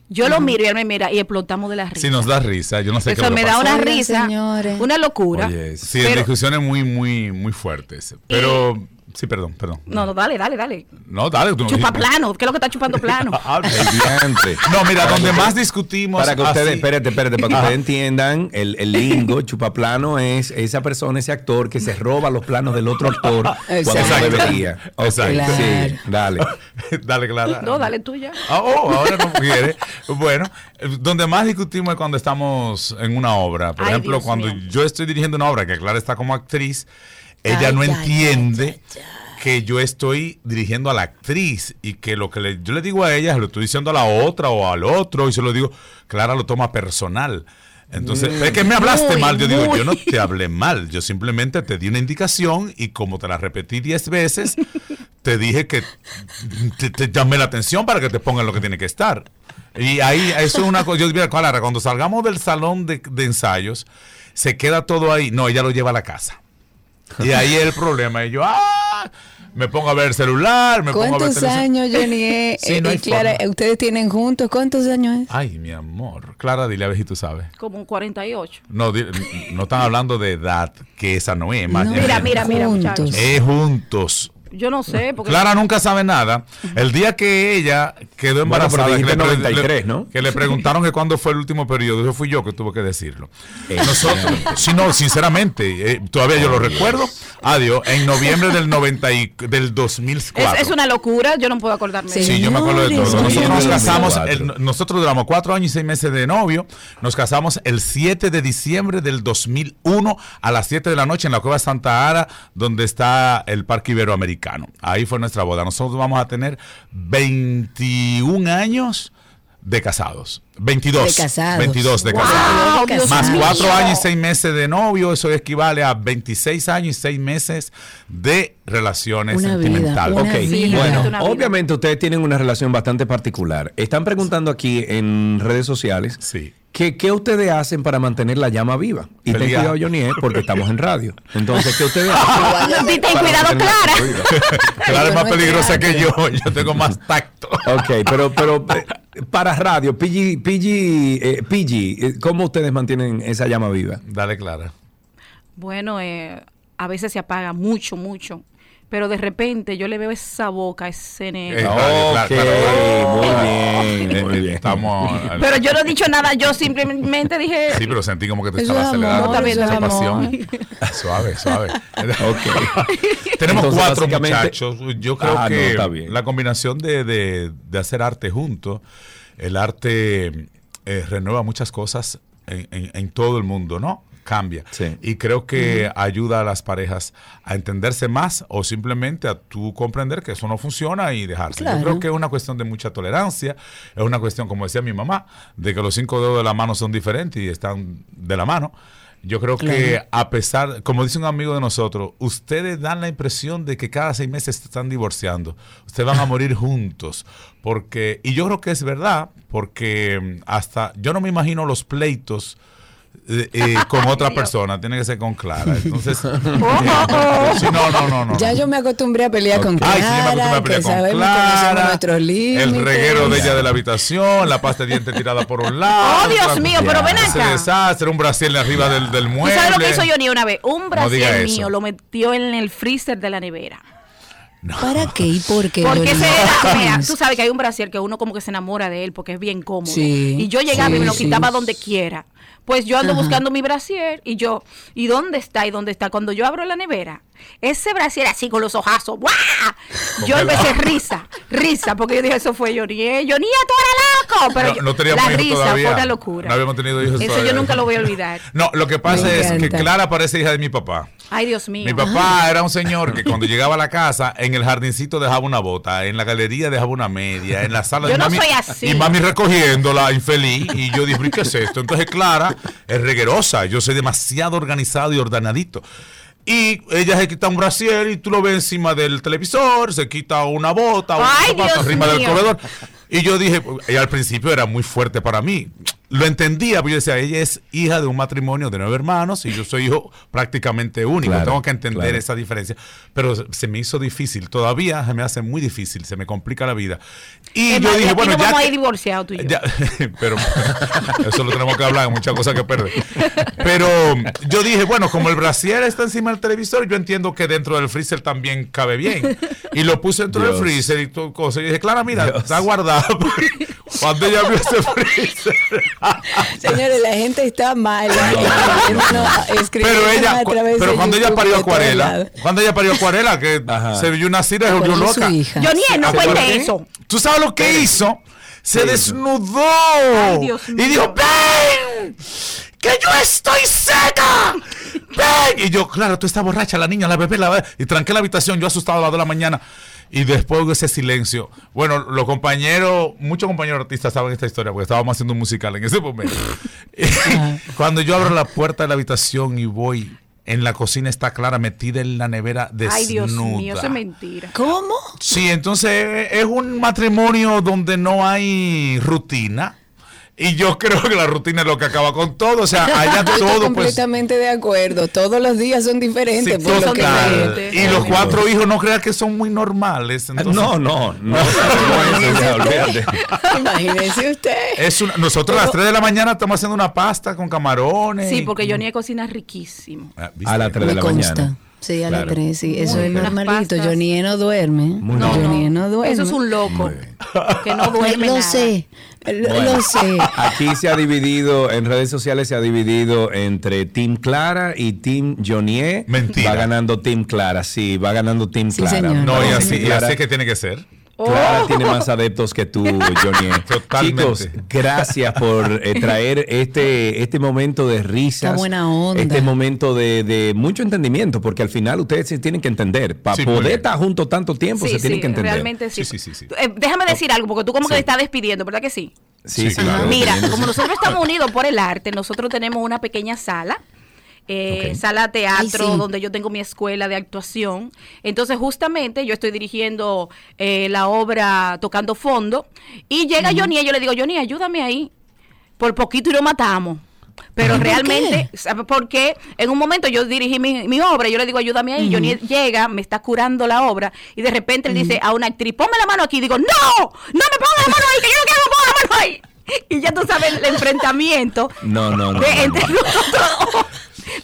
Speaker 12: yo lo miro y él me mira y explotamos de la risa.
Speaker 13: Si nos da risa, yo no sé qué
Speaker 12: Eso
Speaker 13: que
Speaker 12: me da
Speaker 13: pasa.
Speaker 12: una risa, una locura.
Speaker 13: Sí, en
Speaker 12: Pero-
Speaker 13: discusiones muy, muy, muy fuertes. Pero Sí, perdón, perdón.
Speaker 12: No, no, dale, dale, dale.
Speaker 13: No, dale. tú no
Speaker 12: Chupa
Speaker 13: dijiste-
Speaker 12: plano. ¿Qué es lo que está chupando plano?
Speaker 13: Ah. No, mira,
Speaker 2: Para
Speaker 13: donde
Speaker 2: que-
Speaker 13: más discutimos.
Speaker 2: Para que ustedes,
Speaker 13: así-
Speaker 2: espérate, espérate, para que ustedes entiendan, el, el lingo, chupaplano es esa persona, ese actor que se roba los planos del otro actor cuando no
Speaker 13: Exacto.
Speaker 2: debería. Ok,
Speaker 13: Exacto.
Speaker 2: sí, dale.
Speaker 13: dale, Clara.
Speaker 12: No, dale tú ya.
Speaker 13: Ah, oh, ahora no quiere. Bueno, donde más discutimos es cuando estamos en una obra. Por
Speaker 12: Ay,
Speaker 13: ejemplo,
Speaker 12: Dios
Speaker 13: cuando
Speaker 12: mío.
Speaker 13: yo estoy dirigiendo una obra que Clara está como actriz, ella
Speaker 3: Ay,
Speaker 13: no
Speaker 3: ay,
Speaker 13: entiende que yo estoy dirigiendo a la actriz y que lo que le- yo le digo a ella se lo estoy diciendo a la otra o al otro y se lo digo, Clara lo toma personal. Entonces,
Speaker 3: Mm.
Speaker 13: es que me hablaste
Speaker 3: Muy,
Speaker 13: mal. Yo digo, yo no te hablé mal. Yo simplemente te di una indicación y como te la repetí 10 veces, te dije que te, te llamé la atención para que te pongan lo que tiene que estar. Y ahí, eso es una cosa. Yo diría, Clara, cuando salgamos del salón de, de ensayos, se queda todo ahí. No, ella lo lleva a la casa. Y ahí es el problema. Y yo, ¡ah! Me pongo a ver el celular, me pongo a ver
Speaker 3: ¿Cuántos años, Johnny? eh,
Speaker 13: Sí,
Speaker 3: eh,
Speaker 13: no hay
Speaker 3: Clara,
Speaker 13: forma.
Speaker 3: ¿ustedes tienen juntos? ¿Cuántos años es?
Speaker 13: Ay, mi amor. Clara, dile a ver si tú sabes.
Speaker 12: Como un 48.
Speaker 13: No, di- no están hablando de edad, que esa no es. Más
Speaker 3: No.
Speaker 12: Mira, mira, mira, muchachos.
Speaker 13: Es juntos.
Speaker 12: Yo no sé, porque
Speaker 13: Clara nunca sabe nada. El día que ella quedó
Speaker 2: Bueno,
Speaker 13: embarazada,
Speaker 2: pero
Speaker 13: que, le,
Speaker 2: 93,
Speaker 13: le-
Speaker 2: ¿no?
Speaker 13: que le preguntaron que cuándo fue el último periodo, eso fui yo que tuve que decirlo. Nosotros, si no, sinceramente, eh, todavía yo lo recuerdo. Adiós, en noviembre del 90 y, del
Speaker 12: es,
Speaker 13: 2004.
Speaker 12: es una locura. Yo no puedo acordarme. de
Speaker 13: Sí, yo me acuerdo de todo. Nosotros nos casamos,
Speaker 2: 2004.
Speaker 13: el- nosotros duramos cuatro años y seis meses de novio. Nos casamos el 7 de diciembre del 2001 a las 7 de la noche en la Cueva Santa Ana, donde está el Parque Iberoamericano. Ahí fue nuestra boda. Nosotros vamos a tener 21 años de casados. 22.
Speaker 3: De casados.
Speaker 13: 22 de
Speaker 3: Wow,
Speaker 13: casados. Más
Speaker 3: mío.
Speaker 13: cuatro años y seis meses de novio, eso equivale a 26 años y seis meses de relaciones
Speaker 3: Una
Speaker 13: sentimentales.
Speaker 3: una
Speaker 2: Ok,
Speaker 3: vida.
Speaker 2: bueno,
Speaker 12: Una vida.
Speaker 2: obviamente ustedes tienen una relación bastante particular. Están preguntando aquí en redes sociales
Speaker 13: Sí.
Speaker 2: Que qué ustedes hacen para mantener la llama viva. Y ten cuidado, Johnny, eh, porque estamos en radio. Entonces, ¿qué ustedes hacen?
Speaker 12: Sí, ten cuidado, Clara.
Speaker 13: Clara es más peligrosa que yo. Yo tengo más tacto.
Speaker 2: Ok, pero, pero para radio, PG, PG, eh, PG, eh, ¿cómo ustedes mantienen esa llama viva?
Speaker 13: Dale, Clara.
Speaker 12: Bueno, eh, a veces se apaga mucho, mucho. Pero de repente yo le veo esa boca, ese
Speaker 13: Eh,
Speaker 12: negro.
Speaker 13: Clara,
Speaker 2: Ok,
Speaker 13: Clara,
Speaker 2: muy
Speaker 13: Eh,
Speaker 2: bien, muy
Speaker 13: eh,
Speaker 2: bien.
Speaker 13: Estamos.
Speaker 12: Pero yo no he dicho nada, yo simplemente dije.
Speaker 13: Sí, pero sentí como que te estaba acelerando.
Speaker 3: amor.
Speaker 13: pasión. Suave, suave.
Speaker 2: Ok.
Speaker 13: Tenemos
Speaker 2: Entonces,
Speaker 13: cuatro muchachos. Yo creo
Speaker 2: Ah, no,
Speaker 13: que la combinación de, de- de hacer arte juntos, el arte eh, renueva muchas cosas en, en- en todo el mundo, ¿no? Cambia.
Speaker 2: Sí.
Speaker 13: Y creo que ayuda a las parejas a entenderse más o simplemente a tú comprender que eso no funciona y dejarse.
Speaker 3: Claro.
Speaker 13: Yo creo que es una cuestión de mucha tolerancia, es una cuestión, como decía mi mamá, de que los cinco dedos de la mano son diferentes y están de la mano. Yo creo que a pesar, como dice un amigo de nosotros, ustedes dan la impresión de que cada seis meses se están divorciando. Ustedes van a morir juntos. Porque, y yo creo que es verdad, porque mm, hasta, yo no me imagino los pleitos eh, eh, con otra persona, tiene que ser con Clara. Entonces, eh, sí, no, no, no, no.
Speaker 3: Ya yo me acostumbré a pelear con
Speaker 13: Ay, sí, yo me acostumbré
Speaker 3: Clara,
Speaker 13: a pelear
Speaker 3: que
Speaker 13: con Clara,
Speaker 3: límites.
Speaker 13: El reguero de ella de la habitación, la pasta de dientes tirada por un lado.
Speaker 12: Oh, Dios
Speaker 13: otra-
Speaker 12: mío, pero ven
Speaker 13: Ese
Speaker 12: acá.
Speaker 13: desastre, un brasier arriba del, del
Speaker 12: ¿Tú
Speaker 13: mueble.
Speaker 12: sabes lo que hizo Johnny una vez? Un brasier mío lo metió en el freezer de la nevera.
Speaker 3: ¿Para qué y por qué?
Speaker 12: Porque ese era, mira, tú sabes que hay un brasier que uno como que se enamora de él porque es bien cómodo.
Speaker 3: Sí,
Speaker 12: y yo llegaba
Speaker 3: sí,
Speaker 12: y me lo
Speaker 3: sí.
Speaker 12: quitaba donde quiera. Pues yo ando
Speaker 3: Ajá.
Speaker 12: buscando mi brasier y yo, ¿y dónde está? ¿Y dónde está? Cuando yo abro la nevera, ese brasier así con los ojazos, ¡guau! Yo empecé risa, risa, porque yo dije, eso fue. ¿eh? Johnny, tú eres loco. Pero
Speaker 13: no,
Speaker 12: yo-
Speaker 13: no teníamos
Speaker 12: la
Speaker 13: hijos
Speaker 12: risa
Speaker 13: todavía.
Speaker 12: fue una locura.
Speaker 13: No habíamos tenido hijos
Speaker 12: Eso
Speaker 13: todavía.
Speaker 12: yo nunca lo voy a olvidar.
Speaker 13: No, lo que pasa es que. Clara parece hija de mi papá.
Speaker 12: Ay, Dios mío.
Speaker 13: Mi papá era un señor que cuando llegaba a la casa, en el jardincito dejaba una bota, en la galería dejaba una media, en la sala
Speaker 12: Yo
Speaker 13: de
Speaker 12: no
Speaker 13: mami,
Speaker 12: soy así.
Speaker 13: Y mami recogiéndola, infeliz. Y yo dije, "¿Y ¿qué es esto? Entonces Clara es reguerosa. Yo soy demasiado organizado y ordenadito. Y ella se quita un brasier y tú lo ves encima del televisor, se quita una bota, un zapato arriba del corredor. Y yo dije, y al principio era muy fuerte para mí. Lo entendía, pero yo decía, ella es hija de un matrimonio de nueve hermanos y yo soy hijo prácticamente único.
Speaker 2: Claro,
Speaker 13: Tengo que entender
Speaker 2: claro.
Speaker 13: esa diferencia. Pero se me hizo difícil. Todavía se me hace muy difícil, se me complica la vida. Y
Speaker 12: Es
Speaker 13: yo
Speaker 12: más,
Speaker 13: dije, bueno, ya.
Speaker 12: vamos a
Speaker 13: que-
Speaker 12: ir divorciados tú y yo.
Speaker 13: ya, pero eso lo tenemos que hablar, hay muchas cosas que perder. Pero yo dije, bueno, como el brasier está encima del televisor, yo entiendo que dentro del freezer también cabe bien. Y lo puse dentro
Speaker 2: Dios.
Speaker 13: del freezer y todo cosa. Y dije, Clara, mira, está guardado. Cuando ella vio ese freezer.
Speaker 3: Señores, la gente está mala.
Speaker 13: Pero ella, pero cuando ella parió acuarela, cuando ella parió acuarela, que se vio una cira, se volvió loca.
Speaker 3: hija.
Speaker 12: Johnny, no
Speaker 13: ¿Se
Speaker 12: cuente eso.
Speaker 13: ¿Tú sabes lo que hizo? Se desnudó
Speaker 12: Dios
Speaker 13: y
Speaker 12: mío.
Speaker 13: dijo, ven, que yo estoy seca. Ven. Y yo, claro, tú estás borracha, la niña, la bebé, la bebé. Y tranqué la habitación, yo asustado a las 2 de la mañana. Y después de ese silencio, bueno, los compañeros, muchos compañeros artistas saben esta historia porque estábamos haciendo un musical en ese momento. Cuando yo abro la puerta de la habitación y voy, en la cocina está Clara metida en la nevera desnuda.
Speaker 12: Ay, Dios mío, eso es mentira.
Speaker 3: ¿Cómo?
Speaker 13: Sí, entonces es un matrimonio donde no hay rutina. Y yo creo que la rutina es lo que acaba con todo. O sea, allá
Speaker 3: Estoy
Speaker 13: todo, pues.
Speaker 3: completamente de acuerdo. Todos los días son diferentes.
Speaker 13: sí,
Speaker 3: por lo que.
Speaker 13: Y los cuatro hijos no crean que son muy normales. entonces-
Speaker 2: No, no, no.
Speaker 3: Imagínese usted.
Speaker 13: Es una- nosotros a las 3 de la mañana estamos haciendo una pasta con camarones.
Speaker 12: Sí, porque Johnny cocina riquísimo.
Speaker 13: Ah.
Speaker 2: A las 3 de la
Speaker 3: consta.
Speaker 2: mañana.
Speaker 3: Sí, a
Speaker 2: Claro.
Speaker 3: las tres, sí. Eso
Speaker 2: Muy
Speaker 3: es
Speaker 2: bien.
Speaker 3: normalito. Johnny no duerme.
Speaker 2: Muy
Speaker 3: no. Johnny no duerme.
Speaker 12: Eso es un loco que no
Speaker 3: Lo
Speaker 12: duerme nada.
Speaker 3: sé. Lo,
Speaker 2: Bueno,
Speaker 3: lo sé.
Speaker 2: Aquí se ha dividido, en redes sociales se ha dividido entre Team Clara y Team Jonier.
Speaker 13: Mentira.
Speaker 2: Va ganando Team Clara, sí, va ganando Team
Speaker 3: Sí,
Speaker 2: Clara.
Speaker 3: señor.
Speaker 13: No, y
Speaker 2: Sí,
Speaker 13: así, y así es que tiene que ser.
Speaker 2: Clara
Speaker 12: Oh.
Speaker 2: tiene más adeptos que tú, Jonier.
Speaker 13: Totalmente.
Speaker 2: Chicos, gracias por eh, traer este, este momento de risas.
Speaker 3: Esta buena onda.
Speaker 2: Este momento de, de mucho entendimiento, porque al final ustedes se tienen que entender. Para
Speaker 13: Sí,
Speaker 2: poder estar juntos tanto tiempo,
Speaker 12: Sí,
Speaker 2: se tienen
Speaker 12: sí,
Speaker 2: que entender.
Speaker 12: realmente sí.
Speaker 13: Sí, sí, sí, sí.
Speaker 12: Eh, déjame decir algo, porque tú como que te estás despidiendo, ¿verdad que sí?
Speaker 2: Sí,
Speaker 13: Sí,
Speaker 2: sí,
Speaker 13: claro.
Speaker 12: Mira, como nosotros estamos unidos por el arte, nosotros tenemos una pequeña sala. Eh, sala teatro
Speaker 3: Ay, sí.
Speaker 12: donde yo tengo mi escuela de actuación entonces justamente yo estoy dirigiendo eh, la obra tocando fondo y llega Johnny y yo le digo Johnny ayúdame ahí por poquito y lo matamos pero realmente, ¿sabe por qué? En un momento yo dirigí mi, mi obra, yo le digo, ayúdame ahí, Johnny llega, me está curando la obra, y de repente él dice a una actriz, ponme la mano aquí, digo, no, no me ponga la mano ahí, que yo no quiero que me ponga la mano ahí. Y ya tú sabes el enfrentamiento
Speaker 2: No, no, no.
Speaker 12: de
Speaker 2: no,
Speaker 12: entre
Speaker 2: no.
Speaker 12: nosotros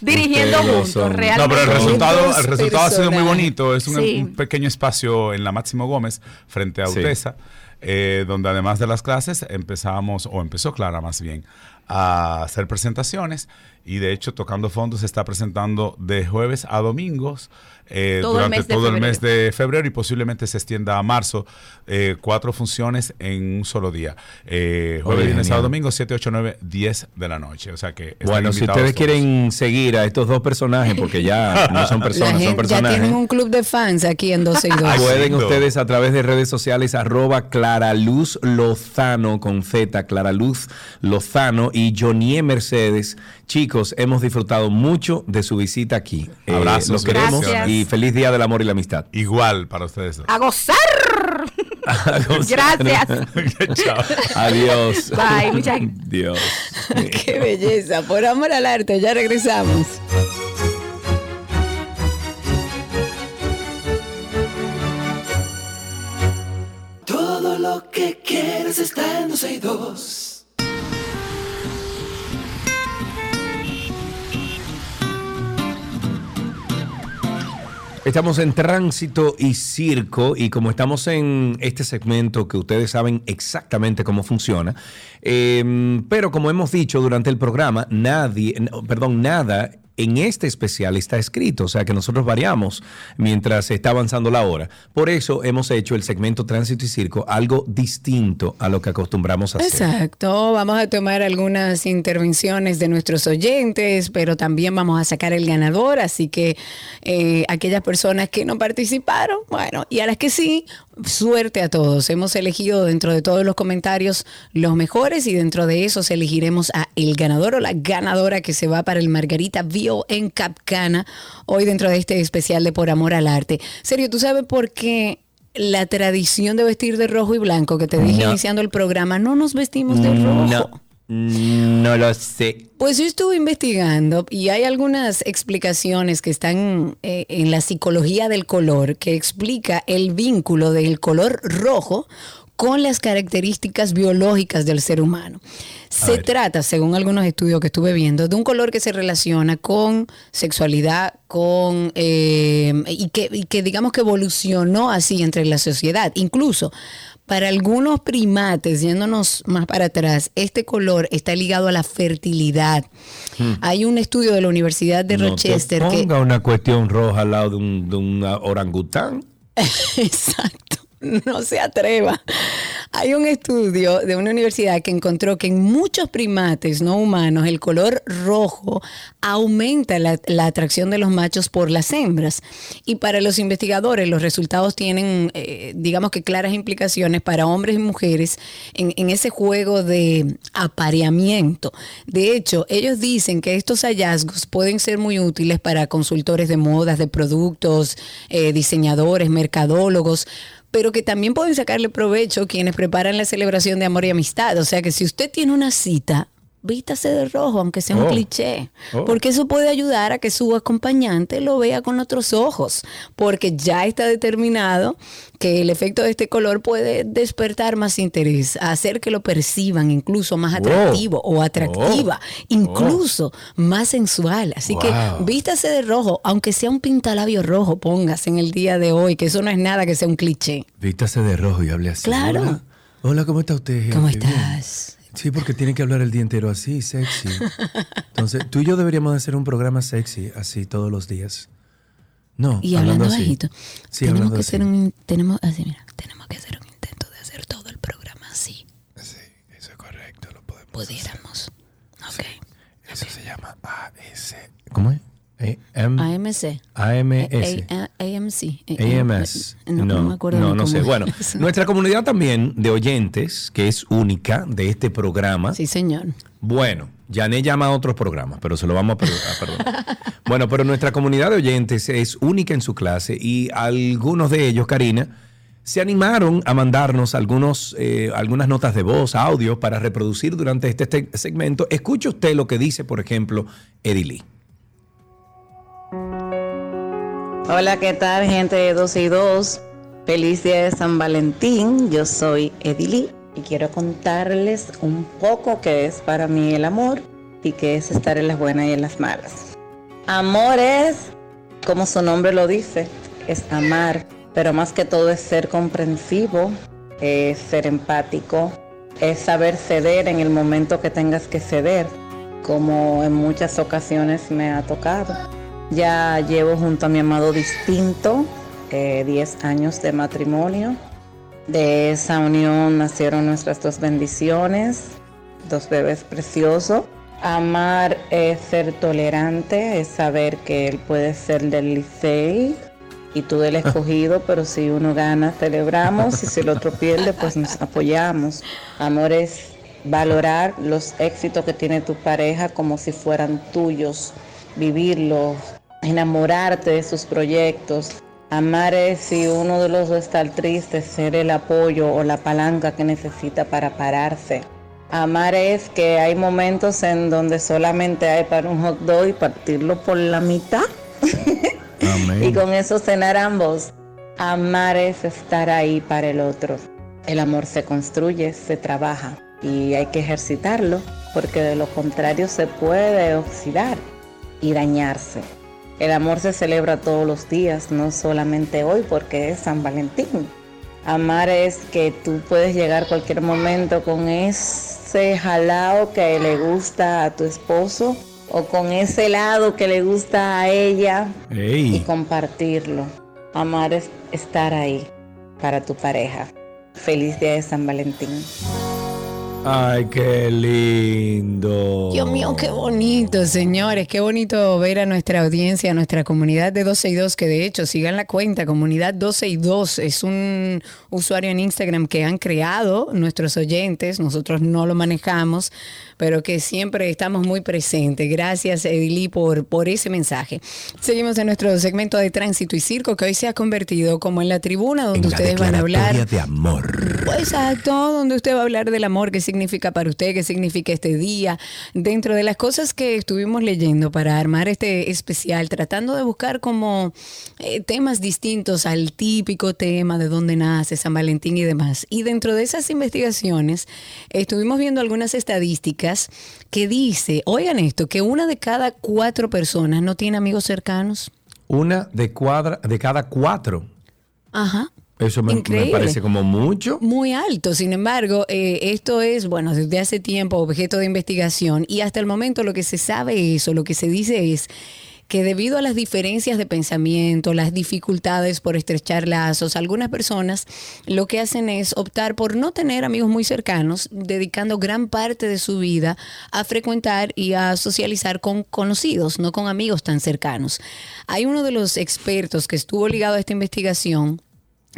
Speaker 12: dirigiendo juntos,
Speaker 2: son-
Speaker 12: realmente.
Speaker 13: No, pero el resultado, el resultado ha sido muy bonito. Es un,
Speaker 12: Sí.
Speaker 13: un pequeño espacio en la Máximo Gómez, frente a
Speaker 2: Sí.
Speaker 13: UTESA, eh, donde además de las clases empezamos, o empezó Clara más bien, a hacer presentaciones. Y de hecho, Tocando Fondos se está presentando de jueves a domingos eh,
Speaker 12: Todo el
Speaker 13: durante
Speaker 12: de
Speaker 13: todo el mes de febrero y posiblemente se extienda a marzo. eh, cuatro funciones en un solo día. Eh, jueves, viernes, sábado, domingo, 7, 8, 9, 10 de la noche. O sea que
Speaker 2: Bueno, si ustedes
Speaker 13: todos.
Speaker 2: quieren seguir a estos dos personajes, porque ya no son personas, son
Speaker 3: gente, ya
Speaker 2: personajes.
Speaker 3: tienen un club de fans aquí en 12 y 2.
Speaker 13: Ay,
Speaker 2: Pueden ustedes a través de redes sociales arroba Claraluz Lozano con Z, Claraluz Lozano y Johnny Mercedes. Chicos, hemos disfrutado mucho de su visita aquí. Eh,
Speaker 13: Abrazos,
Speaker 2: los queremos
Speaker 12: Gracias.
Speaker 2: y feliz día del amor y la amistad.
Speaker 13: Igual para ustedes. dos.
Speaker 12: A gozar. Gracias.
Speaker 13: Chao.
Speaker 2: Adiós.
Speaker 12: Bye, muchas-
Speaker 2: Dios.
Speaker 3: Qué belleza. Por amor al arte, ya regresamos.
Speaker 1: Todo lo que quieres está en 12 y 2.
Speaker 2: Estamos en tránsito y circo y como estamos en este segmento que ustedes saben exactamente cómo funciona, eh, pero como hemos dicho durante el programa, nadie, perdón, nada en este especial está escrito, o sea que nosotros variamos mientras está avanzando la hora. Por eso hemos hecho el segmento tránsito y circo algo distinto a lo que acostumbramos a hacer.
Speaker 3: Exacto, vamos a tomar algunas intervenciones de nuestros oyentes, pero también vamos a sacar el ganador, así que eh, aquellas personas que no participaron, bueno, y a las que sí, suerte a todos. Hemos elegido dentro de todos los comentarios los mejores y dentro de esos elegiremos a el ganador o la ganadora que se va para el Margarita Bio en Capcana, hoy dentro de este especial de Por Amor al Arte. Serio, ¿tú sabes por qué? La tradición de vestir de rojo y blanco que te dije
Speaker 2: No.
Speaker 3: iniciando el programa, no nos vestimos de rojo.
Speaker 2: No, No lo sé.
Speaker 3: Pues yo estuve investigando y hay algunas explicaciones que están eh, en la psicología del color que explica el vínculo del color rojo con las características biológicas del ser humano. Se trata, según algunos estudios que estuve viendo, de un color que se relaciona con sexualidad, con eh, y, que, y que digamos que evolucionó así entre la sociedad. Incluso para algunos primates, yéndonos más para atrás, este color está ligado a la fertilidad.
Speaker 2: Hmm.
Speaker 3: Hay un estudio de la Universidad de
Speaker 2: No te
Speaker 3: Rochester que
Speaker 2: ponga una cuestión roja al lado de un, de un orangután.
Speaker 3: Exacto. No se atreva. Hay un estudio de una universidad que encontró que en muchos primates no humanos el color rojo aumenta la, atracción de los machos por las hembras. Y para los investigadores los resultados tienen, eh, digamos que claras implicaciones para hombres y mujeres en, en ese juego de apareamiento. De hecho, ellos dicen que estos hallazgos pueden ser muy útiles para consultores de modas, de productos, eh, diseñadores, mercadólogos pero que también pueden sacarle provecho quienes preparan la celebración de amor y amistad. O sea que si usted tiene una cita, vístase de rojo, aunque sea un
Speaker 14: Oh.
Speaker 3: cliché,
Speaker 14: Oh.
Speaker 3: porque eso puede ayudar a que su acompañante lo vea con otros ojos, porque ya está determinado que el efecto de este color puede despertar más interés, hacer que lo perciban incluso más
Speaker 14: Wow.
Speaker 3: atractivo o atractiva,
Speaker 14: Oh.
Speaker 3: incluso más sensual. Así
Speaker 2: Wow.
Speaker 3: que vístase de rojo, aunque sea un pintalabio rojo, póngase en el día de hoy, que eso no es nada que sea un cliché.
Speaker 2: Vístase de rojo y hable así.
Speaker 3: Claro.
Speaker 2: Hola, ¿cómo está usted?
Speaker 3: ¿Cómo estás?
Speaker 2: Sí, porque tiene que hablar el día entero así, sexy. Entonces, tú y yo deberíamos de hacer un programa sexy así todos los días. No,
Speaker 3: Y hablando
Speaker 2: así.
Speaker 3: bajito.
Speaker 2: Sí,
Speaker 3: tenemos
Speaker 2: hablando
Speaker 3: que
Speaker 2: así.
Speaker 3: hacer un tenemos así, mira, tenemos que hacer un intento de hacer todo el programa así.
Speaker 2: Sí, eso es correcto, lo podemos
Speaker 3: Pudiéramos. Ok.
Speaker 2: Eso se llama AS. ¿Cómo es?
Speaker 3: AMC.
Speaker 2: AMS.
Speaker 3: A- A- AMC.
Speaker 2: AMS.
Speaker 3: eh, No, no me acuerdo
Speaker 2: No, no sé. Bueno, nuestra comunidad también de oyentes, que es única de este programa.
Speaker 3: Sí, señor.
Speaker 2: Bueno, Jané llama a otros programas, pero se lo vamos a per- a perdonar. bueno, pero nuestra comunidad de oyentes es única en su clase y algunos de ellos, Karina, se animaron a mandarnos algunos, eh, algunas notas de voz, audio, para reproducir durante este te- segmento. Escuche usted lo que dice, por ejemplo, Edili.
Speaker 14: Hola, ¿qué tal, gente de 12 y 2? Feliz día de San Valentín. Yo soy Edili y quiero contarles un poco qué es para mí el amor y qué es estar en las buenas y en las malas. Amor es, como su nombre lo dice, es amar, pero más que todo es ser comprensivo, es ser empático, es saber ceder en el momento que tengas que ceder, como en muchas ocasiones me ha tocado. Ya llevo junto a mi amado distinto eh, 10 años de matrimonio. De esa unión nacieron nuestras dos bendiciones, dos bebés preciosos. Amar es ser tolerante, es saber que él puede ser del Licey y tú del escogido, pero si uno gana celebramos y si el otro pierde pues nos apoyamos. Amor es valorar los éxitos que tiene tu pareja como si fueran tuyos, vivirlos, enamorarte de sus proyectos. Amar es si uno de los dos está triste, ser el apoyo o la palanca que necesita para pararse. Amar es que hay momentos en donde solamente hay para un hot dog y partirlo por la mitad y con eso cenar ambos. Amar es estar ahí para el otro. El amor se construye, se trabaja y hay que ejercitarlo porque de lo contrario se puede oxidar y dañarse. El amor se celebra todos los días, no solamente hoy porque es San Valentín. Amar es que tú puedes llegar cualquier momento con ese jalao que le gusta a tu esposo o con ese helado que le gusta a ella y compartirlo. Amar es estar ahí para tu pareja. Feliz día de San Valentín.
Speaker 2: Ay, qué lindo.
Speaker 3: Dios mío, qué bonito, señores. Qué bonito ver a nuestra audiencia, a nuestra comunidad de 12 y 2, que de hecho sigan la cuenta, comunidad 12 y 2. Es un usuario en Instagram que han creado nuestros oyentes. Nosotros no lo manejamos, pero que siempre estamos muy presentes. Gracias, Edili, por, por ese mensaje. Seguimos en nuestro segmento de tránsito y circo, que hoy se ha convertido como en la tribuna donde
Speaker 2: En
Speaker 3: ustedes van a hablar.
Speaker 2: de amor.
Speaker 3: Pues, Exacto, donde usted va a hablar del amor que significa para usted, qué significa este día. Dentro de las cosas que estuvimos leyendo para armar este especial, tratando de buscar como eh, temas distintos al típico tema de dónde nace San Valentín y demás. Y dentro de esas investigaciones, estuvimos viendo algunas estadísticas que dice, oigan esto, que una de cada cuatro personas no tiene amigos cercanos.
Speaker 2: Una de, cuadra, de cada cuatro.
Speaker 3: Ajá.
Speaker 2: Eso me, parece como mucho.
Speaker 3: Muy alto. Sin embargo, eh, esto es, bueno, desde hace tiempo objeto de investigación y hasta el momento lo que se sabe es, o lo que se dice es que debido a las diferencias de pensamiento, las dificultades por estrechar lazos, algunas personas lo que hacen es optar por no tener amigos muy cercanos, dedicando gran parte de su vida a frecuentar y a socializar con conocidos, no con amigos tan cercanos. Hay uno de los expertos que estuvo ligado a esta investigación,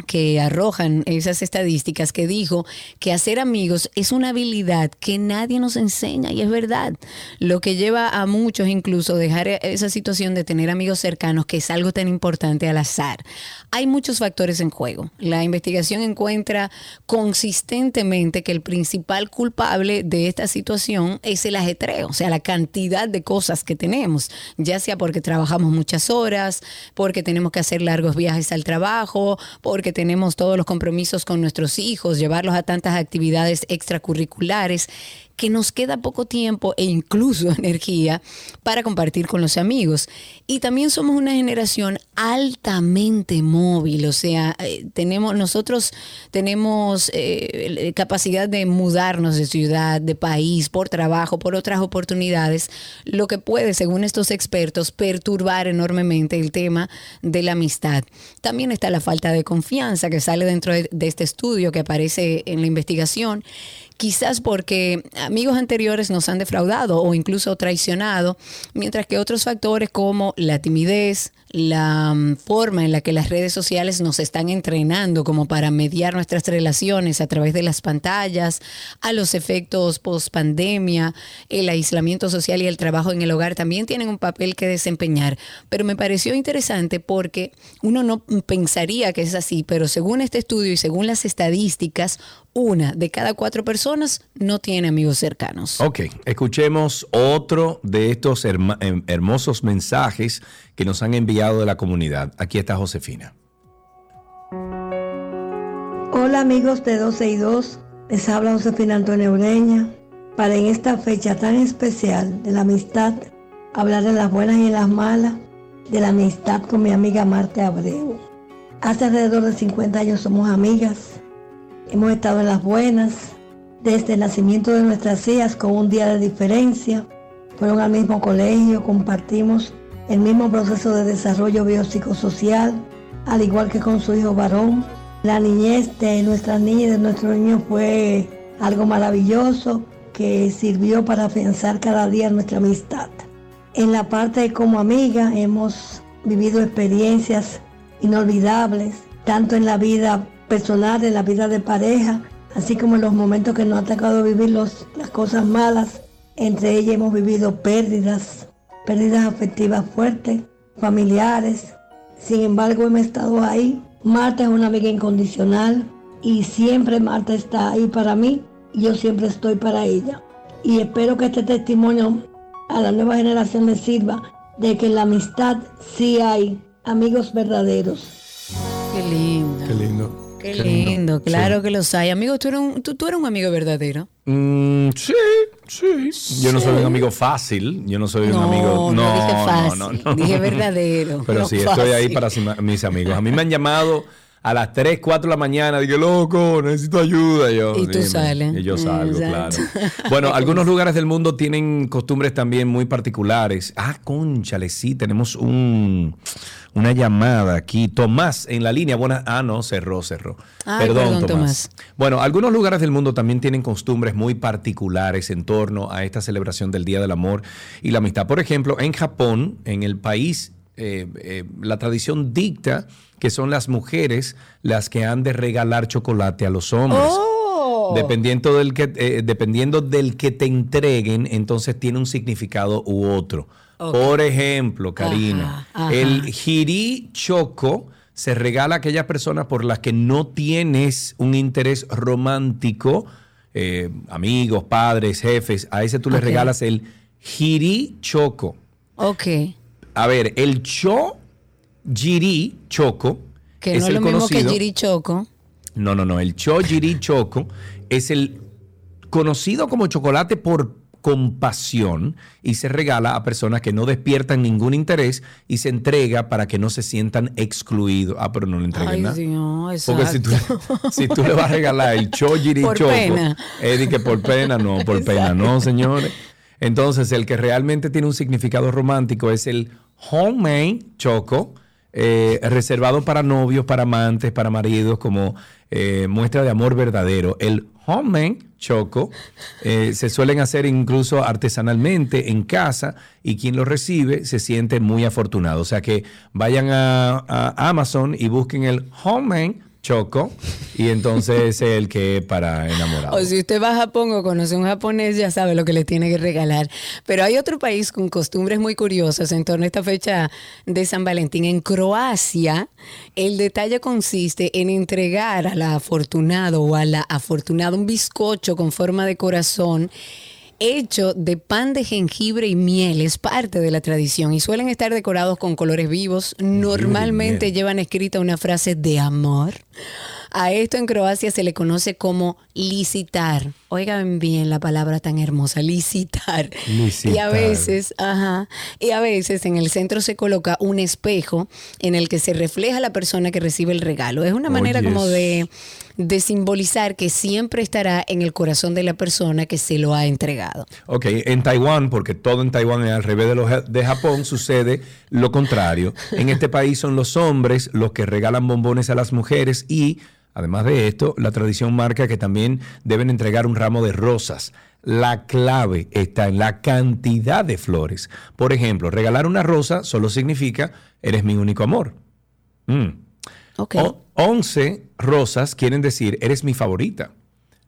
Speaker 3: que arrojan esas estadísticas que dijo que hacer amigos es una habilidad que nadie nos enseña y es verdad. Lo que lleva a muchos incluso dejar esa situación de tener amigos cercanos que es algo tan importante al azar. Hay muchos factores en juego. La investigación encuentra consistentemente que el principal culpable de esta situación es el ajetreo, o sea, la cantidad de cosas que tenemos, ya sea porque trabajamos muchas horas, porque tenemos que hacer largos viajes al trabajo, porque tenemos todos los compromisos con nuestros hijos, llevarlos a tantas actividades extracurriculares que nos queda poco tiempo e incluso energía para compartir con los amigos. Y también somos una generación altamente móvil, o sea, eh, tenemos, nosotros tenemos eh, capacidad de mudarnos de ciudad, de país, por trabajo, por otras oportunidades, lo que puede, según estos expertos, perturbar enormemente el tema de la amistad. También está la falta de confianza que sale dentro de, de este estudio que aparece en la investigación quizás porque amigos anteriores nos han defraudado o incluso traicionado, mientras que otros factores como la timidez, la mm, forma en la que las redes sociales nos están entrenando como para mediar nuestras relaciones a través de las pantallas, a los efectos post pandemia, el aislamiento social y el trabajo en el hogar también tienen un papel que desempeñar. Pero me pareció interesante porque uno no pensaría que es así, pero según este estudio y según las estadísticas, una de cada cuatro personas no tiene amigos cercanos.
Speaker 2: Ok, escuchemos otro de estos herma- em- hermosos mensajes que nos han enviado de la comunidad. Aquí está Josefina.
Speaker 15: Hola amigos de 12 y 2, les habla Josefina Antonio Ureña. Para en esta fecha tan especial de la amistad, hablar de las buenas y las malas, de la amistad con mi amiga Marta Abreu. Hace alrededor de 50 años somos amigas, hemos estado en las buenas, desde el nacimiento de nuestras hijas con un día de diferencia, fueron al mismo colegio, compartimos el mismo proceso de desarrollo biopsicosocial, al igual que con su hijo varón. La niñez de nuestras niñas y de nuestros niños fue algo maravilloso que sirvió para afianzar cada día nuestra amistad. En la parte de como amiga hemos vivido experiencias inolvidables, tanto en la vida personal, en la vida de pareja, así como en los momentos que nos ha tocado vivir los- las cosas malas. Entre ellas hemos vivido pérdidas, pérdidas afectivas fuertes, familiares. Sin embargo, hemos estado ahí. Marta es una amiga incondicional y siempre Marta está ahí para mí y yo siempre estoy para ella. Y espero que este testimonio a la nueva generación le sirva de que en la amistad sí hay amigos verdaderos.
Speaker 3: Qué lindo.
Speaker 2: Qué lindo.
Speaker 3: Qué lindo, claro que los hay. Amigo, tú eres un, tú, tú eres un amigo verdadero.
Speaker 2: Mm, sí, sí. Yo no soy un amigo fácil. Yo no soy un
Speaker 3: No,
Speaker 2: amigo.
Speaker 3: no
Speaker 2: No,
Speaker 3: dije
Speaker 2: no,
Speaker 3: fácil,
Speaker 2: no, no,
Speaker 3: dije verdadero,
Speaker 2: Pero sí, estoy ahí para mis amigos. A mí me han llamado a las 3, 4 de la mañana. Digo, loco, necesito ayuda. Y, yo,
Speaker 3: Y tú sales.
Speaker 2: Y yo salgo,
Speaker 3: Exacto.
Speaker 2: claro. Bueno, algunos lugares del mundo tienen costumbres también muy particulares. Ah, conchale, sí, tenemos un, una llamada aquí. Tomás en la línea. Buena. Ah, no, cerró, cerró.
Speaker 3: Ay,
Speaker 2: perdón,
Speaker 3: perdón,
Speaker 2: Tomás. Bueno, algunos lugares del mundo también tienen costumbres muy particulares en torno a esta celebración del Día del Amor y la Amistad. Por ejemplo, en Japón, en el país, eh, eh, la tradición dicta que son las mujeres las que han de regalar chocolate a los hombres.
Speaker 3: Oh.
Speaker 2: Dependiendo del que, eh, dependiendo del que te entreguen, entonces tiene un significado u otro. Por ejemplo, Karina,
Speaker 3: Ajá, ajá.
Speaker 2: el Jiri Choco se regala a aquellas personas por las que no tienes un interés romántico eh, amigos, padres, jefes, a ese tú le
Speaker 3: Ok.
Speaker 2: regalas el Jiri Choco.
Speaker 3: Ok.
Speaker 2: A ver, el Cho Jiri Choco
Speaker 3: Que
Speaker 2: es
Speaker 3: no es lo mismo que
Speaker 2: conocido.
Speaker 3: Giri Choco.
Speaker 2: No, no, no. El Chojiri Choco es el conocido como chocolate por compasión y se regala a personas que no despiertan ningún interés y se entrega para que no se sientan excluidos. Ah, pero no le entregues
Speaker 3: Ay,
Speaker 2: nada.
Speaker 3: Dios,
Speaker 2: Porque si tú,
Speaker 3: exacto.
Speaker 2: si tú le vas a regalar el Chojiri
Speaker 3: Por
Speaker 2: Choco,
Speaker 3: pena.
Speaker 2: es de que por pena, no, por pena, no, señores. Entonces, el que realmente tiene un significado romántico es el homemade choco, eh, reservado para novios, para amantes, para maridos, como eh, muestra de amor verdadero. El homemade choco eh, se suelen hacer incluso artesanalmente en casa y quien lo recibe se siente muy afortunado. O sea que vayan a, a Amazon y busquen el homemade choco y entonces es el que para enamorados.
Speaker 3: O si usted va a Japón o conoce a un japonés, ya sabe lo que le tiene que regalar. Pero hay otro país con costumbres muy curiosas en torno a esta fecha de San Valentín. En Croacia, el detalle consiste en entregar a la afortunado o a la afortunada un bizcocho con forma de corazón hecho de pan de jengibre y miel. Es parte de la tradición y suelen estar decorados con colores vivos. Normalmente llevan escrita una frase de amor. A esto en Croacia se le conoce como licitar. Oigan bien la palabra tan hermosa, licitar. Y a veces, ajá, y a veces en el centro se coloca un espejo en el que se refleja la persona que recibe el regalo. Es una manera como de, de simbolizar que siempre estará en el corazón de la persona que se lo ha entregado.
Speaker 2: Ok, en Taiwán, porque todo en Taiwán es al revés de, lo de Japón, sucede lo contrario. En este país son los hombres los que regalan bombones a las mujeres y, además de esto, la tradición marca que también deben entregar un ramo de rosas. La clave está en la cantidad de flores. Por ejemplo, regalar una rosa solo significa eres mi único amor. Mm. O- 11 rosas quieren decir eres mi favorita.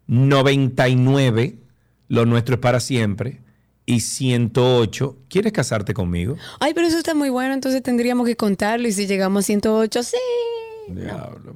Speaker 2: 99 lo nuestro es para siempre. Y 108, ¿quieres casarte conmigo?
Speaker 3: Ay, pero eso está muy bueno, entonces tendríamos que contarlo y si llegamos a 108, sí.
Speaker 2: Diablo,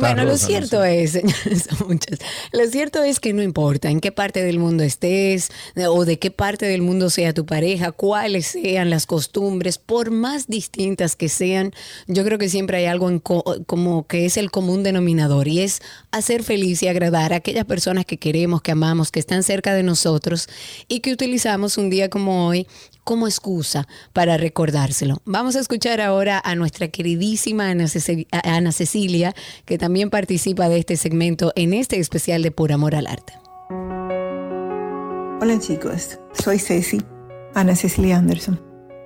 Speaker 3: Bueno, lo
Speaker 2: no
Speaker 3: cierto es, señores, muchas. Lo cierto es que no importa en qué parte del mundo estés o de qué parte del mundo sea tu pareja, cuáles sean las costumbres, por más distintas que sean, yo creo que siempre hay algo en co- como que es el común denominador y es hacer feliz y agradar a aquellas personas que queremos, que amamos, que están cerca de nosotros y que utilizamos un día como hoy como excusa para recordárselo. Vamos a escuchar ahora a nuestra queridísima Ana, Cecilia, que también participa de este segmento en este especial de Por Amor al Arte.
Speaker 1: Hola chicos, soy Ceci, Ana Cecilia Anderson.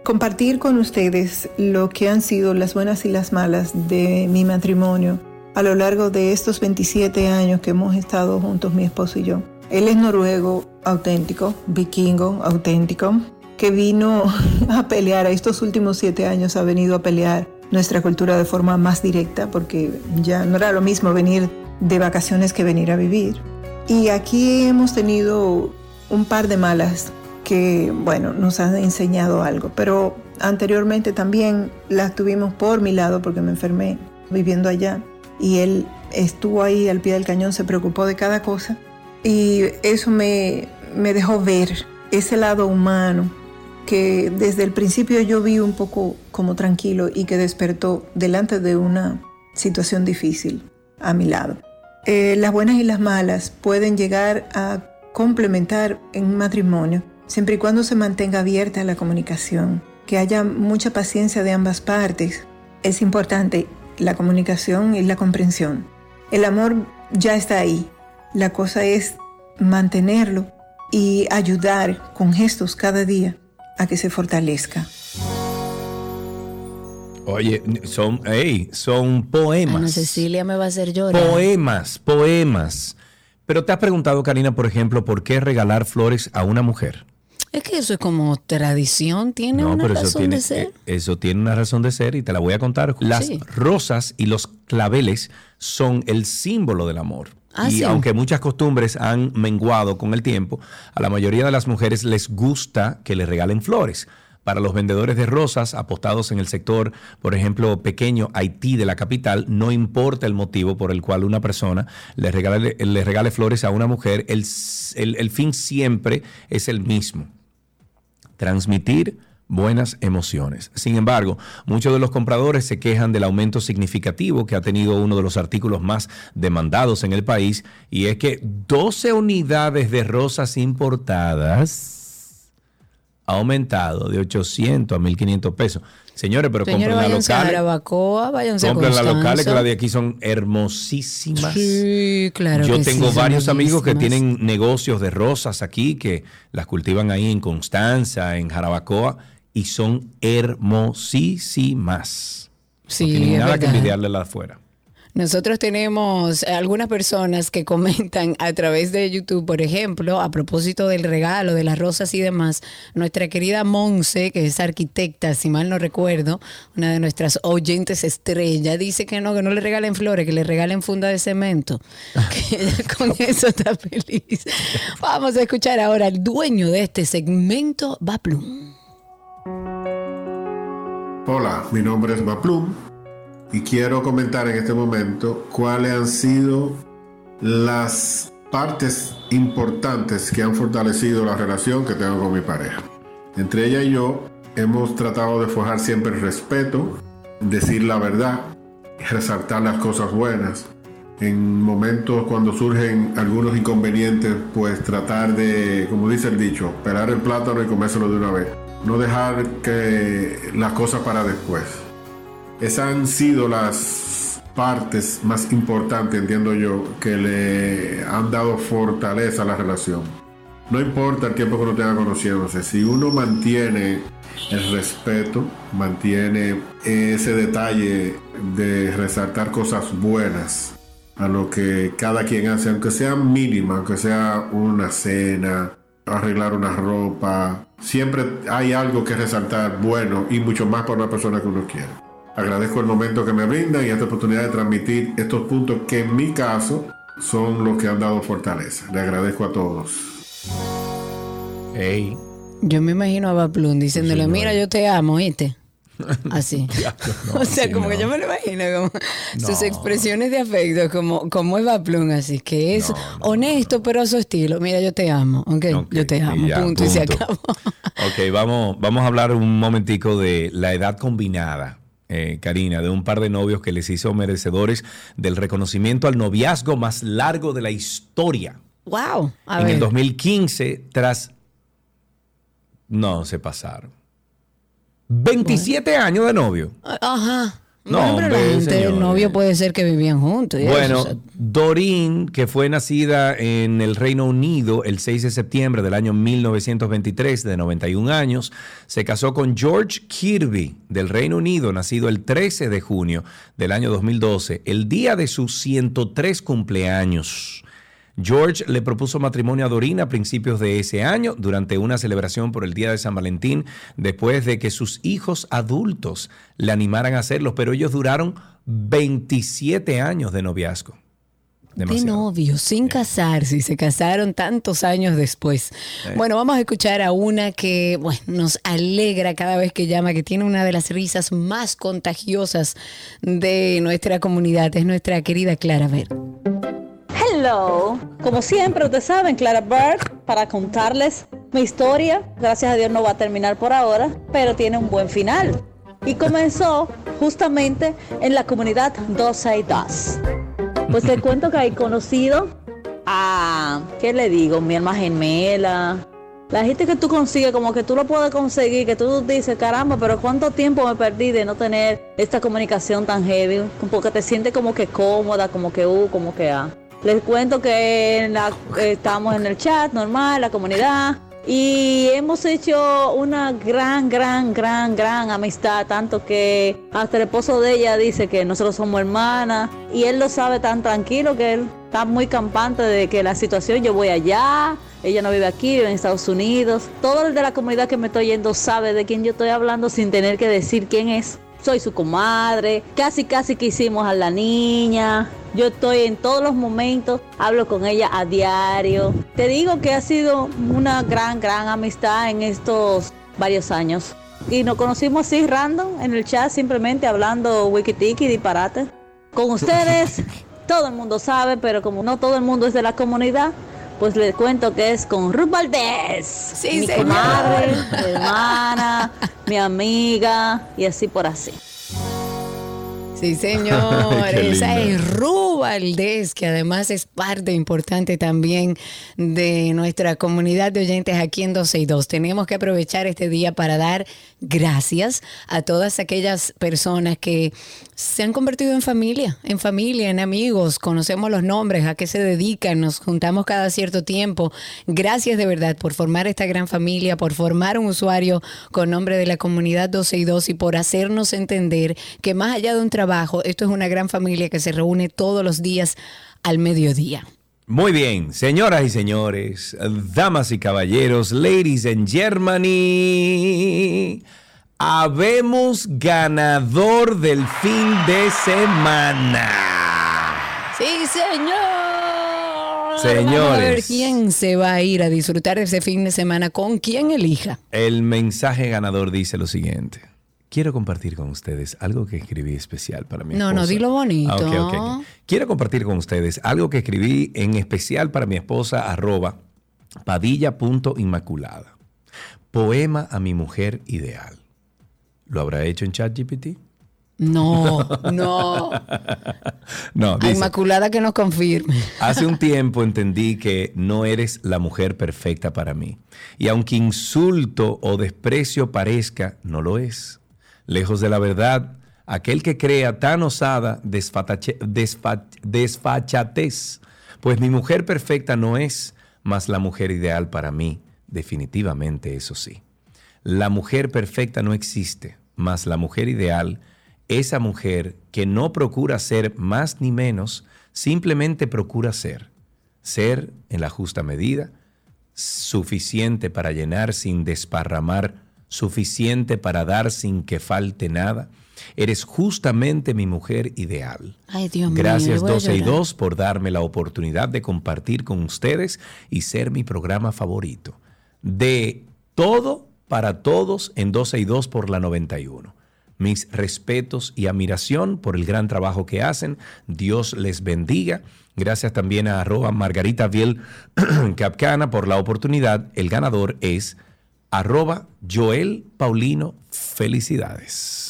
Speaker 1: Compartir con ustedes lo que han sido las buenas y las malas de mi matrimonio a lo largo de estos 27 años que hemos estado juntos mi esposo y yo. Él es noruego auténtico, vikingo auténtico, que vino a pelear, a estos últimos siete años ha venido a pelear nuestra cultura de forma más directa, porque ya no era lo mismo venir de vacaciones que venir a vivir. Y aquí hemos tenido un par de malas que, bueno, nos han enseñado algo, pero anteriormente también las tuvimos por mi lado porque me enfermé viviendo allá y él estuvo ahí al pie del cañón, se preocupó de cada cosa y eso me, me dejó ver ese lado humano que desde el principio yo vi un poco como tranquilo y que despertó delante de una situación difícil a mi lado. Eh, las buenas y las malas pueden llegar a complementar en un matrimonio siempre y cuando se mantenga abierta la comunicación, que haya mucha paciencia de ambas partes. Es importante la comunicación y la comprensión. El amor ya está ahí. La cosa es mantenerlo y ayudar con gestos cada día a que se fortalezca.
Speaker 2: Oye, son, son poemas.
Speaker 3: Ana Cecilia me va a hacer llorar.
Speaker 2: Poemas, poemas. Pero te has preguntado, Karina, por ejemplo, ¿por qué regalar flores a una mujer?
Speaker 3: Es que eso es como tradición, tiene
Speaker 2: No,
Speaker 3: una
Speaker 2: pero eso
Speaker 3: razón
Speaker 2: tiene,
Speaker 3: de ser.
Speaker 2: eh, eso tiene una razón de ser y te la voy a contar. Las
Speaker 3: Sí.
Speaker 2: rosas y los claveles son el símbolo del amor.
Speaker 3: Ah,
Speaker 2: y
Speaker 3: sí.
Speaker 2: aunque muchas costumbres han menguado con el tiempo, a la mayoría de las mujeres les gusta que le regalen flores. Para los vendedores de rosas apostados en el sector, por ejemplo, pequeño Haití de la capital, no importa el motivo por el cual una persona le regale, le regale flores a una mujer, el, el- el fin siempre es el mismo transmitir buenas emociones. Sin embargo, muchos de los compradores se quejan del aumento significativo que ha tenido uno de los artículos más demandados en el país y es que 12 unidades de rosas importadas ha aumentado de 800 a 1500 pesos. Señores, pero
Speaker 3: Señores,
Speaker 2: compren las
Speaker 3: váyanse a
Speaker 2: locales.
Speaker 3: Jarabacoa, váyanse a
Speaker 2: Compren las locales que las de aquí son hermosísimas.
Speaker 3: Sí, claro
Speaker 2: Yo
Speaker 3: que
Speaker 2: tengo
Speaker 3: sí,
Speaker 2: varios amigos que tienen negocios de rosas aquí, que las cultivan ahí en Constanza, en Jarabacoa, y son hermosísimas.
Speaker 3: Sí,
Speaker 2: no tienen
Speaker 3: es
Speaker 2: nada que envidiarle a afuera.
Speaker 3: Nosotros tenemos algunas personas que comentan a través de YouTube, por ejemplo, a propósito del regalo, de las rosas y demás. Nuestra querida Monse, que es arquitecta, si mal no recuerdo, una de nuestras oyentes estrella, dice que no, que no le regalen flores, que le regalen funda de cemento. Que ella con eso está feliz. Vamos a escuchar ahora al dueño de este segmento, Baplum.
Speaker 16: Hola, mi nombre es Baplum y quiero comentar en este momento cuáles han sido las partes importantes que han fortalecido la relación que tengo con mi pareja. Entre ella y yo hemos tratado de forjar siempre el respeto, decir la verdad, resaltar las cosas buenas. En momentos cuando surgen algunos inconvenientes, pues tratar de, como dice el dicho, pelar el plátano y comérselo de una vez. No dejar que las cosas para después. Esas han sido las partes más importantes, entiendo yo, que le han dado fortaleza a la relación. No importa el tiempo que uno tenga conociéndose, si uno mantiene el respeto, mantiene ese detalle de resaltar cosas buenas a lo que cada quien hace, aunque sea mínima, aunque sea una cena, arreglar una ropa, siempre hay algo que resaltar bueno y mucho más para una persona que uno quiere. Agradezco el momento que me brindan y esta oportunidad de transmitir estos puntos que en mi caso son los que han dado fortaleza. Le agradezco a todos.
Speaker 2: Hey.
Speaker 3: Yo me imagino a Baplum diciéndole, mira, yo te amo, ¿oíste? Así. o sea, como
Speaker 2: no.
Speaker 3: que yo me lo imagino, como sus expresiones de afecto, como, como es Baplum, así que es honesto, pero a su estilo. Mira, yo te amo, ¿ok? yo te amo,
Speaker 2: y ya,
Speaker 3: punto, y se acabó.
Speaker 2: Ok, vamos, vamos a hablar un momentico de la edad combinada. Eh, Karina, de un par de novios que les hizo merecedores del reconocimiento al noviazgo más largo de la historia.
Speaker 3: Wow. A
Speaker 2: en
Speaker 3: ver.
Speaker 2: el 2015, tras... No, se pasaron. 27 años de novio.
Speaker 3: Ajá.
Speaker 2: No,
Speaker 3: Bueno, pero la
Speaker 2: hombre,
Speaker 3: gente del novio puede ser que vivían juntos. eso,
Speaker 2: Bueno,
Speaker 3: o sea,
Speaker 2: Doreen, que fue nacida en el Reino Unido el 6 de septiembre del año 1923, de 91 años, se casó con George Kirby del Reino Unido, nacido el 13 de junio del año 2012, el día de sus 103 cumpleaños. George le propuso matrimonio a Doreen a principios de ese año durante una celebración por el Día de San Valentín, después de que sus hijos adultos le animaran a hacerlo, pero ellos duraron 27 años de noviazgo.
Speaker 3: de
Speaker 2: Demasiado.
Speaker 3: novios, sin casarse, y se casaron tantos años después. Bueno, vamos a escuchar a una que bueno, nos alegra cada vez que llama, que tiene una de las risas más contagiosas de nuestra comunidad. Es nuestra querida Clara Ver.
Speaker 17: Hello, como siempre ustedes saben, Clara Bird, para contarles mi historia, gracias a Dios no va a terminar por ahora, pero tiene un buen final. Y comenzó justamente en la comunidad 262. Pues te cuento que hay conocido a, ¿qué le digo? Mi alma gemela. La gente que tú consigues, como que tú lo puedes conseguir, que tú dices, caramba, pero cuánto tiempo me perdí de no tener esta comunicación tan heavy, porque te sientes como que cómoda, como que uh, como que ah. Les cuento que estamos en el chat normal, la comunidad, y hemos hecho una gran, gran, gran, gran amistad, tanto que hasta el esposo de ella dice que nosotros somos hermanas, y él lo sabe tan tranquilo que él está muy campante de que la situación, yo voy allá, ella no vive aquí, vive en Estados Unidos. Todo el de la comunidad que me estoy yendo sabe de quién yo estoy hablando sin tener que decir quién es. Soy su comadre, casi casi que hicimos a la niña. Yo estoy en todos los momentos, hablo con ella a diario. Te digo que ha sido una gran, gran amistad en estos varios años. y nos conocimos así random en el chat, simplemente hablando wikitiki, disparate. Con ustedes, todo el mundo sabe, pero como no todo el mundo es de la comunidad, pues les cuento que es con Ruth Valdés,
Speaker 3: Sí,
Speaker 17: mi
Speaker 3: señor.
Speaker 17: comadre, mi hermana, mi amiga y así por así.
Speaker 3: Sí, señor. Esa es Ru Valdés, que además es parte importante también de nuestra comunidad de oyentes aquí en 12 y 2. Tenemos que aprovechar este día para dar gracias a todas aquellas personas que se han convertido en familia, en familia, en amigos. Conocemos los nombres, a qué se dedican, nos juntamos cada cierto tiempo. Gracias de verdad por formar esta gran familia, por formar un usuario con nombre de la comunidad 12 y 2 y por hacernos entender que más allá de un trabajo, esto es una gran familia que se reúne todos los días al mediodía.
Speaker 2: Muy bien, señoras y señores, damas y caballeros, ladies and Germany, habemos ganador del fin de semana.
Speaker 3: Sí, señor.
Speaker 2: Señores.
Speaker 3: Vamos a ver quién se va a ir a disfrutar ese fin de semana con quien elija.
Speaker 2: El mensaje ganador dice lo siguiente. Quiero compartir con ustedes algo que escribí especial para mi
Speaker 3: No,
Speaker 2: esposa.
Speaker 3: no, dilo bonito.
Speaker 2: Ah, ok, ok, ok. Quiero compartir con ustedes algo que escribí en especial para mi esposa, arroba padilla.inmaculada. Poema a mi mujer ideal. ¿Lo habrá hecho en ChatGPT?
Speaker 3: No, no.
Speaker 2: No,
Speaker 3: A Inmaculada que nos confirme.
Speaker 2: Hace un tiempo entendí que no eres la mujer perfecta para mí. Y aunque insulto o desprecio parezca, no lo es. Lejos de la verdad, aquel que crea tan osada desfachatez, pues mi mujer perfecta no es, mas la mujer ideal para mí, definitivamente eso sí. La mujer perfecta no existe, mas la mujer ideal, esa mujer que no procura ser más ni menos, simplemente procura ser. Ser en la justa medida, suficiente para llenar sin desparramar, suficiente para dar sin que falte nada. Eres justamente mi mujer ideal.
Speaker 3: Ay, Dios mío.
Speaker 2: Gracias
Speaker 3: a
Speaker 2: 12 y
Speaker 3: llorar.
Speaker 2: 2 por darme la oportunidad de compartir con ustedes y ser mi programa favorito. De todo para todos en 12 y 2 por la 91. Mis respetos y admiración por el gran trabajo que hacen. Dios les bendiga. Gracias también a arroba Margarita Viel Capcana por la oportunidad. El ganador es arroba Joel Paulino. Felicidades.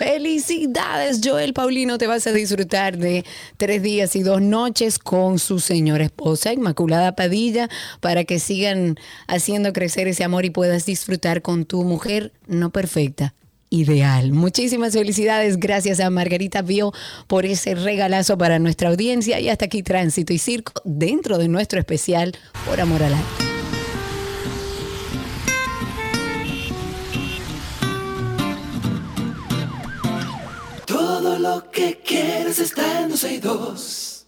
Speaker 3: Felicidades, Joel Paulino. Te vas a disfrutar de tres días y dos noches con su señora esposa, Inmaculada Padilla, para que sigan haciendo crecer ese amor y puedas disfrutar con tu mujer no perfecta. Ideal. Muchísimas felicidades. Gracias a Margarita Bio por ese regalazo para nuestra audiencia. Y hasta aquí Tránsito y Circo dentro de nuestro especial Por Amor al Arte.
Speaker 1: Lo que quieres está en 12 y 2.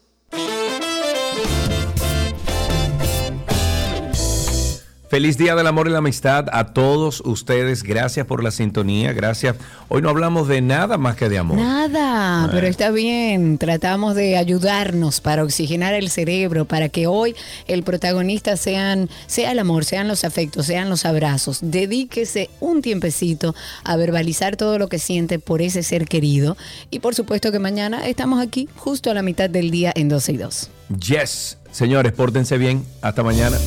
Speaker 2: Feliz Día del Amor y la Amistad a todos ustedes. Gracias por la sintonía. Gracias. Hoy no hablamos de nada más que de amor.
Speaker 3: Nada, pero está bien. Tratamos de ayudarnos para oxigenar el cerebro, para que hoy el protagonista sean, sea el amor, sean los afectos, sean los abrazos. Dedíquese un tiempecito a verbalizar todo lo que siente por ese ser querido. Y por supuesto que mañana estamos aquí justo a la mitad del día en 12 y 2.
Speaker 2: Yes. Señores, pórtense bien. Hasta mañana.